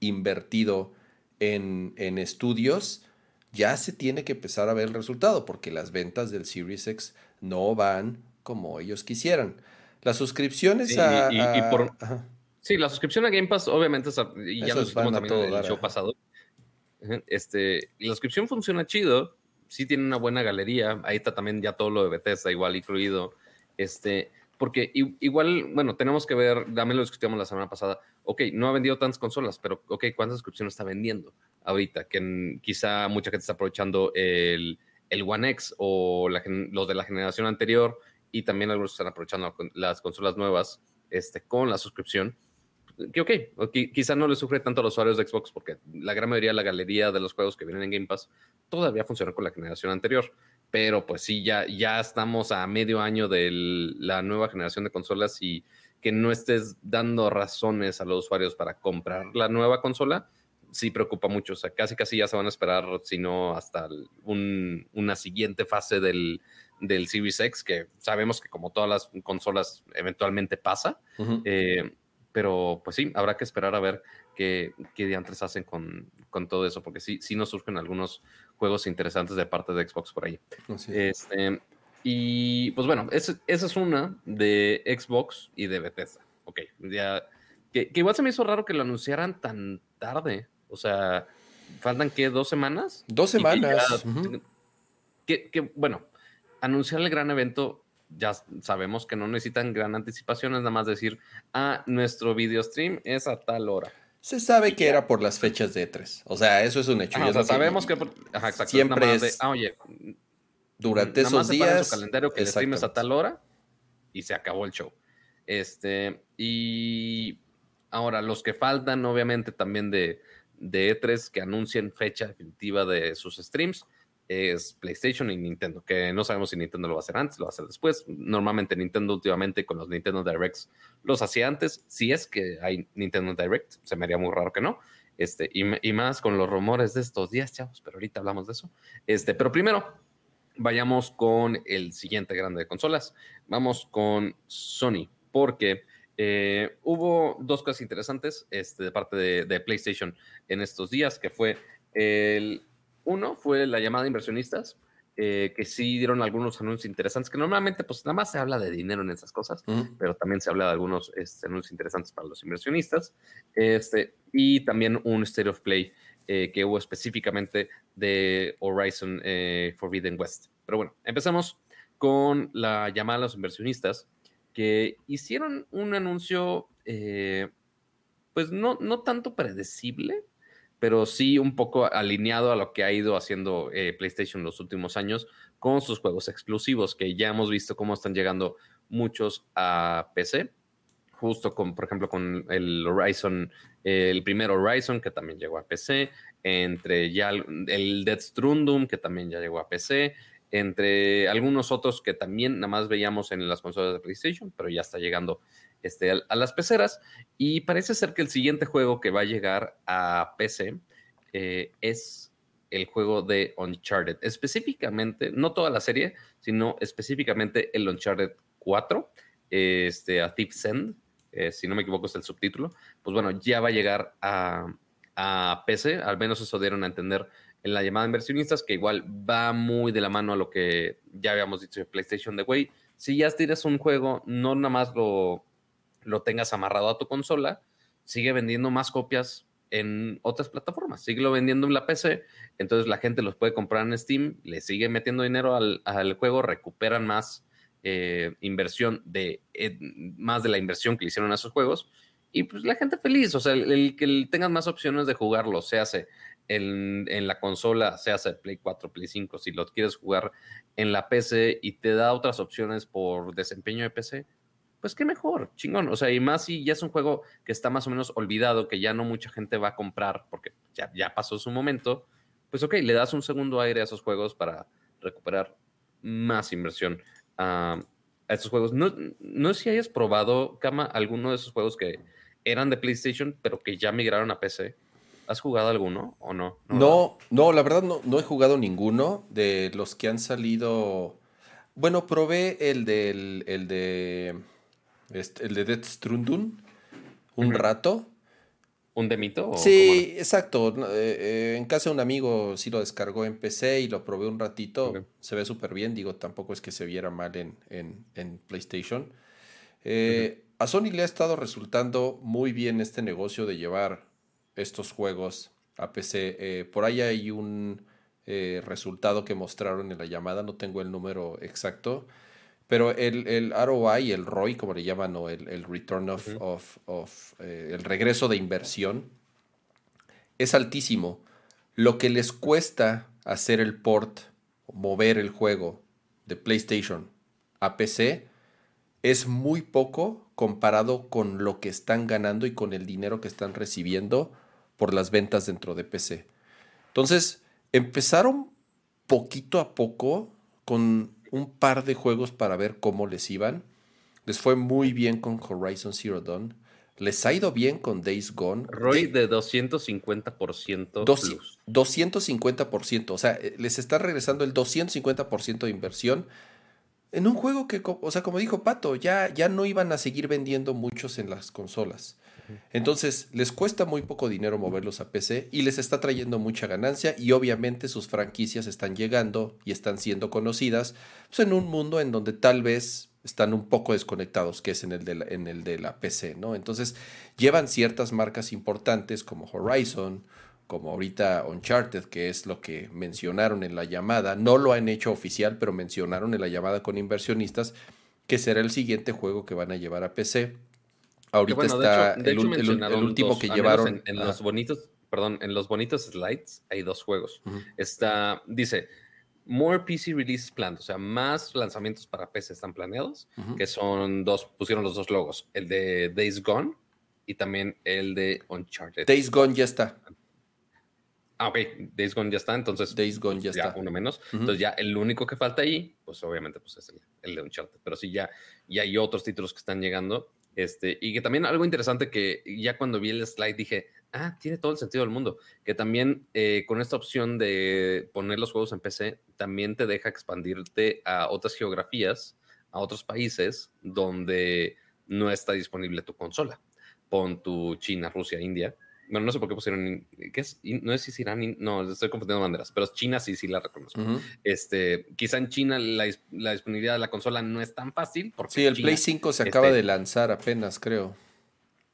S2: invertido en, estudios, ya se tiene que empezar a ver el resultado, porque las ventas del Series X no van como ellos quisieran. Las suscripciones a,
S1: Sí, la suscripción a Game Pass, obviamente, y ya lo dijimos también en el show pasado. Este, la suscripción funciona chido, sí tiene una buena galería, ahí está también ya todo lo de Bethesda igual incluido. Este, porque igual, bueno, tenemos que ver, también lo discutíamos la semana pasada, ok, no ha vendido tantas consolas, pero ok, ¿cuántas suscripciones está vendiendo ahorita? Que quizá mucha gente está aprovechando el, el One X o los de la generación anterior y también algunos están aprovechando las consolas nuevas este, con la suscripción. Que ok, quizá no le sufre tanto a los usuarios de Xbox porque la gran mayoría de la galería de los juegos que vienen en Game Pass todavía funciona con la generación anterior pero pues sí, ya, ya estamos a medio año de la nueva generación de consolas y que no estés dando razones a los usuarios para comprar la nueva consola, sí preocupa mucho. O sea, casi casi ya se van a esperar, si no hasta una siguiente fase del, del Series X, que sabemos que como todas las consolas eventualmente pasa. Eh, pero pues sí, habrá que esperar a ver qué, qué diantres hacen con, con todo eso, porque sí, sí nos surgen algunos juegos interesantes de parte de Xbox por ahí. Este, y pues bueno, esa es una de Xbox y de Bethesda. Ok, ya. Que, igual se me hizo raro que lo anunciaran tan tarde. O sea, faltan que dos semanas.
S2: Dos semanas.
S1: Que, bueno, anunciar el gran evento, ya sabemos que no necesitan gran anticipación, es nada más decir, ah, nuestro video stream es a tal hora.
S2: Se sabe que era por las fechas de E3. O sea, eso es un hecho.
S1: o sea, sabemos que. Ajá, exacto.
S2: Siempre es.
S1: ah, oye,
S2: Durante esos días.
S1: Su calendario que el stream es a tal hora y se acabó el show. Este, y ahora los que faltan, obviamente, también de, de E3 que anuncien fecha definitiva de sus streams es PlayStation y Nintendo, que no sabemos si Nintendo lo va a hacer antes, lo va a hacer después. Normalmente Nintendo últimamente con los Nintendo Directs los hacía antes. Si es que hay Nintendo Direct, se me haría muy raro que no. Este, y, más con los rumores de estos días, chavos, pero ahorita hablamos de eso. Este, pero primero, vayamos con el siguiente grande de consolas. Vamos con Sony, porque eh, hubo dos cosas interesantes este, de parte de PlayStation en estos días, que fue el uno fue la llamada de inversionistas, eh, que sí dieron algunos anuncios interesantes, que normalmente pues nada más se habla de dinero en esas cosas, pero también se habla de algunos este, anuncios interesantes para los inversionistas, este, y también un State of Play eh, que hubo específicamente de Horizon eh, Forbidden West. Pero bueno, empezamos con la llamada a los inversionistas, que hicieron un anuncio, pues no, no tanto predecible, pero sí un poco alineado a lo que ha ido haciendo eh, PlayStation los últimos años con sus juegos exclusivos, que ya hemos visto cómo están llegando muchos a PC, justo con, por ejemplo, con el Horizon, el primer Horizon, que también llegó a PC, entre ya el, Dead Strundum, que también ya llegó a PC, entre algunos otros que también nada más veíamos en las consolas de PlayStation, pero ya está llegando este, a, las peceras. Y parece ser que el siguiente juego que va a llegar a PC eh, es el juego de Uncharted. Específicamente, no toda la serie, sino específicamente el Uncharted 4, este, a Thief's End, eh, si no me equivoco es el subtítulo. Pues bueno, ya va a llegar a, a PC, al menos eso dieron a entender en la llamada inversionistas, que igual va muy de la mano a lo que ya habíamos dicho de PlayStation de güey. Si ya tienes un juego, no nada más lo, lo tengas amarrado a tu consola, sigue vendiendo más copias en otras plataformas, sigue vendiendo en la PC, entonces la gente los puede comprar en Steam, le sigue metiendo dinero al, juego, recuperan más eh, inversión de eh, más de la inversión que hicieron a esos juegos y pues la gente feliz, o sea, el, que tengan más opciones de jugarlo, se hace en, en, la consola, se hace Play 4, Play 5, si lo quieres jugar en la PC y te da otras opciones por desempeño de PC, pues qué mejor, chingón. O sea, y más si ya es un juego que está más o menos olvidado, que ya no mucha gente va a comprar porque ya, ya pasó su momento, pues ok, le das un segundo aire a esos juegos para recuperar más inversión a esos juegos. No, no sé si hayas probado, Kama, alguno de esos juegos que eran de PlayStation, pero que ya migraron a PC. ¿Has jugado alguno o no?
S2: No, no, la verdad no, no he jugado ninguno de los que han salido. Bueno, probé el del el de este, el de Death Strundun, un rato.
S1: ¿Un demito?
S2: sí, exacto. Eh, eh, en casa de un amigo sí lo descargó en PC y lo probé un ratito. Se ve súper bien, digo, tampoco es que se viera mal en, en, PlayStation. Eh, a Sony le ha estado resultando muy bien este negocio de llevar estos juegos a PC. por ahí hay un resultado que mostraron en la llamada, no tengo el número exacto pero el, el ROI, el ROI, como le llaman, o el, return of, of, eh, el regreso de inversión, es altísimo. Lo que les cuesta hacer el port, mover el juego de PlayStation a PC, es muy poco comparado con lo que están ganando y con el dinero que están recibiendo por las ventas dentro de PC. Entonces, empezaron poquito a poco con un par de juegos para ver cómo les iban. Les fue muy bien con Horizon Zero Dawn. Les ha ido bien con Days Gone.
S1: Roy de 250%.
S2: 250%. O sea, eh, les está regresando el 250% de inversión en un juego que, o sea, como dijo Pato, ya, ya no iban a seguir vendiendo muchos en las consolas. Entonces, les cuesta muy poco dinero moverlos a PC y les está trayendo mucha ganancia y obviamente sus franquicias están llegando y están siendo conocidas pues, en un mundo en donde tal vez están un poco desconectados, que es en el de la, en el de la PC, ¿no? Entonces, llevan ciertas marcas importantes como Horizon, como ahorita Uncharted, que es lo que mencionaron en la llamada, no lo han hecho oficial, pero mencionaron en la llamada con inversionistas que será el siguiente juego que van a llevar a PC Ahorita está el, último que llevaron.
S1: En, los bonitos, perdón, en los bonitos slides hay dos juegos. Está, dice, more PC releases planned, o sea, más lanzamientos para PC están planeados, que son dos, pusieron los dos logos, el de Days Gone y también el de Uncharted.
S2: Days Gone ya está.
S1: Ah, ok, Days Gone ya está, entonces.
S2: Days Gone ya, está.
S1: Uno menos. Entonces ya el único que falta ahí, pues obviamente pues es el, de Uncharted. Pero sí, ya, ya hay otros títulos que están llegando. Este, y que también algo interesante que ya cuando vi el slide dije, ah, tiene todo el sentido del mundo. Que también eh, con esta opción de poner los juegos en PC, también te deja expandirte a otras geografías, a otros países donde no está disponible tu consola. Pon tu China, Rusia, India bueno, no sé por qué pusieron, ¿qué es? No sé si es Irán, no, estoy confundiendo banderas, pero China sí, sí la reconozco. este, quizá en China la, disponibilidad de la consola no es tan fácil. Porque
S2: sí, el Play 5 se acaba este de lanzar apenas, creo.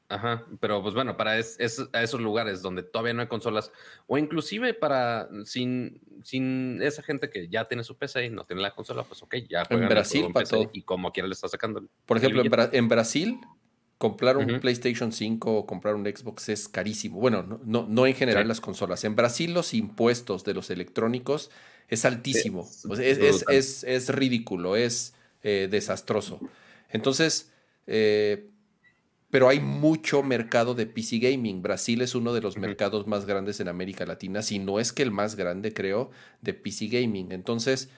S1: Ajá, pero pues bueno, para es, a esos lugares donde todavía no hay consolas, o inclusive para sin, sin esa gente que ya tiene su PC y no tiene la consola, pues ok, ya
S2: juegan En Brasil, para todo.
S1: Y como quiera le está sacando.
S2: Por ejemplo, en Brasil comprar un PlayStation 5 o comprar un Xbox es carísimo. Bueno, no, no, en general las consolas. En Brasil los impuestos de los electrónicos es altísimo. Es, es, ridículo, es eh, desastroso. Entonces, eh, pero hay mucho mercado de PC gaming. Brasil es uno de los mercados más grandes en América Latina, si no es que el más grande, creo, de PC gaming. Entonces,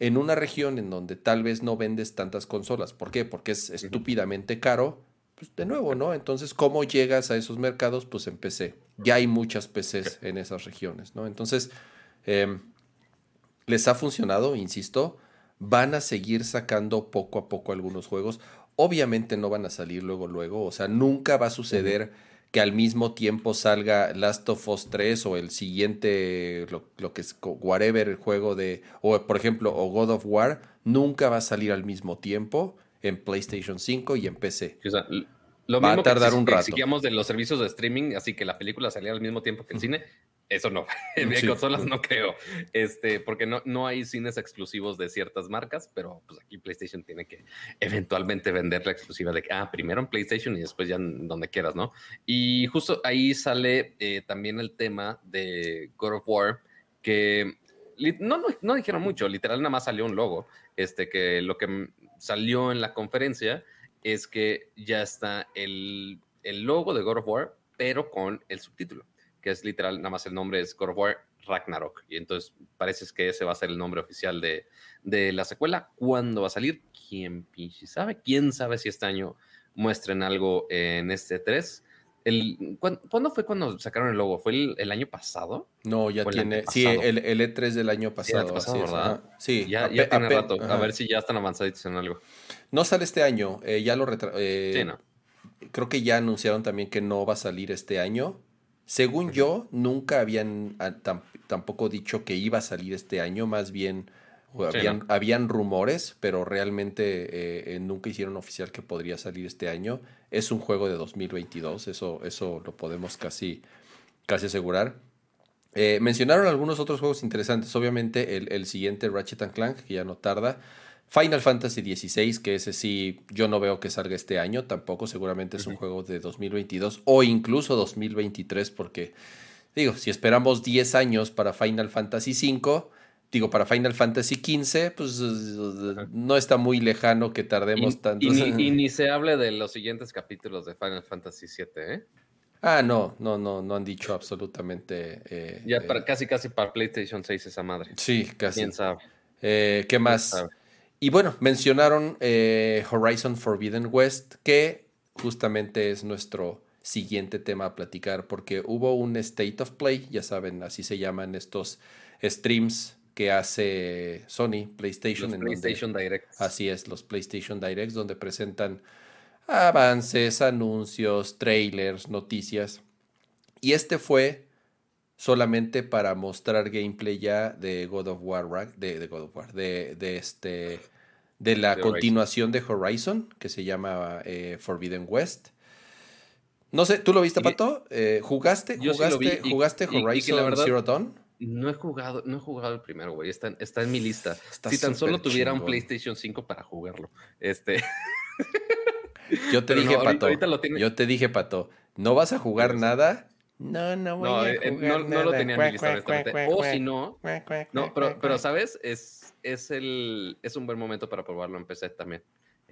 S2: en una región en donde tal vez no vendes tantas consolas, ¿por qué? Porque es estúpidamente caro pues de nuevo, ¿no? Entonces, ¿cómo llegas a esos mercados? Pues en PC. Ya hay muchas PCs en esas regiones, ¿no? Entonces, em, les ha funcionado, insisto, van a seguir sacando poco a poco algunos juegos. Obviamente no van a salir luego, luego, o sea, nunca va a suceder que al mismo tiempo salga Last of Us 3 o el siguiente, lo, que es whatever el juego de, o por ejemplo, o God of War, nunca va a salir al mismo tiempo en PlayStation 5 y en PC.
S1: Lo Va a tardar un rato. Exigíamos de los servicios de streaming, así que la película salía al mismo tiempo que el cine. Eso no, en consolas no creo, este, porque no, no hay cines exclusivos de ciertas marcas, pero pues aquí PlayStation tiene que eventualmente vender la exclusiva de que, ah, primero en PlayStation y después ya en donde quieras, ¿no? Y justo ahí sale eh, también el tema de God of War, que no, no, no, dijeron mucho, literal nada más salió un logo, este, que lo que salió en la conferencia es que ya está el, logo de God of War, pero con el subtítulo, que es literal, nada más el nombre es God of War Ragnarok. Y entonces parece que ese va a ser el nombre oficial de, la secuela. ¿Cuándo va a salir? ¿Quién sabe? ¿Quién sabe si este año muestren algo en este 3? El, ¿cuándo, fue cuando sacaron el logo? ¿Fue el, año pasado?
S2: No, ya tiene. Sí, el, E3 del año pasado.
S1: Sí, ¿verdad? Sí, ya, tiene rato. A ver si ya están avanzaditos en algo.
S2: No sale este año. Eh, ya lo eh, sí, no. Creo que ya anunciaron también que no va a salir este año. Según yo, nunca habían ah, tampoco dicho que iba a salir este año. Más bien habían, rumores, pero realmente eh, nunca hicieron oficial que podría salir este año. Es un juego de 2022, eso, eso lo podemos casi, casi asegurar. Eh, mencionaron algunos otros juegos interesantes, obviamente el, siguiente Ratchet Clank, que ya no tarda. Final Fantasy XVI, que ese sí yo no veo que salga este año, tampoco seguramente es un juego de 2022 o incluso 2023, porque digo, si esperamos 10 años para Final Fantasy V, digo, para Final Fantasy XV, pues no está muy lejano que tardemos tanto.
S1: Y ni, se hable de los siguientes capítulos de Final Fantasy VII, ¿eh?
S2: Ah, no, no, no, no han dicho absolutamente. Eh,
S1: ya para, eh, casi, casi para PlayStation 6 esa madre.
S2: Sí, casi.
S1: ¿Quién sabe?
S2: Eh, ¿Qué más? Y bueno, mencionaron Horizon Forbidden West, que justamente es nuestro siguiente tema a platicar, porque hubo un State of Play, ya saben, así se llaman estos streams que hace Sony, PlayStation.
S1: Los PlayStation Direct.
S2: Así es, los PlayStation Directs, donde presentan avances, anuncios, trailers, noticias. Y este fue solamente para mostrar gameplay ya de God of War, de, God of War, de, este, de la continuación de Horizon, que se llama eh, Forbidden West. No sé, ¿tú lo viste, Pato? Eh, ¿Jugaste, jugaste, jugaste Horizon Zero Dawn?
S1: No he jugado, no he jugado el primero, güey. Está, está en mi lista. si tan solo tuviera un PlayStation 5 para jugarlo. Este.
S2: Yo te dije, Pato. yo te dije, Pato, no vas a jugar nada No, no voy
S1: No,
S2: a
S1: eh, eh,
S2: jugar
S1: no, no lo
S2: nada.
S1: tenía en mi lista, honestamente. O si no, no, pero, pero. ¿sabes? Es, es, el, es un buen momento para probarlo en PC también.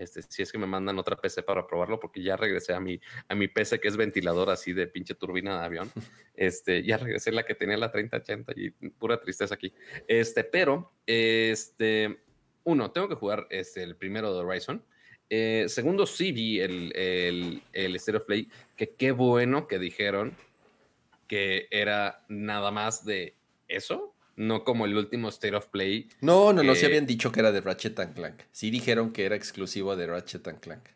S1: Este, si es que me mandan otra PC para probarlo, porque ya regresé a mi, a mi PC que es ventilador así de pinche turbina de avión. Este, ya regresé la que tenía la 3080 y pura tristeza aquí. Este, pero, este, uno, tengo que jugar este, el primero de Horizon. Eh, segundo, sí vi el, el, el State of Play, que qué bueno que dijeron que era nada más de eso, no como el último State of Play.
S2: No, no, no, se habían dicho que era de Ratchet and Clank. Sí dijeron que era exclusivo de Ratchet and Clank.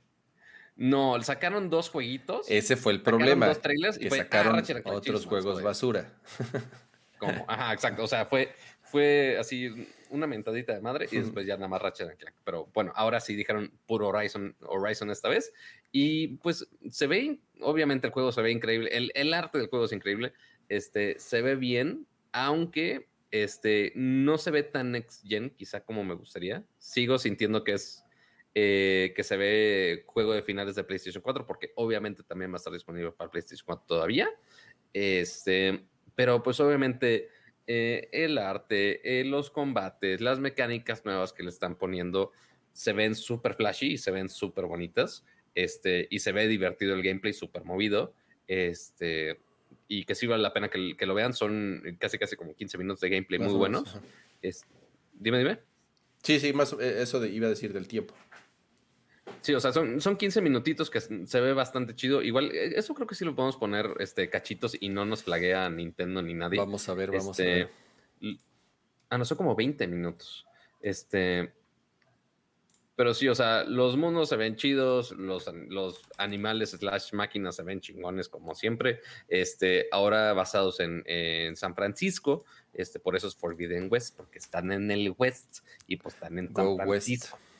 S1: No, sacaron dos jueguitos.
S2: Ese fue el problema.
S1: dos trailers y ah,
S2: sacaron
S1: Ratchet and Clank,
S2: otros juegos basura.
S1: como- Ajá, exacto. O sea, fue, fue así una mentadita de madre y después ya nada más Ratchet and Clank. Pero bueno, ahora sí dijeron puro Horizon, Horizon esta vez. Y pues se ve, obviamente el juego se ve increíble. El, el arte del juego es increíble. Este, se ve bien, aunque este, no se ve tan next gen, quizá como me gustaría. Sigo sintiendo que es eh, que se ve juego de finales de PlayStation 4, porque obviamente también va a estar disponible para PlayStation 4 todavía. Este, pero pues obviamente eh, el arte, eh, los combates, las mecánicas nuevas que le están poniendo se ven súper flashy y se ven súper bonitas. Este, y se ve divertido el gameplay, súper movido. Este, y que sí vale la pena que, que lo vean. Son casi, casi como 15 minutos de gameplay
S2: Más
S1: muy buenos. Es- dime, dime.
S2: Sí, sí, más eh, eso de, iba a decir del tiempo.
S1: Sí, o sea, son, son 15 minutitos que se ve bastante chido. Igual, eh, eso creo que sí lo podemos poner este, cachitos y no nos flaguea Nintendo ni nadie.
S2: Vamos a ver, vamos
S1: Este,
S2: a ver.
S1: l- Ah, no, son como 20 minutos. Este. Pero sí, o sea, los mundos se ven chidos, los, los animales slash máquinas se ven chingones como siempre. Este, ahora basados en, en San Francisco, este, por eso es Forbidden West, porque están en el West y pues están en San
S2: West.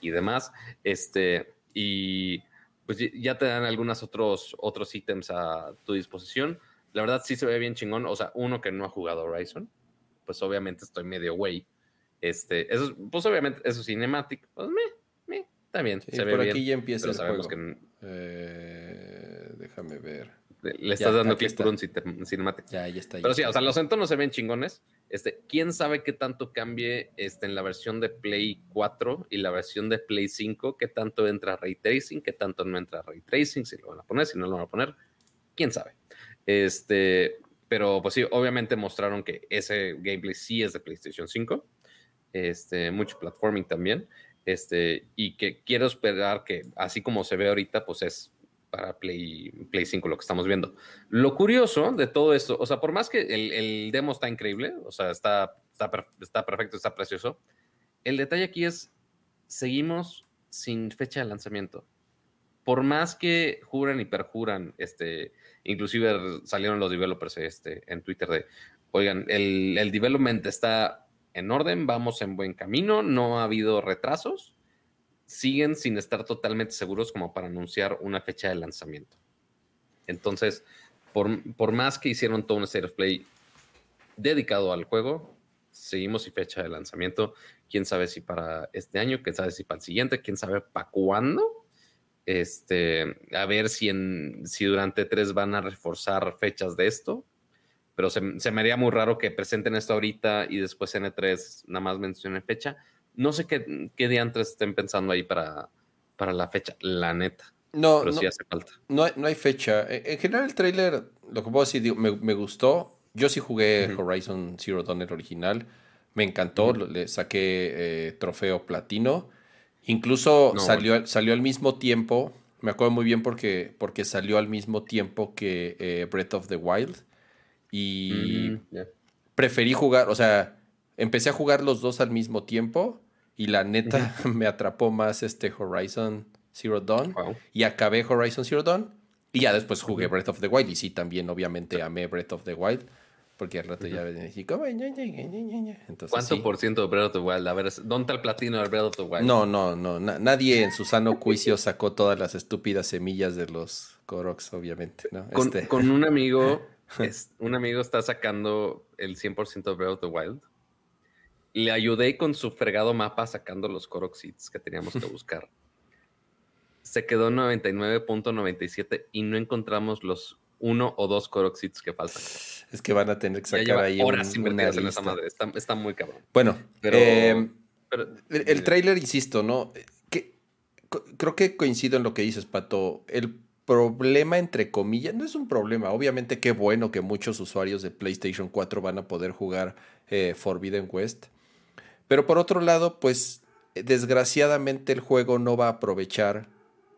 S1: Y demás. Este, y pues ya te dan algunos otros, otros ítems a tu disposición. La verdad sí se ve bien chingón. O sea, uno que no ha jugado Horizon, pues obviamente estoy medio güey. Este, eso, es- pues obviamente eso es cinematic. Pues me, me, está bien.
S2: Sí,
S1: se ve
S2: por
S1: bien.
S2: aquí ya empieza el juego.
S1: que
S2: Eh, déjame ver.
S1: le estás
S2: Ya,
S1: dando clic por un cinematic.
S2: Ya, ya está. ya
S1: Pero sí,
S2: está.
S1: o sea, los entornos se ven chingones. Este, quién sabe qué tanto cambie este, en la versión de Play 4 y la versión de Play 5, qué tanto entra ray tracing, qué tanto no entra ray tracing, si lo van a poner, si no lo van a poner, quién sabe. Este, pero pues sí, obviamente mostraron que ese gameplay sí es de PlayStation 5. Este, mucho platforming también. Este, y que quiero esperar que así como se ve ahorita, pues es para Play, Play 5 lo que estamos viendo. Lo curioso de todo esto, o sea, por más que el, el demo está increíble, o sea, está, está, está perfecto, está precioso, el detalle aquí es, seguimos sin fecha de lanzamiento. Por más que juran y perjuran, este, inclusive salieron los developers este, en Twitter de, oigan, el, el development está en orden, vamos en buen camino, no ha habido retrasos, siguen sin estar totalmente seguros como para anunciar una fecha de lanzamiento. Entonces, por, por más que hicieron todo un State of Play dedicado al juego, seguimos sin fecha de lanzamiento. Quién sabe si para este año, quién sabe si para el siguiente, quién sabe para cuándo. Este, a ver si, en, si durante tres van a reforzar fechas de esto. Pero se, se me haría muy raro que presenten esto ahorita y después en E3 nada más mencionen fecha. No sé qué, qué diantres estén pensando ahí para, para la fecha, la neta.
S2: No,
S1: Pero
S2: no,
S1: sí hace falta.
S2: no, hay, no hay fecha. En, en general, el tráiler, lo que puedo decir, digo, me, me gustó. Yo sí jugué. Horizon Zero Dawn el original. Me encantó. Le saqué eh, trofeo platino. Incluso
S1: No,
S2: salió, salió al mismo tiempo. Me acuerdo muy bien porque, porque salió al mismo tiempo que eh, Breath of the Wild. Y
S1: Mm, ya.
S2: preferí jugar, o sea, empecé a jugar los dos al mismo tiempo. Y la neta me atrapó más este Horizon Zero Dawn.
S1: Wow.
S2: Y acabé Horizon Zero Dawn. Y ya después jugué. Breath of the Wild. Y sí, también obviamente amé Breath of the Wild. Porque al rato ya venía como... ña, ña, ña, ña, ña. Entonces,
S1: ¿Cuánto
S2: sí.
S1: por ciento de Breath of the Wild? A ver, ¿dónde está el platino del Breath of the Wild?
S2: No, no, no. na- nadie en su sano juicio sacó todas las estúpidas semillas de los Koroks, obviamente. ¿no?
S1: Con,
S2: Este,
S1: con un amigo, es- un amigo está sacando el 100% de Breath of the Wild. Le ayudé con su fregado mapa sacando los Korok Seeds que teníamos que buscar. Se quedó 99.97 y no encontramos los uno o dos Coroxids que faltan.
S2: Es que van a tener que sacar ahí
S1: horas invertidas en esa madre. Está, muy cabrón.
S2: Bueno, pero, em, el, trailer, insisto, ¿no? Que, creo que coincido en lo que dices, Pato. El problema, entre comillas, no es un problema. Obviamente, qué bueno que muchos usuarios de PlayStation 4 van a poder jugar eh, Forbidden West. Pero por otro lado, pues desgraciadamente el juego no va a aprovechar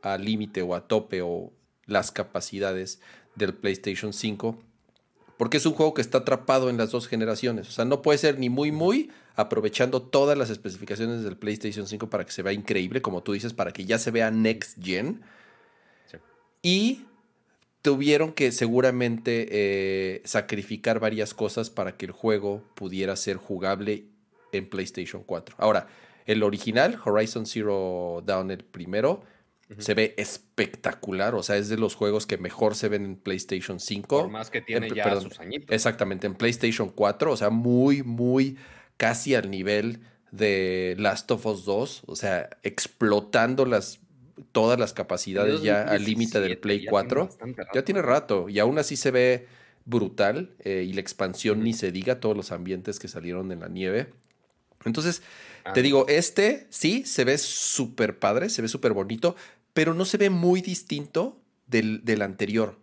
S2: al límite o a tope o las capacidades del PlayStation 5 porque es un juego que está atrapado en las dos generaciones. O sea, no puede ser ni muy, muy aprovechando todas las especificaciones del PlayStation 5 para que se vea increíble, como tú dices, para que ya se vea next gen. Y tuvieron que seguramente eh, sacrificar varias cosas para que el juego pudiera ser jugable en PlayStation 4. Ahora, el original, Horizon Zero Dawn, el primero, se ve espectacular, o sea, es de los juegos que mejor se ven en PlayStation 5.
S1: Por más que tiene ya sus añitos.
S2: Exactamente, en PlayStation 4, o sea, muy, muy casi al nivel de Last of Us 2, o sea, explotando las todas las capacidades ya al límite del Play 4. ya tiene rato y aún así se ve brutal eh, y la expansión ni se diga todos los ambientes que salieron en la nieve. Entonces, te ah. digo, este sí se ve súper padre, se ve súper bonito, pero no se ve muy distinto del, anterior.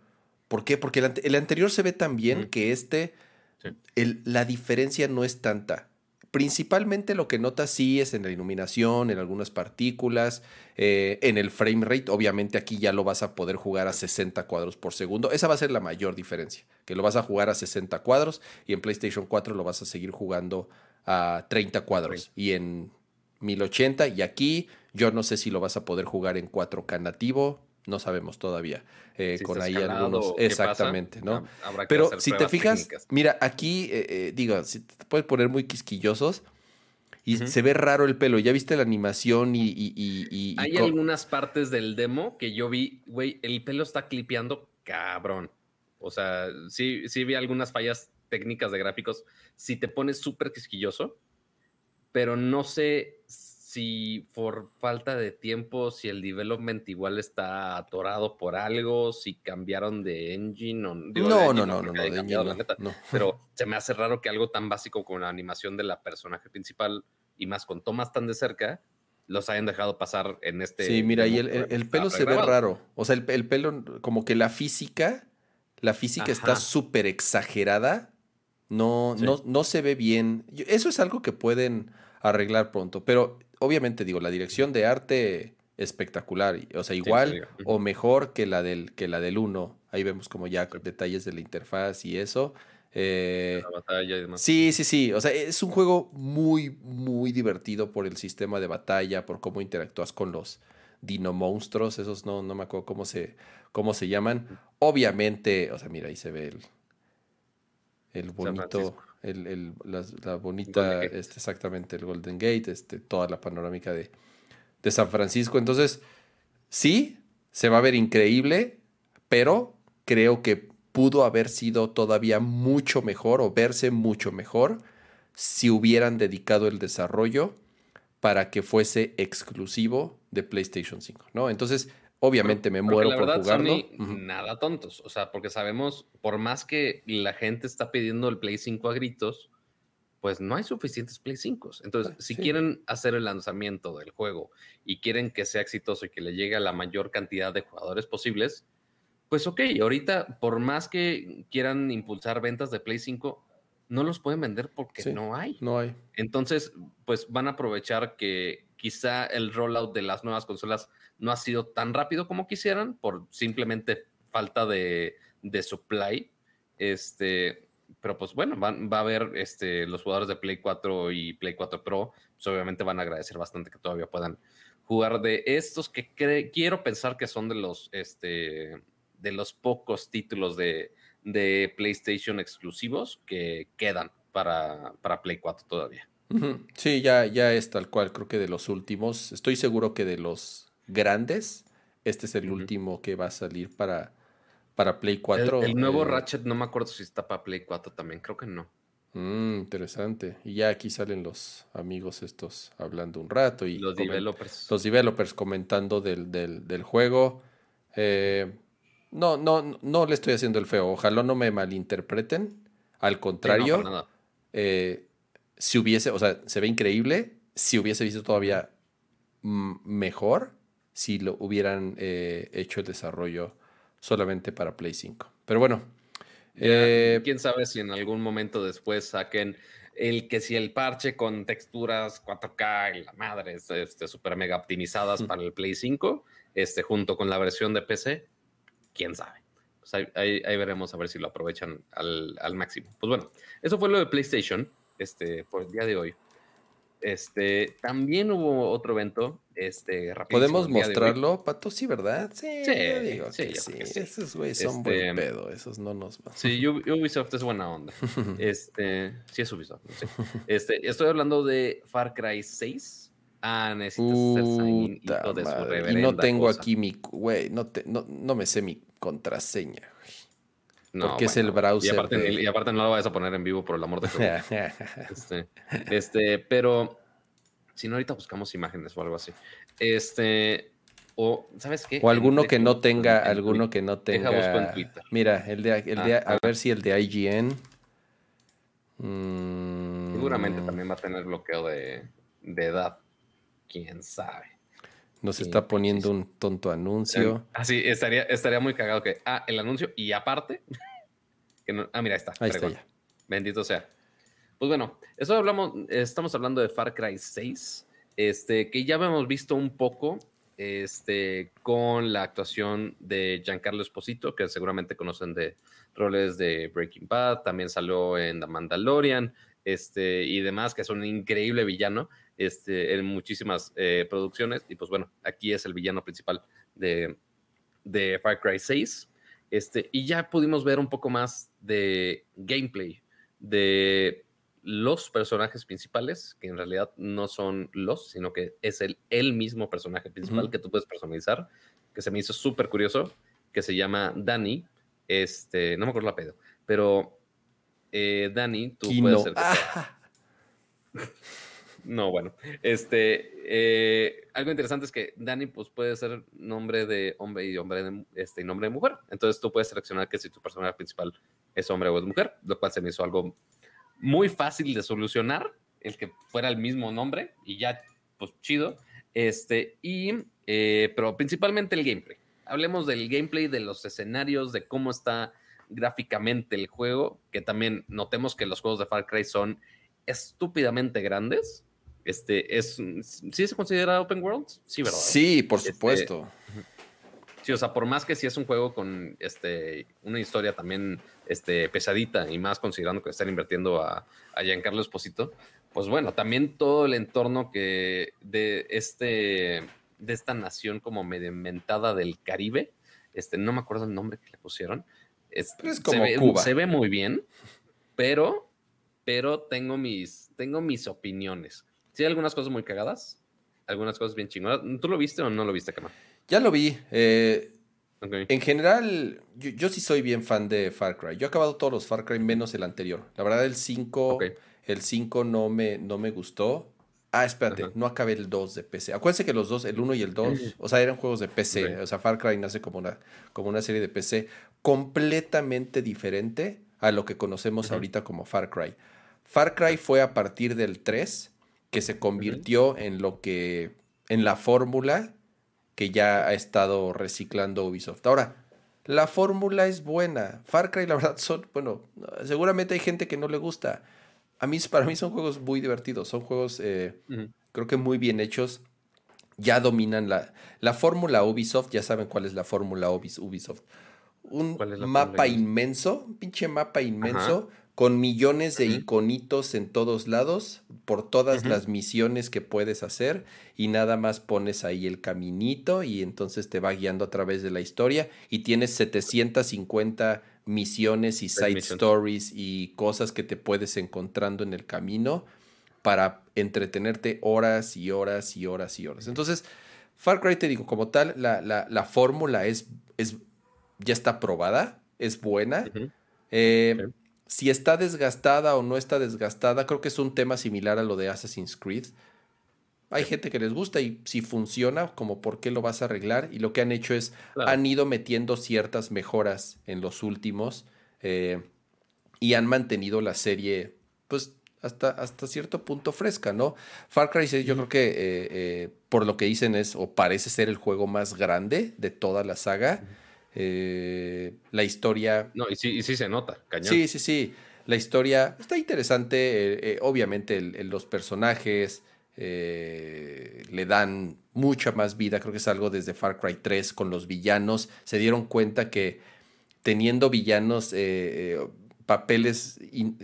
S2: ¿Por qué? Porque el, anterior se ve tan bien que este, la diferencia no es tanta. Principalmente lo que notas sí es en la iluminación, en algunas partículas, eh, en el frame rate. Obviamente aquí ya lo vas a poder jugar a 60 cuadros por segundo. Esa va a ser la mayor diferencia, que lo vas a jugar a 60 cuadros y en PlayStation 4 lo vas a seguir jugando a 30 cuadros y en 1080 y aquí yo no sé si lo vas a poder jugar en 4K nativo, no sabemos todavía. Eh, con ahí algunos. Exactamente, ¿no? Pero si te fijas, mira, aquí, eh, eh, digo, si te puedes poner muy quisquillosos. Y se ve raro el pelo. ¿Ya viste la animación y.
S1: Hay algunas partes del demo que yo vi, güey, el pelo está clipeando cabrón. O sea, sí, sí vi algunas fallas técnicas de gráficos. Si te pones súper quisquilloso, pero no sé si por falta de tiempo, si el development igual está atorado por algo, si cambiaron de engine o
S2: no, no, no, no,
S1: Pero se me hace raro que algo tan básico como la animación de la personaje principal y más con tomas tan de cerca los hayan dejado pasar en este.
S2: Sí, mira, y el, pelo se ve raro. O sea, el, pelo, como que la física, la física está súper exagerada. No, no, no se ve bien. Eso es algo que pueden arreglar pronto. Pero obviamente digo, la dirección de arte espectacular, o sea, igual o mejor que la del que la del 1. Ahí vemos como ya detalles de la interfaz y eso. Eh,
S1: la batalla y demás.
S2: Sí, sí, sí. O sea, es un juego muy, muy divertido por el sistema de batalla, por cómo interactúas con los dino monstruos. Esos no, no me acuerdo cómo se, cómo se llaman. Obviamente, o sea, mira, ahí se ve el, el bonito el, la, bonita, este, exactamente, el Golden Gate, este, toda la panorámica de, de San Francisco. Entonces, sí, se va a ver increíble, pero creo que pudo haber sido todavía mucho mejor o verse mucho mejor si hubieran dedicado el desarrollo para que fuese exclusivo de PlayStation 5, ¿no? Entonces, Obviamente me muero por jugarlo.
S1: Nada tontos. O sea, porque sabemos, por más que la gente está pidiendo el Play 5 a gritos, pues no hay suficientes Play 5. Entonces, ah, si quieren hacer el lanzamiento del juego y quieren que sea exitoso y que le llegue a la mayor cantidad de jugadores posibles, pues ok, ahorita, por más que quieran impulsar ventas de Play 5, no los pueden vender porque no hay.
S2: No hay.
S1: Entonces, pues van a aprovechar que quizá el rollout de las nuevas consolas no ha sido tan rápido como quisieran por simplemente falta de, supply. Este, pero pues bueno, va a haber este, los jugadores de Play 4 y Play 4 Pro, pues obviamente van a agradecer bastante que todavía puedan jugar de estos que quiero pensar que son de los, este, de los pocos títulos de, PlayStation exclusivos que quedan para, para Play 4 todavía.
S2: Sí, ya, ya es tal cual, creo que de los últimos. Estoy seguro que de los grandes, este es el último que va a salir para, para Play 4.
S1: El, nuevo eh, Ratchet, no me acuerdo si está para Play 4 también, creo que no.
S2: Mm, interesante. Y ya aquí salen los amigos estos hablando un rato. Y
S1: los developers.
S2: Los developers comentando del, del, juego. Eh, No, no, no le estoy haciendo el feo. Ojalá no me malinterpreten. Al contrario, eh, si hubiese, o sea, se ve increíble. Si hubiese visto todavía mejor si lo hubieran eh, hecho el desarrollo solamente para Play 5. Pero bueno.
S1: Eh, Quién sabe si en algún momento después saquen el que si el parche con texturas 4K y la madre, este, super mega optimizadas para el Play 5, este, junto con la versión de PC, quién sabe. Pues ahí, veremos a ver si lo aprovechan al, al, máximo. Pues bueno, eso fue lo de PlayStation este, por el día de hoy. Este, también hubo otro evento, este,
S2: ¿Podemos mostrarlo, Pato? Sí, ¿verdad? Sí, sí, digo sí, Esos güeyes son buen este, pedo, esos no nos van.
S1: Sí, Ubisoft es buena onda. este, sí es Ubisoft. Este, estoy hablando de Far Cry 6. Ah, necesitas
S2: hacer de su Y no tengo aquí mi, güey, no, no, no me sé mi contraseña, no, porque es el browser.
S1: Y aparte, no lo vayas a poner en vivo por el amor de Dios. este, este, pero si no, ahorita buscamos imágenes o algo así. Este, o, ¿sabes qué?
S2: O alguno que no tenga, alguno que no tenga. Deja en Twitter. Mira, el de, el de ah, a ah. ver si el de IGN.
S1: Mm. Seguramente también va a tener bloqueo de, de edad. Quién sabe.
S2: Nos está poniendo un tonto anuncio.
S1: Así, ah, estaría, estaría muy cagado que, ah, el anuncio y aparte, que no, ah, mira, ahí está.
S2: Ahí está ya.
S1: Bendito sea. Pues bueno, eso hablamos, estamos hablando de Far Cry 6, este, que ya habíamos visto un poco este, con la actuación de Giancarlo Esposito, que seguramente conocen de roles de Breaking Bad, también salió en The Mandalorian, este, y demás, que es un increíble villano este, en muchísimas eh, producciones. Y pues bueno, aquí es el villano principal de, de Far Cry 6. Este, y ya pudimos ver un poco más de gameplay de los personajes principales, que en realidad no son los, sino que es el, el mismo personaje principal que tú puedes personalizar, que se me hizo súper curioso, que se llama Danny. Este, no me acuerdo el apellido, pero eh, Danny, tú puedes ser. No, bueno. Este, eh, algo interesante es que Danny pues, puede ser nombre de hombre y hombre de, este, nombre de mujer. Entonces tú puedes seleccionar que si tu personaje principal es hombre o es mujer, lo cual se me hizo algo muy fácil de solucionar, el que fuera el mismo nombre y ya, pues chido. Este, y, eh, pero principalmente el gameplay. Hablemos del gameplay, de los escenarios, de cómo está gráficamente el juego, que también notemos que los juegos de Far Cry son estúpidamente grandes este, es, ¿Sí se considera open world? Sí, ¿verdad?
S2: Sí, por este, supuesto.
S1: sí, o sea, por más que sí es un juego con este, una historia también este, pesadita y más considerando que están invirtiendo a, a Giancarlo Esposito, pues bueno, también todo el entorno que de este de esta nación como medio inventada del Caribe, este, no me acuerdo el nombre que le pusieron. Es, como se ve, Cuba. Se ve muy bien, pero, pero tengo mis, tengo mis opiniones. Sí, hay algunas cosas muy cagadas, algunas cosas bien chingonas. ¿Tú lo viste o no lo viste, Kama?
S2: Ya lo vi. Eh, en general, yo, sí soy bien fan de Far Cry. Yo he acabado todos los Far Cry menos el anterior. La verdad, el 5, el 5 no me, no me gustó. Ah, espérate, no acabé el 2 de PC. Acuérdense que los dos, el 1 y el 2, o sea, eran juegos de PC. O sea, Far Cry nace como una, como una serie de PC completamente diferente a lo que conocemos ahorita como Far Cry. Far Cry fue a partir del 3 que se convirtió en lo que, en la fórmula que ya ha estado reciclando Ubisoft. Ahora, la fórmula es buena. Far Cry, la verdad, son, bueno, seguramente hay gente que no le gusta. A mí, para mí son juegos muy divertidos, son juegos, eh, creo que muy bien hechos. Ya dominan la, la fórmula Ubisoft, ya saben cuál es la fórmula Ubisoft. Un mapa inmenso, un pinche mapa inmenso, con millones de iconitos en todos lados, por todas las misiones que puedes hacer, y nada más pones ahí el caminito y entonces te va guiando a través de la historia y tienes 750 misiones y side stories y cosas que te puedes encontrando en el camino para entretenerte horas y horas y horas y horas. Entonces, Far Cry, te digo, como tal, la, la, fórmula es, es, ya está probada, es buena. eh, si está desgastada o no está desgastada, creo que es un tema similar a lo de Assassin's Creed. hay gente que les gusta y si funciona, como por qué lo vas a arreglar. Y lo que han hecho es, han ido metiendo ciertas mejoras en los últimos eh, y han mantenido la serie, pues, hasta, hasta cierto punto fresca, ¿no? Far Cry 6 yo creo que, eh, eh, por lo que dicen es, o parece ser el juego más grande de toda la saga. La historia...
S1: No, y sí, y sí se nota, cañón.
S2: Sí, sí, sí. La historia está interesante, obviamente los personajes, eh, le dan mucha más vida, creo que es algo desde Far Cry 3 con los villanos, se dieron cuenta que teniendo villanos, eh, eh, papeles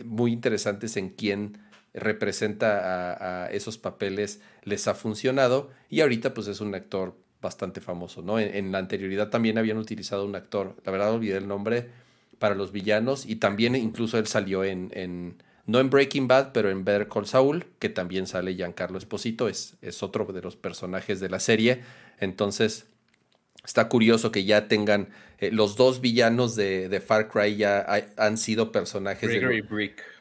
S2: muy interesantes en quien representa a, esos papeles les ha funcionado y ahorita pues es un actor bastante famoso, ¿no? En, la anterioridad también habían utilizado un actor, la verdad olvidé el nombre, para los villanos y también incluso él salió en no en Breaking Bad, pero en Better Call Saul, que también sale Giancarlo Esposito, es, es otro de los personajes de la serie. Entonces, está curioso que ya tengan eh, los dos villanos de, Far Cry ya han sido personajes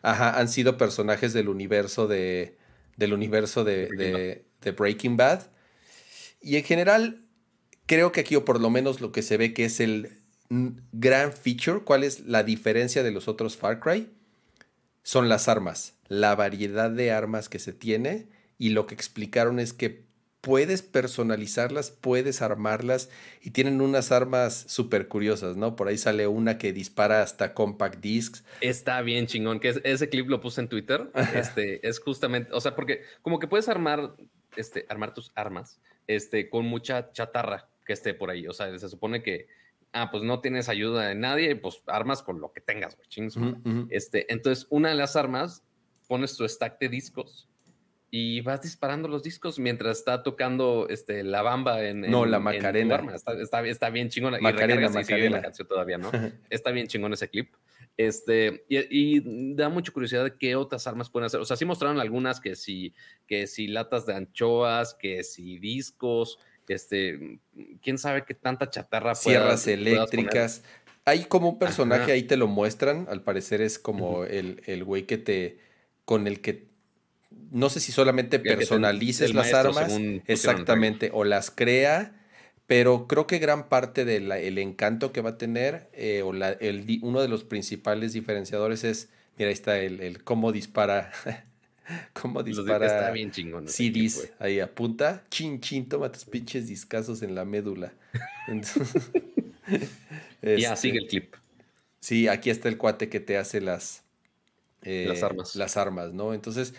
S2: ajá, han sido personajes del universo de del universo de, de, Breaking Bad y en general creo que aquí o por lo menos lo que se ve que es el gran feature cuál es la diferencia de los otros Far Cry son las armas, la variedad de armas que se tiene y lo que explicaron es que puedes personalizarlas, puedes armarlas y tienen unas armas súper curiosas, ¿no? Por ahí sale una que dispara hasta compact discs.
S1: Está bien chingón, que ese clip lo puse en Twitter. Este es justamente, o sea, porque como que puedes armar, este, armar tus armas, este, con mucha chatarra que esté por ahí. O sea, se supone que ah, pues no tienes ayuda de nadie, pues armas con lo que tengas, güey, Este, entonces, una de las armas, pones tu stack de discos y vas disparando los discos mientras está tocando este, la bamba en.
S2: No, la Macarena.
S1: está, está, bien chingona.
S2: Macarena, y Macarena.
S1: la canción todavía, ¿no? está bien chingón ese clip. Este, y, da mucha curiosidad de qué otras armas pueden hacer. O sea, sí mostraron algunas que si, que si latas de anchoas, que si discos, este, quién sabe qué tanta chatarra
S2: Sierras eléctricas. Hay como un personaje, ahí te lo muestran, al parecer es como el, el güey que te, con el que, no sé si solamente personalices las armas, exactamente, o las crea, pero creo que gran parte del encanto que va a tener, eh, o la, el, uno de los principales diferenciadores es, mira, ahí está el, el cómo dispara ¿Cómo dispara?
S1: Está bien chingón.
S2: CDs, ahí apunta, chin chin, toma tus pinches discazos en la médula.
S1: ya, sigue el clip.
S2: Sí, aquí está el cuate que te hace las,
S1: eh, las armas.
S2: Las armas, ¿no? Entonces,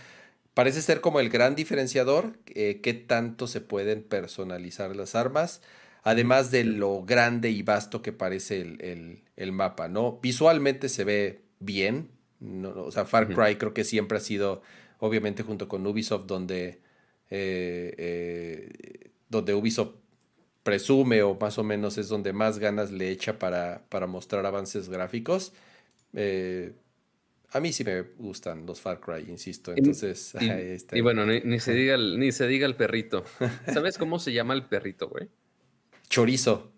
S2: parece ser como el gran diferenciador, eh, qué tanto se pueden personalizar las armas, además de lo grande y vasto que parece el, mapa, ¿no? Visualmente se ve bien, no, o sea, Far Cry creo que siempre ha sido obviamente junto con Ubisoft, donde, eh, eh, donde Ubisoft presume o más o menos es donde más ganas le echa para, para mostrar avances gráficos. Eh, a mí sí me gustan los Far Cry, insisto. Entonces,
S1: y, bueno, ni, se diga el, ni se diga el perrito. ¿Sabes cómo se llama el perrito, güey?
S2: Chorizo.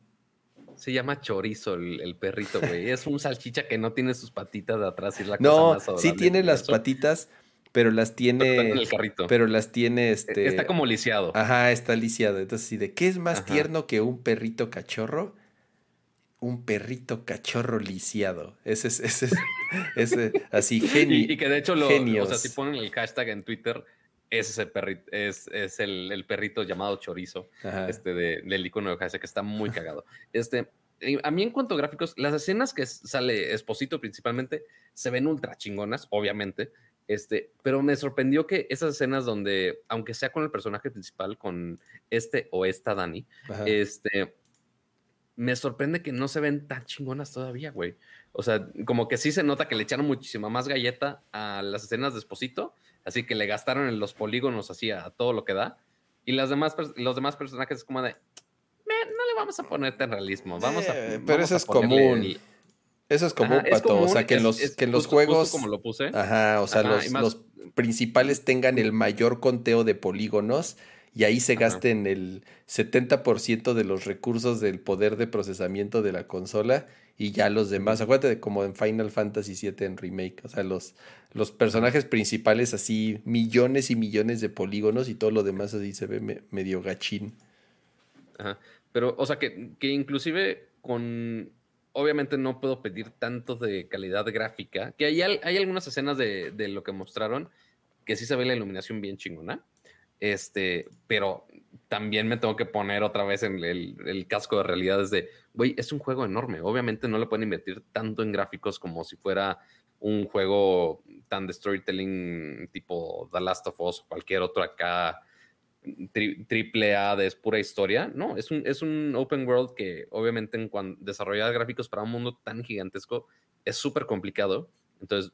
S1: Se llama chorizo el, perrito, güey. Es un salchicha que no tiene sus patitas de atrás. Y la
S2: no, sí tiene las patitas, pero las tiene.
S1: en el carrito.
S2: Pero las tiene este.
S1: Está como lisiado.
S2: Ajá, está lisiado. Entonces, ¿sí ¿de qué es más tierno que un perrito cachorro? Un perrito cachorro lisiado. Ese es, ese es, ese, así, genio.
S1: Y, que de hecho, lo, o sea, si ponen el hashtag en Twitter, es ese perrito, es, es el, el, perrito llamado chorizo, este de, del icono de Hashtag, que está muy cagado. Este, a mí en cuanto a gráficos, las escenas que sale Esposito principalmente se ven ultra chingonas, obviamente. Este, pero me sorprendió que esas escenas donde, aunque sea con el personaje principal, con este o esta Dani, este, me sorprende que no se ven tan chingonas todavía, güey. O sea, como que sí se nota que le echaron muchísima más galleta a las escenas de Esposito, así que le gastaron en los polígonos así a todo lo que da. Y las demás, los demás personajes es como de, no le vamos a poner tan realismo, vamos a...
S2: Eh, pero eso es común. Eso es común, Pato. o sea, que en los, que los juegos.
S1: como lo puse.
S2: Ajá, o sea, los, principales tengan el mayor conteo de polígonos y ahí se gasten el 70% de los recursos del poder de procesamiento de la consola y ya los demás, acuérdate como en Final Fantasy VII en remake, o sea, los, los personajes principales así, millones y millones de polígonos y todo lo demás así se ve medio gachín.
S1: Ajá. Pero, o sea, que, que inclusive con, obviamente no puedo pedir tanto de calidad gráfica, que hay, hay algunas escenas de, de, lo que mostraron que sí se ve la iluminación bien chingona, este, pero también me tengo que poner otra vez en el, el casco de realidad de, güey, es un juego enorme, obviamente no le pueden invertir tanto en gráficos como si fuera un juego tan de storytelling tipo The Last of Us o cualquier otro acá triple A de pura historia. No, es un, es un open world que obviamente en cuanto desarrollar gráficos para un mundo tan gigantesco es súper complicado. Entonces,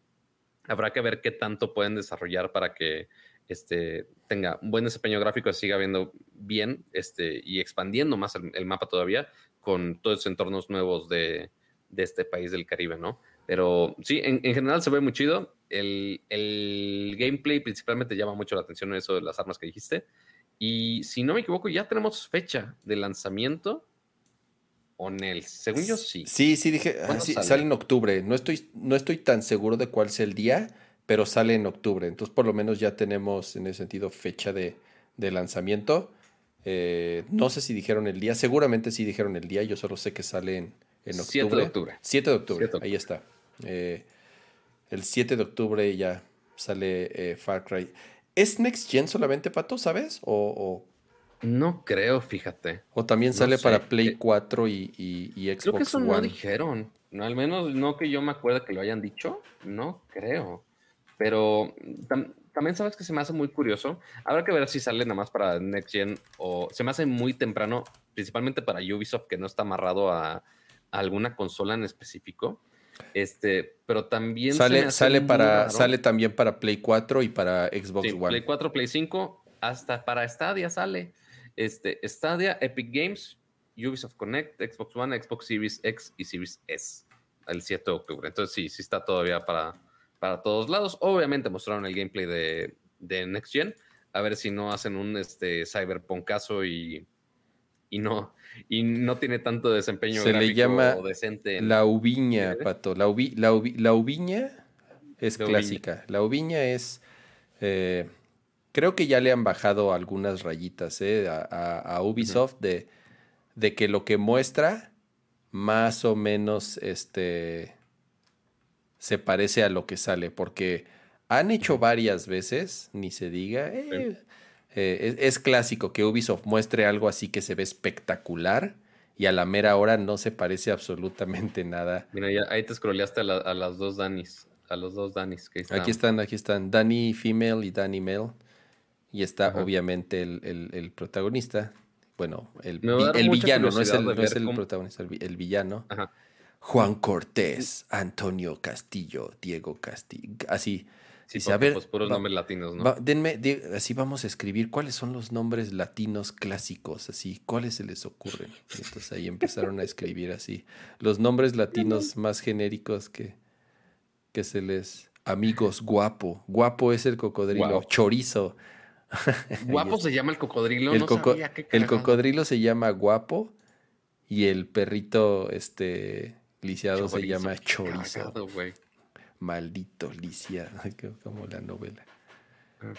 S1: habrá que ver qué tanto pueden desarrollar para que este, tenga un buen desempeño gráfico siga viendo bien este, y expandiendo más el, mapa todavía con todos los entornos nuevos de, de, este país del Caribe, ¿no? Pero sí, en, en general se ve muy chido. El, el, gameplay principalmente llama mucho la atención eso de las armas que dijiste. Y si no me equivoco, ya tenemos fecha de lanzamiento. O el, según yo sí.
S2: Sí, sí, dije, ah, sale? en octubre. No estoy, no estoy tan seguro de cuál sea el día, pero sale en octubre. Entonces, por lo menos ya tenemos en ese sentido fecha de, lanzamiento. Eh, no sé si dijeron el día, seguramente sí dijeron el día, yo solo sé que sale en, octubre. 7 de octubre. 7 de octubre, ahí está. Eh, el 7 de octubre ya sale eh, Far Cry. ¿Es Next Gen solamente, Pato, sabes? O,
S1: No creo, fíjate.
S2: O también sale para Play 4 y, Xbox
S1: Creo que eso no dijeron. No, al menos no que yo me acuerde que lo hayan dicho. No creo. Pero también sabes que se me hace muy curioso. Habrá que ver si sale nada más para Next Gen o se me hace muy temprano, principalmente para Ubisoft, que no está amarrado a alguna consola en específico. Este, pero también
S2: sale, sale para, sale también para Play 4 y para Xbox One.
S1: Play 4, Play 5, hasta para Stadia sale. Este, Stadia, Epic Games, Ubisoft Connect, Xbox One, Xbox Series X y Series S el 7 de octubre. Entonces sí, sí está todavía para, para todos lados. Obviamente mostraron el gameplay de, de Next Gen. A ver si no hacen un este, cyberpunkazo y y no, y no tiene tanto desempeño
S2: Se le llama decente. La uviña, Pato. La, la, uviña es clásica. La uviña es... Eh, creo que ya le han bajado algunas rayitas eh, a, Ubisoft de, de, que lo que muestra más o menos este, se parece a lo que sale, porque han hecho varias veces, ni se diga, eh, eh, es, clásico que Ubisoft muestre algo así que se ve espectacular y a la mera hora no se parece absolutamente nada.
S1: Mira, ya, ahí te scrolleaste a, las dos Danis, a los dos Danis. Que
S2: aquí están, aquí están, Danny female y Danny male. Y está obviamente el, protagonista. Bueno, el, villano, no es el, protagonista, el, villano. Juan Cortés, Antonio Castillo, Diego Castillo, así.
S1: Sí, a ver, pues puros nombres latinos, ¿no?
S2: denme, así vamos a escribir cuáles son los nombres latinos clásicos, así, cuáles se les ocurren. entonces ahí empezaron a escribir así, los nombres latinos más genéricos que, que se les... Amigos, guapo. Guapo es el cocodrilo. Chorizo.
S1: ¿Guapo se llama el cocodrilo?
S2: El, el cocodrilo se llama guapo y el perrito este lisiado se llama chorizo. Maldito Licia, como la novela.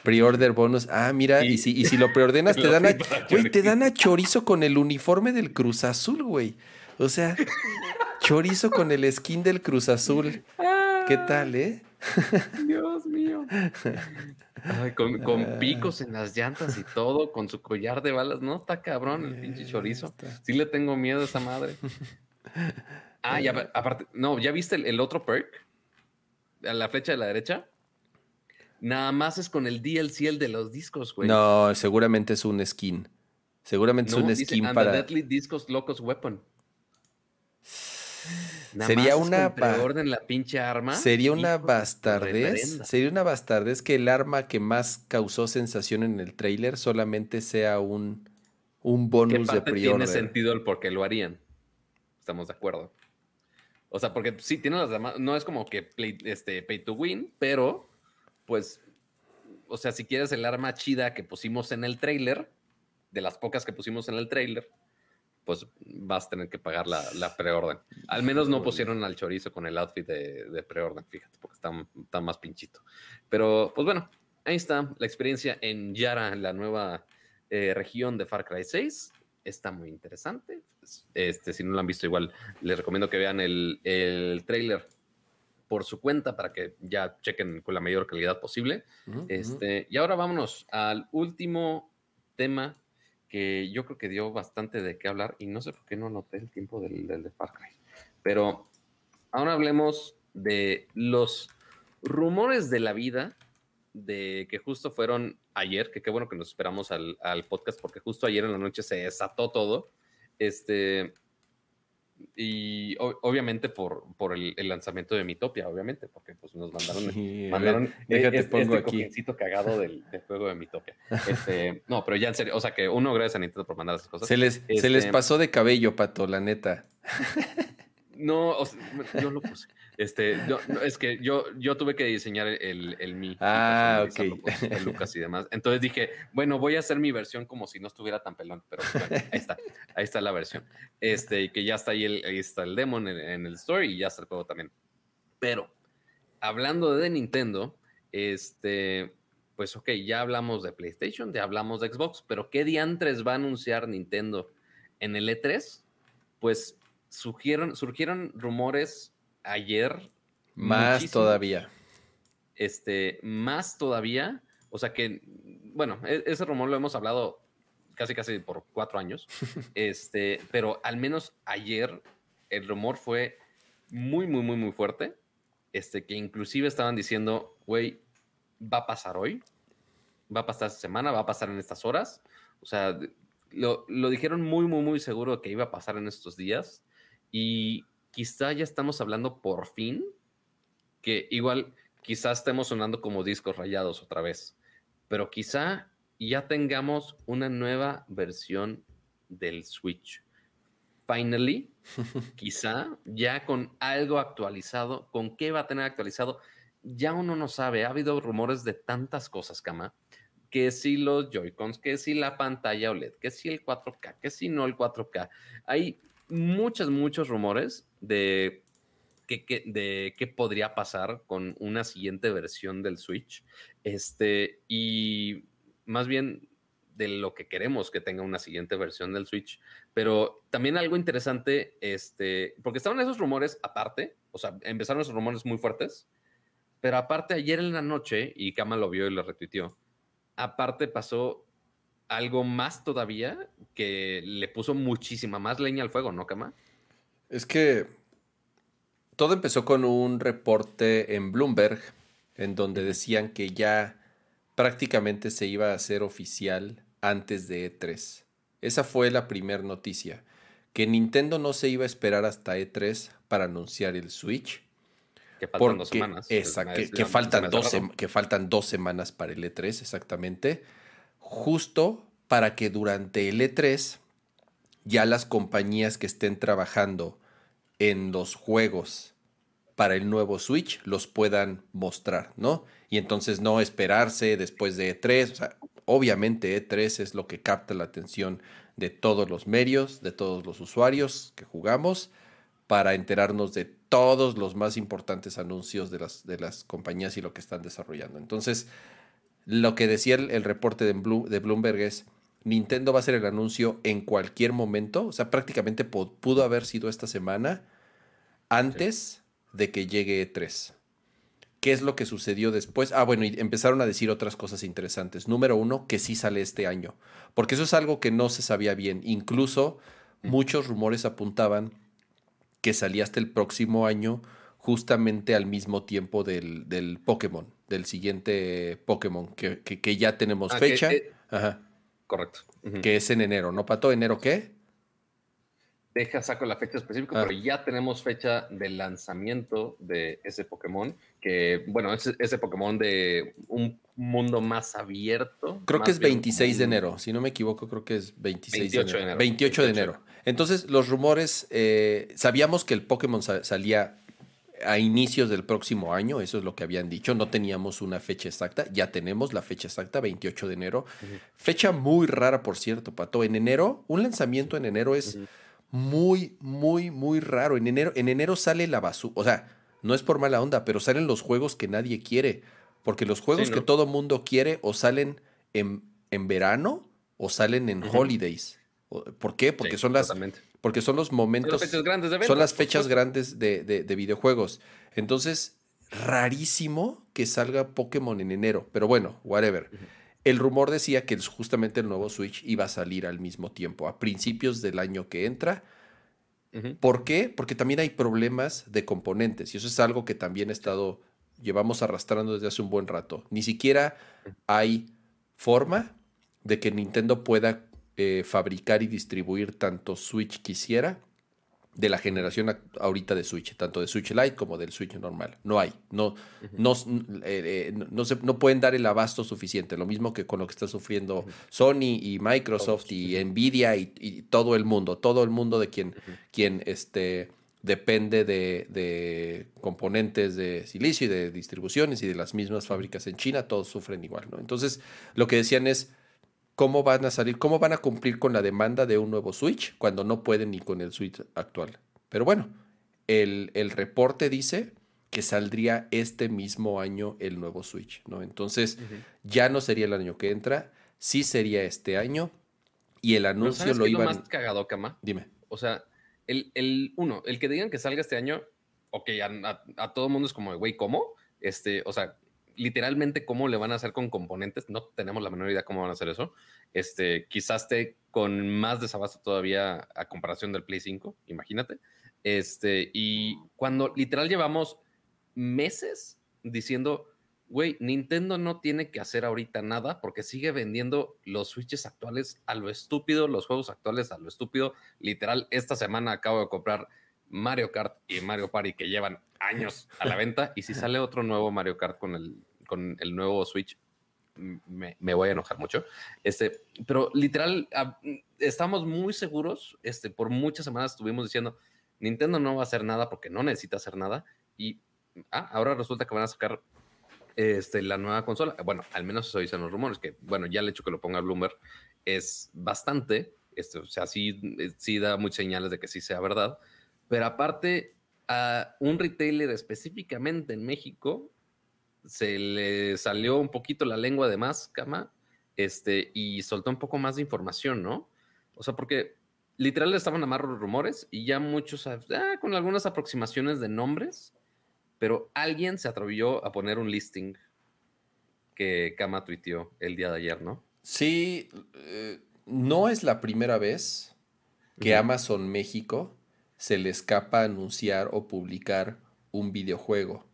S2: Pre-order bonus. Ah, mira, y, si, y si lo preordenas, te dan a, te dan a chorizo con el uniforme del Cruz Azul, güey. O sea, chorizo con el skin del Cruz Azul. ¿Qué tal, eh?
S1: Dios mío. con, ah. picos en las llantas y todo, con su collar de balas. No, está cabrón el pinche chorizo. Sí le tengo miedo a esa madre. Ah, ya, aparte, no, ¿ya viste el otro perk? a la flecha de la derecha, nada más es con el DLC el de los discos, güey.
S2: No, seguramente es un skin. Seguramente es un skin para.
S1: Deadly Discos Locos Weapon.
S2: sería una
S1: orden la pinche arma.
S2: Sería una bastardez. Sería una bastardez que el arma que más causó sensación en el trailer solamente sea un, un bonus de pre
S1: Tiene sentido el por qué lo harían. Estamos de acuerdo. O sea, porque sí tiene las demás, no es como que play, este, pay to win, pero pues, o sea, si quieres el arma chida que pusimos en el trailer, de las pocas que pusimos en el trailer, pues vas a tener que pagar la, la preorden. Al menos no pusieron al chorizo con el outfit de, de preorden, fíjate, porque está, está, más pinchito. Pero, pues bueno, ahí está la experiencia en Yara, la nueva eh, región de Far Cry 6. Está muy interesante. Este, si no lo han visto, igual les recomiendo que vean el, el trailer por su cuenta para que ya chequen con la mayor calidad posible. este, Y ahora vámonos al último tema que yo creo que dio bastante de qué hablar y no sé por qué no noté el tiempo del, del de Far Cry. Pero ahora hablemos de los rumores de la vida de que justo fueron ayer, que qué bueno que nos esperamos al, al, podcast porque justo ayer en la noche se desató todo. Este, y obviamente por, por el, el, lanzamiento de Mitopia, obviamente, porque pues nos mandaron, sí, mandaron
S2: déjate este, pongo
S1: este
S2: aquí.
S1: cagado del, del, juego de Mitopia. Este, no, pero ya en serio, o sea que uno gracias a Nintendo por mandar esas cosas.
S2: Se les,
S1: este,
S2: se les pasó de cabello, Pato, la neta.
S1: No, o sea, yo lo puse. Este, yo, es que yo, yo tuve que diseñar el, el mi.
S2: Ah, ok.
S1: El Lucas y demás. Entonces dije, bueno, voy a hacer mi versión como si no estuviera tan pelón, pero bueno, ahí está. Ahí está la versión. Este, y que ya está ahí, el, ahí está el demo en, en el store y ya está el juego también. Pero, hablando de Nintendo, este, pues ok, ya hablamos de PlayStation, ya hablamos de Xbox, pero ¿qué diantres va a anunciar Nintendo en el E3? Pues surgieron, surgieron rumores ayer.
S2: Más todavía.
S1: Este, más todavía. O sea que, bueno, e, ese rumor lo hemos hablado casi casi por cuatro años. este, pero al menos ayer el rumor fue muy, muy, muy, muy fuerte. Este, que inclusive estaban diciendo, güey, va a pasar hoy, va a pasar esta semana, va a pasar en estas horas. O sea, lo, lo dijeron muy, muy, muy seguro que iba a pasar en estos días. Y quizá ya estamos hablando por fin, que igual quizá estemos sonando como discos rayados otra vez, pero quizá ya tengamos una nueva versión del Switch. Finally, quizá ya con algo actualizado, ¿con qué va a tener actualizado? Ya uno no sabe, ha habido rumores de tantas cosas, Cama, que si los Joy-Cons, que si la pantalla OLED, que si el 4K, que si no el 4K. Hay muchos, muchos rumores de qué, de qué podría pasar con una siguiente versión del Switch. Este, y más bien de lo que queremos que tenga una siguiente versión del Switch. Pero también algo interesante, este, porque estaban esos rumores aparte, o sea, empezaron esos rumores muy fuertes, pero aparte ayer en la noche, y Kama lo vio y lo retuiteó, aparte pasó algo más todavía que le puso muchísima más leña al fuego, ¿no, Kama?
S2: Es que todo empezó con un reporte en Bloomberg en donde decían que ya prácticamente se iba a hacer oficial antes de E3. Esa fue la primera noticia, que Nintendo no se iba a esperar hasta E3 para anunciar el Switch.
S1: Que faltan porque, dos semanas.
S2: Que, faltan dos, que faltan dos semanas para el E3, exactamente justo para que durante el E3 ya las compañías que estén trabajando en los juegos para el nuevo Switch los puedan mostrar, ¿no? Y entonces no esperarse después de E3, o sea, obviamente E3 es lo que capta la atención de todos los medios, de todos los usuarios que jugamos, para enterarnos de todos los más importantes anuncios de las, de las compañías y lo que están desarrollando. Entonces, lo que decía el, el reporte de, Blue, de, Bloomberg es, Nintendo va a hacer el anuncio en cualquier momento, o sea, prácticamente pudo haber sido esta semana antes sí. de que llegue 3. ¿Qué es lo que sucedió después? Ah, bueno, y empezaron a decir otras cosas interesantes. Número uno, que sí sale este año, porque eso es algo que no se sabía bien. Incluso mm. muchos rumores apuntaban que salía hasta el próximo año, justamente al mismo tiempo del, del Pokémon del siguiente Pokémon, que, que, que, ya tenemos ah, fecha. Que, eh,
S1: Ajá. Correcto.
S2: Uh -huh. Que es en enero, ¿no, Pato? ¿Enero qué?
S1: Deja, saco la fecha específica, ah. pero ya tenemos fecha de lanzamiento de ese Pokémon, que, bueno, ese, ese Pokémon de un mundo más abierto.
S2: Creo
S1: más
S2: que es 26 de enero, si no me equivoco, creo que es 26
S1: 28
S2: de enero.
S1: enero.
S2: 28, 28 de enero. Entonces, los rumores, eh, sabíamos que el Pokémon salía a inicios del próximo año, eso es lo que habían dicho, no teníamos una fecha exacta, ya tenemos la fecha exacta, 28 de enero. Fecha muy rara, por cierto, Pato. En enero, un lanzamiento en enero es muy, muy, muy raro. En enero, en enero sale la basura, o sea, no es por mala onda, pero salen los juegos que nadie quiere, porque los juegos que todo mundo quiere o salen en, en verano o salen en holidays. ¿Por qué? Porque son las porque son los momentos, son las fechas grandes de, de, videojuegos. Entonces, rarísimo que salga Pokémon en enero, pero bueno, whatever. El rumor decía que justamente el nuevo Switch iba a salir al mismo tiempo, a principios del año que entra. ¿Por qué? Porque también hay problemas de componentes y eso es algo que también he estado, llevamos arrastrando desde hace un buen rato. Ni siquiera hay forma de que Nintendo pueda eh, fabricar y distribuir tanto Switch quisiera de la generación ahorita de Switch, tanto de Switch Lite como del Switch normal. No hay, no, no, eh, eh, no, se, no, pueden dar el abasto suficiente. Lo mismo que con lo que está sufriendo Sony y Microsoft y Nvidia y, todo el mundo, todo el mundo de quien, quien este, depende de, de, componentes de silicio y de distribuciones y de las mismas fábricas en China, todos sufren igual. ¿no? Entonces, lo que decían es cómo van a salir, cómo van a cumplir con la demanda de un nuevo Switch cuando no pueden ni con el Switch actual. Pero bueno, el, reporte dice que saldría este mismo año el nuevo Switch, ¿no? Entonces, ya no sería el año que entra, sí sería este año. Y el anuncio lo iban.
S1: Lo más cagado, Cama?
S2: Dime.
S1: O sea, el, el, uno, el que digan que salga este año, ok, a, a, todo mundo es como, güey, ¿cómo? Este, o sea, literalmente cómo le van a hacer con componentes, no tenemos la menor idea cómo van a hacer eso. Este, quizás esté con más desabasto todavía a comparación del Play 5, imagínate. Este, y cuando literal llevamos meses diciendo, güey, Nintendo no tiene que hacer ahorita nada porque sigue vendiendo los Switches actuales a lo estúpido, los juegos actuales a lo estúpido. Literal, esta semana acabo de comprar Mario Kart y Mario Party que llevan años a la venta. Y si sale otro nuevo Mario Kart con el, con el nuevo Switch, me, voy a enojar mucho. Este, pero literal, estamos muy seguros. Este, por muchas semanas estuvimos diciendo, Nintendo no va a hacer nada porque no necesita hacer nada. Y ah, ahora resulta que van a sacar este, la nueva consola. Bueno, al menos eso dicen los rumores, que bueno, ya el hecho que lo ponga Bloomberg es bastante. Este, o sea, sí, sí da muchas señales de que sí sea verdad. Pero aparte, a un retailer específicamente en México se le salió un poquito la lengua de más, cama, este, y soltó un poco más de información, ¿no? O sea, porque literal estaban amarros rumores y ya muchos, ah, con algunas aproximaciones de nombres, pero alguien se atrevió a poner un listing que Kama tuiteó el día de ayer, ¿no?
S2: Sí, eh, no es la primera vez que Amazon México se le escapa anunciar o publicar un videojuego.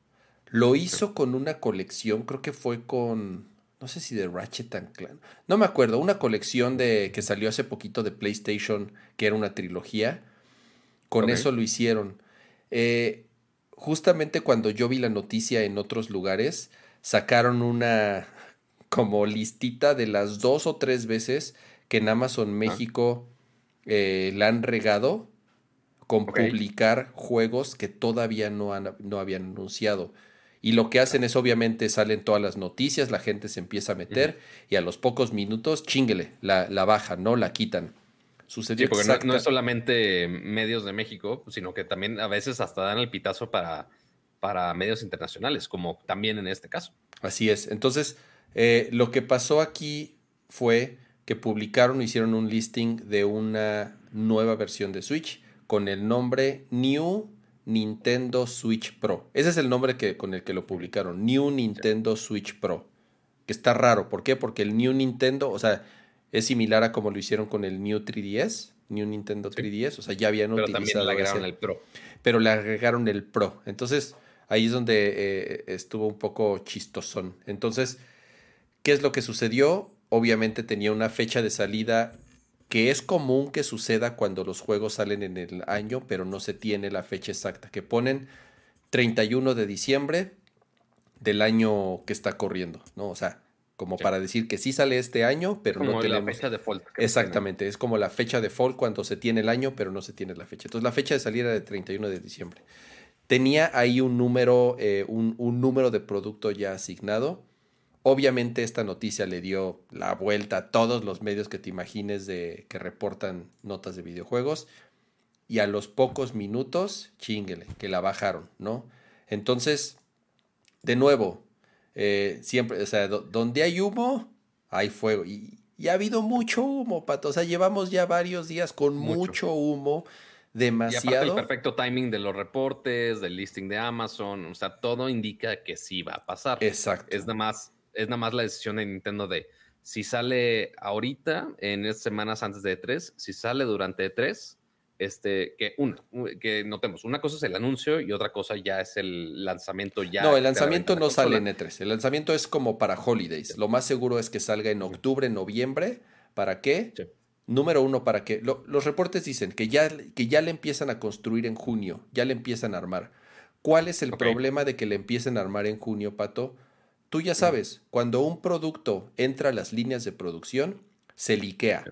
S2: Lo hizo con una colección, creo que fue con, no sé si de Ratchet and Clank, no me acuerdo, una colección de que salió hace poquito de PlayStation, que era una trilogía. Con eso lo hicieron. Eh, justamente cuando yo vi la noticia en otros lugares, sacaron una como listita de las dos o tres veces que en Amazon México eh, la han regado con publicar juegos que todavía no, han, no habían anunciado. Y lo que hacen es obviamente salen todas las noticias, la gente se empieza a meter y a los pocos minutos, chinguele, la, la bajan, ¿no? La quitan.
S1: Sucedió sí, porque no, es solamente medios de México, sino que también a veces hasta dan el pitazo para, para medios internacionales, como también en este caso.
S2: Así es. Entonces, eh, lo que pasó aquí fue que publicaron, hicieron un listing de una nueva versión de Switch con el nombre New Nintendo Switch Pro. Ese es el nombre que, con el que lo publicaron, New Nintendo Switch Pro. Que está raro, ¿por qué? Porque el New Nintendo, o sea, es similar a como lo hicieron con el New 3DS, New Nintendo 3DS, o sea, ya habían
S1: pero utilizado le agregaron el Pro.
S2: Pero le agregaron el Pro. Entonces, ahí es donde eh, estuvo un poco chistosón. Entonces, ¿qué es lo que sucedió? Obviamente tenía una fecha de salida que es común que suceda cuando los juegos salen en el año, pero no se tiene la fecha exacta, que ponen 31 de diciembre del año que está corriendo, ¿no? O sea, como para decir que sí sale este año, pero no tenemos...
S1: la fecha de default.
S2: Exactamente, es como la fecha de default cuando se tiene el año, pero no se tiene la fecha. Entonces la fecha de salida era de 31 de diciembre. tenía ahí un número, eh, un, número de producto ya asignado. Obviamente esta noticia le dio la vuelta a todos los medios que te imagines de que reportan notas de videojuegos y a los pocos minutos, chinguele, que la bajaron, ¿no? Entonces, de nuevo, eh, siempre, o sea, donde hay humo, hay fuego. Y, ha habido mucho humo, Pato. O sea, llevamos ya varios días con mucho, humo, demasiado. Y
S1: el perfecto timing de los reportes, del listing de Amazon, o sea, todo indica que sí va a pasar.
S2: Exacto.
S1: Es nada más, es nada más la decisión de Nintendo de si sale ahorita, en estas semanas antes de E3, si sale durante E3, este, que una, que notemos, una cosa es el anuncio y otra cosa ya es el lanzamiento ya.
S2: No, el lanzamiento no sale en E3, el lanzamiento es como para holidays. Lo más seguro es que salga en octubre, noviembre. ¿Para qué? Número uno, para qué. los reportes dicen que ya, que ya le empiezan a construir en junio, ya le empiezan a armar. ¿Cuál es el problema de que le empiecen a armar en junio, Pato? Tú ya sabes, cuando un producto entra a las líneas de producción, se liquea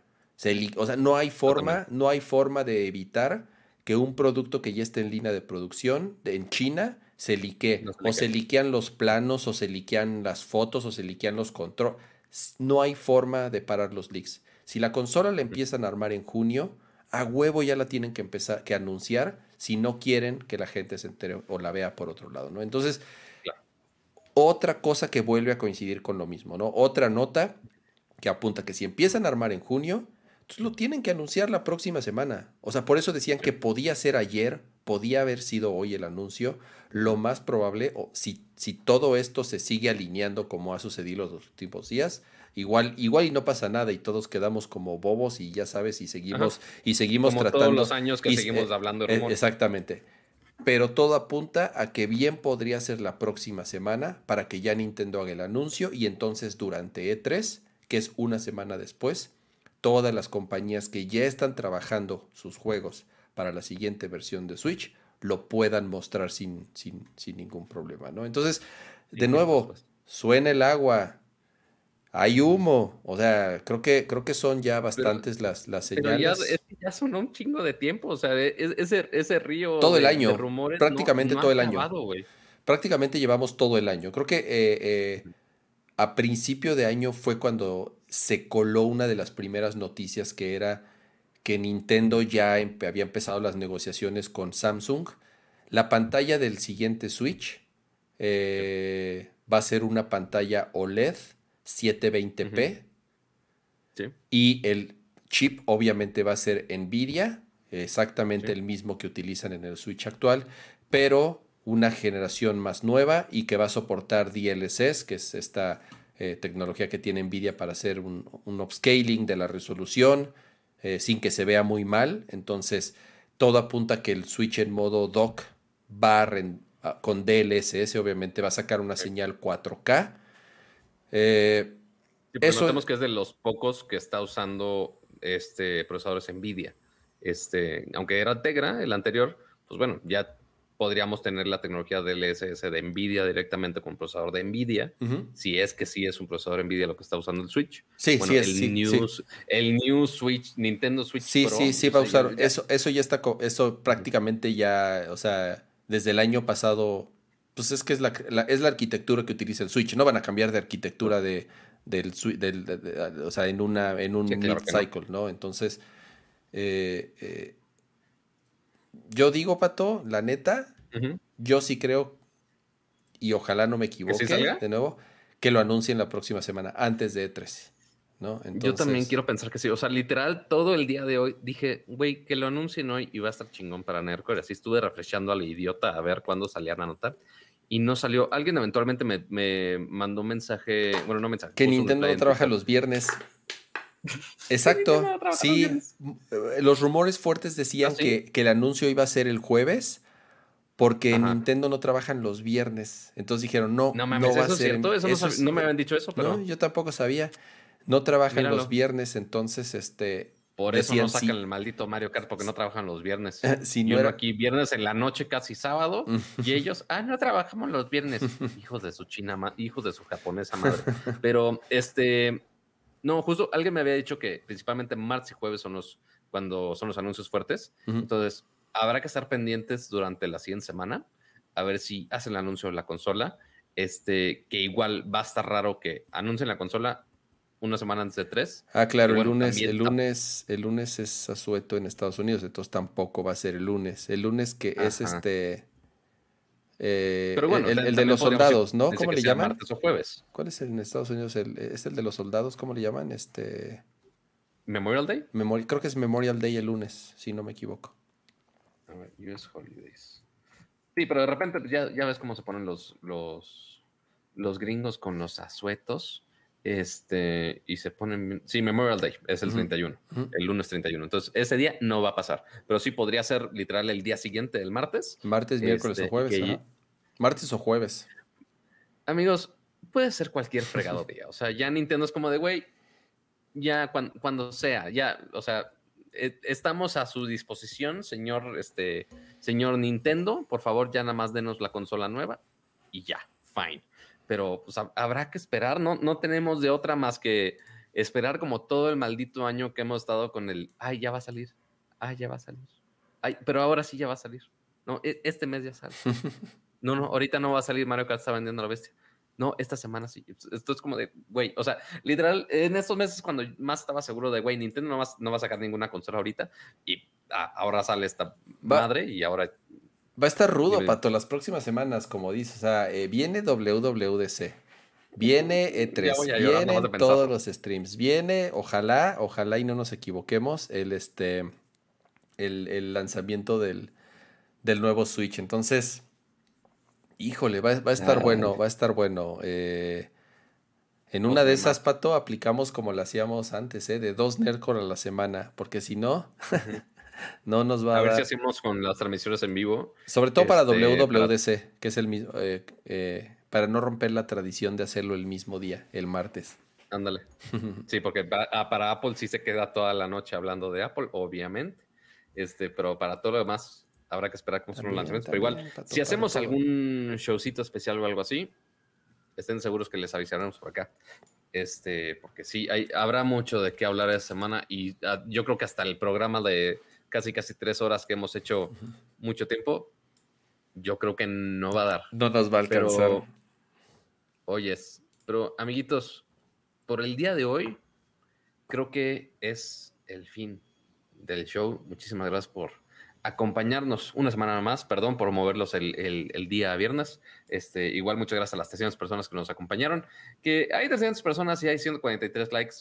S2: o sea, no hay forma, no hay forma de evitar que un producto que ya esté en línea de producción en China se liquee. o se liquean los planos, o se liquean las fotos, o se liquean los controles. No hay forma de parar los leaks. Si la consola la empiezan a armar en junio, a huevo ya la tienen que empezar, que anunciar si no quieren que la gente se entere o la vea por otro lado, ¿no? Entonces, otra cosa que vuelve a coincidir con lo mismo, ¿no? Otra nota que apunta que si empiezan a armar en junio, entonces lo tienen que anunciar la próxima semana. O sea, por eso decían que podía ser ayer, podía haber sido hoy el anuncio. Lo más probable, o si, si todo esto se sigue alineando como ha sucedido los últimos días, igual, igual y no pasa nada y todos quedamos como bobos y ya sabes, y seguimos, y seguimos como tratando. Todos
S1: los años que seguimos hablando
S2: de Exactamente. Pero todo apunta a que bien podría ser la próxima semana para que ya Nintendo haga el anuncio y entonces durante E3, que es una semana después, todas las compañías que ya están trabajando sus juegos para la siguiente versión de Switch lo puedan mostrar sin, sin, sin ningún problema, ¿no? Entonces, de nuevo, suena el agua, hay humo, o sea, creo que, creo que son ya bastantes las, las señales.
S1: Pero ya, ya sonó un chingo de tiempo, o sea, e, ese, ese río
S2: todo el año, rumores prácticamente todo el año. prácticamente llevamos todo el año. Creo que eh, eh, a principio de año fue cuando se coló una de las primeras noticias que era que Nintendo ya había empezado las negociaciones con Samsung. La pantalla del siguiente Switch eh, va a ser una pantalla OLED 720p. Y el chip obviamente va a ser Nvidia, exactamente el mismo que utilizan en el Switch actual, pero una generación más nueva y que va a soportar DLSS, que es esta eh, tecnología que tiene Nvidia para hacer un, upscaling de la resolución eh, sin que se vea muy mal. Entonces, todo apunta a que el switch en modo dock va con DLSS, obviamente va a sacar una señal 4K.
S1: Eh, eso que es de los pocos que está usando este procesadores Nvidia. Este, aunque era Tegra, el anterior, pues bueno, ya podríamos tener la tecnología del DLSS de NVIDIA directamente con procesador de NVIDIA, si es que sí es un procesador NVIDIA lo que está usando el Switch.
S2: Sí, sí,
S1: el, new, el new Switch, Nintendo Switch
S2: Sí, sí, sí va a usar. Eso, eso ya está, eso prácticamente ya, o sea, desde el año pasado, pues es que es la, es la arquitectura que utiliza el Switch. No van a cambiar de arquitectura de, del, del o sea, en, una, en un cycle, ¿no? Entonces, eh, eh yo digo, Pato, la neta, yo sí creo, y ojalá no me equivoque, de nuevo, que lo anuncien la próxima semana, antes de E3. ¿no?
S1: Yo también quiero pensar que sí. O sea, literal, todo el día de hoy dije, güey, que lo anuncien hoy y va a estar chingón para Nercore. Así estuve refrescando a la idiota a ver cuándo salían a anotar. Y no salió. Alguien eventualmente me, me mandó un mensaje. Bueno, no mensaje.
S2: Que Nintendo no trabaja los viernes. Exacto. Sí, eh, los rumores fuertes decían ¿Ah, que, el anuncio iba a ser el jueves porque Nintendo no trabajan los viernes. Entonces dijeron, no, no, no va a ser.
S1: no, me habían dicho eso, pero.
S2: yo tampoco sabía. No trabajan los viernes, entonces este.
S1: Por eso no sacan el maldito Mario Kart porque no trabajan los viernes. si no era... aquí viernes en la noche, casi sábado, y ellos, ah, no trabajamos los viernes. hijos de su china, hijos de su japonesa madre. Pero este, no, justo alguien me había dicho que principalmente martes y jueves son los cuando son los anuncios fuertes. Entonces, habrá que estar pendientes durante la siguiente semana a ver si hacen el anuncio de la consola. Este, que igual va a estar raro que anuncien la consola una semana antes de tres.
S2: Ah, claro, el lunes, el lunes, el lunes es asueto en Estados Unidos, entonces tampoco va a ser el lunes. El lunes que es este. Eh, Pero bueno, el, de los soldados, ¿no? ¿Cómo le llaman?
S1: Martes o jueves.
S2: ¿Cuál es el en Estados Unidos? es el de los soldados, ¿cómo le llaman? Este.
S1: Memorial Day.
S2: creo que es Memorial Day el lunes, si no me equivoco.
S1: A ver, US Holidays. Sí, pero de repente pues, ya, ya ves cómo se ponen los, los, los gringos con los asuetos. Este, y se ponen. Sí, Memorial Day es el 31, el lunes 31. Entonces, ese día no va a pasar, pero sí podría ser literal el día siguiente, el martes.
S2: Martes, miércoles o este, jueves. Martes o jueves.
S1: Amigos, puede ser cualquier fregado día. O sea, ya Nintendo es como de, güey, ya cuando, sea, ya, o sea, e, estamos a su disposición, señor, este, señor Nintendo. Por favor, ya nada más denos la consola nueva y ya, fine pero pues habrá que esperar, no, no tenemos de otra más que esperar como todo el maldito año que hemos estado con el, ay, ya va a salir, ay, ya va a salir, ay, pero ahora sí ya va a salir, no, e, este mes ya sale, no, no, ahorita no va a salir Mario Kart está vendiendo la bestia, no, esta semana sí, esto es como de, güey, o sea, literal, en estos meses cuando más estaba seguro de, güey, Nintendo no va, no va a sacar ninguna consola ahorita y ah, ahora sale esta madre y ahora
S2: Va a estar rudo, Pato, las próximas semanas, como dices. O sea, eh, viene WWDC, viene E3, vienen todos los streams, viene, ojalá, ojalá y no nos equivoquemos, el, este, el, lanzamiento del, nuevo Switch. Entonces, híjole, va, a estar bueno, va a estar bueno. Eh, en una de esas, Pato, aplicamos como lo hacíamos antes, ¿eh? de dos Nerdcore a la semana, porque si no... no nos va
S1: a, a ver si hacemos con las transmisiones en vivo.
S2: Sobre todo para este, WWDC, que es el mismo, eh, eh, para no romper la tradición de hacerlo el mismo día, el martes.
S1: Ándale. sí, porque ah, para, Apple sí se queda toda la noche hablando de Apple, obviamente. Este, pero para todo lo demás habrá que esperar cómo son los lanzamientos. Pero igual, si hacemos algún showcito especial o algo así, estén seguros que les avisaremos por acá. Este, porque sí, hay, habrá mucho de qué hablar esta semana y ah, yo creo que hasta el programa de casi casi tres horas que hemos hecho mucho tiempo, yo creo que no va a dar.
S2: No nos va a alcanzar.
S1: Pero, oyes, pero amiguitos, por el día de hoy, creo que es el fin del show. Muchísimas gracias por acompañarnos una semana más. Perdón por moverlos el, día viernes. Este, igual muchas gracias a las 300 personas que nos acompañaron. Que hay 300 personas y hay 143 likes.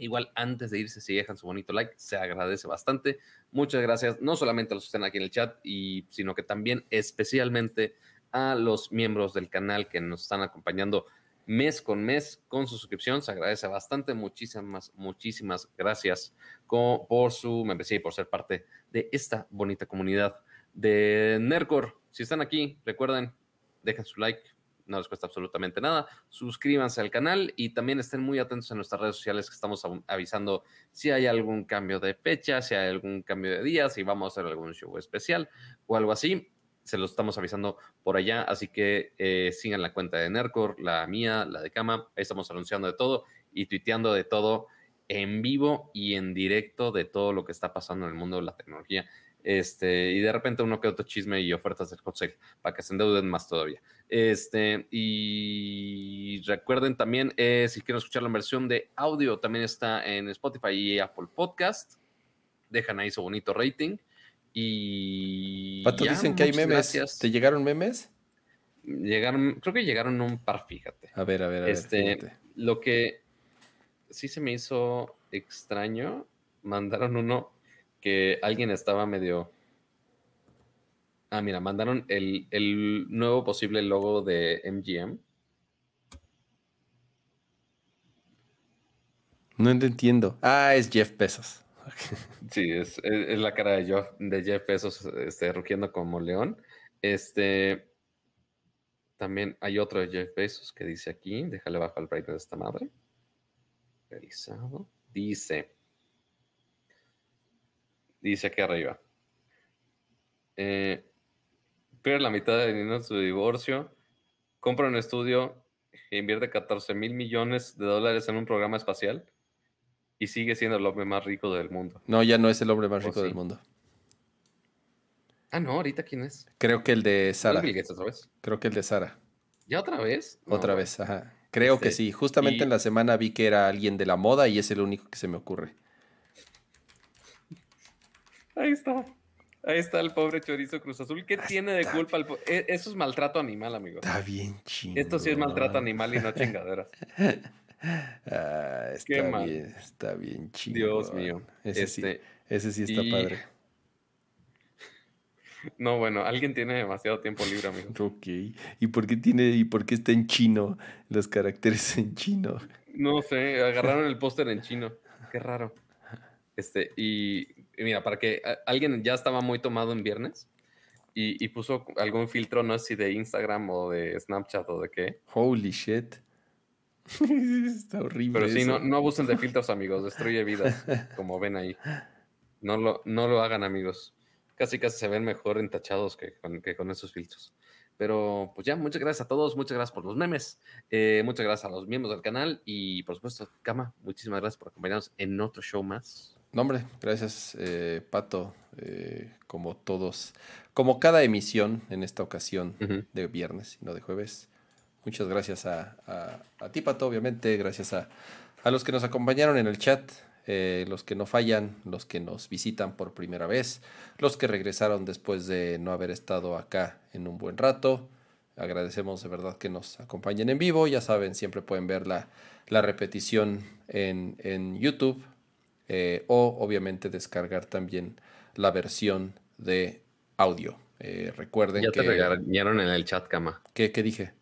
S1: Igual antes de irse, si dejan su bonito like, se agradece bastante. Muchas gracias, no solamente a los que están aquí en el chat, y, sino que también especialmente a los miembros del canal que nos están acompañando mes con mes con su suscripción. Se agradece bastante. Muchísimas, muchísimas gracias por su membresía y por ser parte de esta bonita comunidad de Nercor. Si están aquí, recuerden, dejen su like, no les cuesta absolutamente nada. Suscríbanse al canal y también estén muy atentos en nuestras redes sociales que estamos avisando si hay algún cambio de fecha, si hay algún cambio de día, si vamos a hacer algún show especial o algo así. Se lo estamos avisando por allá, así que eh, sigan la cuenta de Nercor, la mía, la de Cama. Ahí estamos anunciando de todo y tuiteando de todo en vivo y en directo de todo lo que está pasando en el mundo de la tecnología. Este, y de repente uno que otro chisme y ofertas del hot sale para que se endeuden más todavía. Este, y recuerden también, eh, si quieren escuchar la versión de audio, también está en Spotify y Apple Podcast. Dejan ahí su bonito rating. Y.
S2: Pato, dicen que hay memes. ¿Te llegaron memes?
S1: Llegaron, creo que llegaron un par, fíjate.
S2: A ver, a ver, a
S1: este, Lo que sí se me hizo extraño, mandaron uno que alguien estaba medio Ah, mira, mandaron el, nuevo posible logo de MGM.
S2: No entiendo. Ah, es Jeff Bezos.
S1: Sí, es, la cara de Jeff, de Jeff Bezos este, rugiendo como león. Este. También hay otro de Jeff Bezos que dice aquí, déjale bajo el break de esta madre. Realizado. Dice. Dice aquí arriba. Eh, pierde la mitad de dinero en su divorcio, compra un estudio e invierte 14 mil millones de dólares en un programa espacial y sigue siendo el hombre más rico del mundo.
S2: No, ya no es el hombre más rico del mundo.
S1: Ah, no, ahorita quién es.
S2: Creo que el de
S1: ¿Es
S2: Sara.
S1: Bill Gates otra vez?
S2: Creo que el de Sara.
S1: ¿Ya otra vez? No,
S2: Otra vez, ajá. Creo que
S1: Este,
S2: sí. Justamente
S1: y-
S2: en la semana vi que era alguien de la moda y es el único que se me ocurre.
S1: Ahí está. Ahí está el pobre chorizo Cruz Azul. ¿Qué tiene de culpa el e- Eso es maltrato animal, amigo.
S2: Está bien chido.
S1: Esto sí es maltrato animal y no chingaderas.
S2: Ah, está
S1: Qué mal.
S2: bien, está bien chido.
S1: Dios mío.
S2: Ese, sí,
S1: Este,
S2: ese sí está
S1: y-
S2: padre.
S1: No, bueno, alguien tiene demasiado tiempo libre, amigo.
S2: Ok. ¿Y por qué tiene, y por qué está en chino? Los caracteres en chino.
S1: No sé, agarraron el póster en chino. Qué raro. Este, y, y mira, para que a- alguien ya estaba muy tomado en viernes y, y puso algún filtro, no sé si de Instagram o de Snapchat o de qué.
S2: Holy shit. está horrible.
S1: Pero sí, no,
S2: eso.
S1: no abusen de filtros, amigos. Destruye vidas, como ven ahí. No lo, no lo hagan, amigos. Casi, casi se ven mejor entachados que con, que con esos filtros. Pero pues ya, muchas gracias a todos, muchas gracias por los memes, eh, muchas gracias a los miembros del canal y por supuesto, Cama, muchísimas gracias por acompañarnos en otro show más.
S2: No, hombre, gracias, eh, Pato. eh, como todos, como cada emisión en esta ocasión de viernes y no de jueves. Muchas gracias a, a- a ti, Pato, obviamente. Gracias a, a los que nos acompañaron en el chat, eh, los que no fallan, los que nos visitan por primera vez, los que regresaron después de no haber estado acá en un buen rato. Agradecemos de verdad que nos acompañen en vivo. Ya saben, siempre pueden ver la, la repetición en, en YouTube eh, o obviamente descargar también la versión de audio. Eh, recuerden
S1: Ya
S2: que...
S1: te regañaron en el chat, Cama,
S2: ¿Qué, qué dije?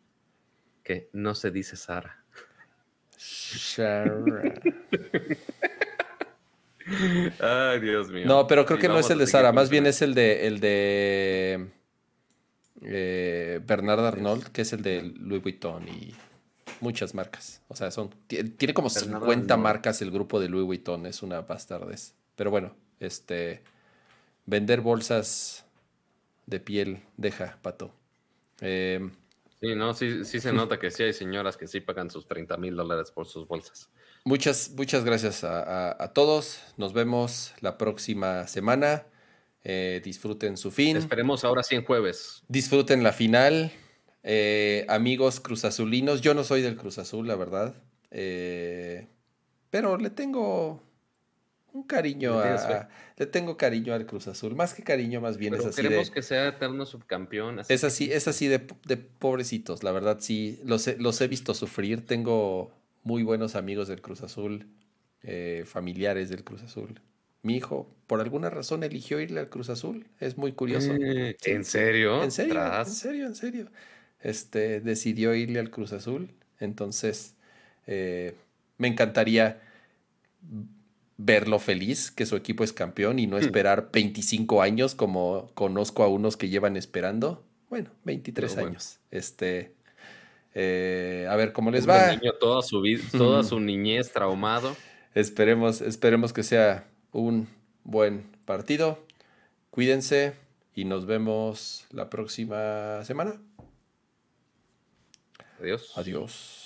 S1: que no se dice Sara.
S2: Shara.
S1: Ay, Dios mío.
S2: No, pero creo
S1: Sí,
S2: que no es el de Sara, más bien es el de el de eh, Bernard Arnold, que es el de Louis Vuitton y muchas marcas. O sea, son ti- tiene como
S1: Bernard
S2: 50
S1: Arnault.
S2: marcas el grupo de Louis Vuitton, es una bastardez. Pero bueno, este vender bolsas de piel deja, pato. Eh,
S1: Sí, no, sí, sí se nota que sí hay señoras que sí pagan sus 30 mil dólares por sus bolsas.
S2: Muchas, muchas gracias a, a- a todos. Nos vemos la próxima semana. Eh, disfruten su fin.
S1: Esperemos ahora sí en jueves.
S2: Disfruten la final. Eh, amigos cruzazulinos. Yo no soy del Cruz Azul, la verdad. Eh, pero le tengo un cariño
S1: ¿Le tienes
S2: a, le tengo cariño al Cruz Azul. Más que cariño, más bien
S1: Pero
S2: es así
S1: queremos
S2: de.
S1: que sea eterno subcampeón. Así
S2: Es así, es así de, de pobrecitos, la verdad sí, los he, los he visto sufrir. Tengo muy buenos amigos del Cruz Azul, eh, familiares del Cruz Azul. Mi hijo, por alguna razón, eligió irle al Cruz Azul. Es muy curioso.
S1: Eh,
S2: Sí,
S1: ¿En serio?
S2: En serio,
S1: Tras.
S2: en serio, en serio. Este, decidió irle al Cruz Azul. Entonces, eh, me encantaría verlo feliz, que su equipo es campeón y no
S1: Hmm.
S2: esperar 25 años como conozco a unos que llevan esperando. Bueno, 23
S1: Pero bueno.
S2: años. Este, eh, a ver cómo les va.
S1: niño, toda su toda su niñez traumado.
S2: Esperemos, esperemos que sea un buen partido. Cuídense y nos vemos la próxima semana.
S1: Adiós.
S2: Adiós.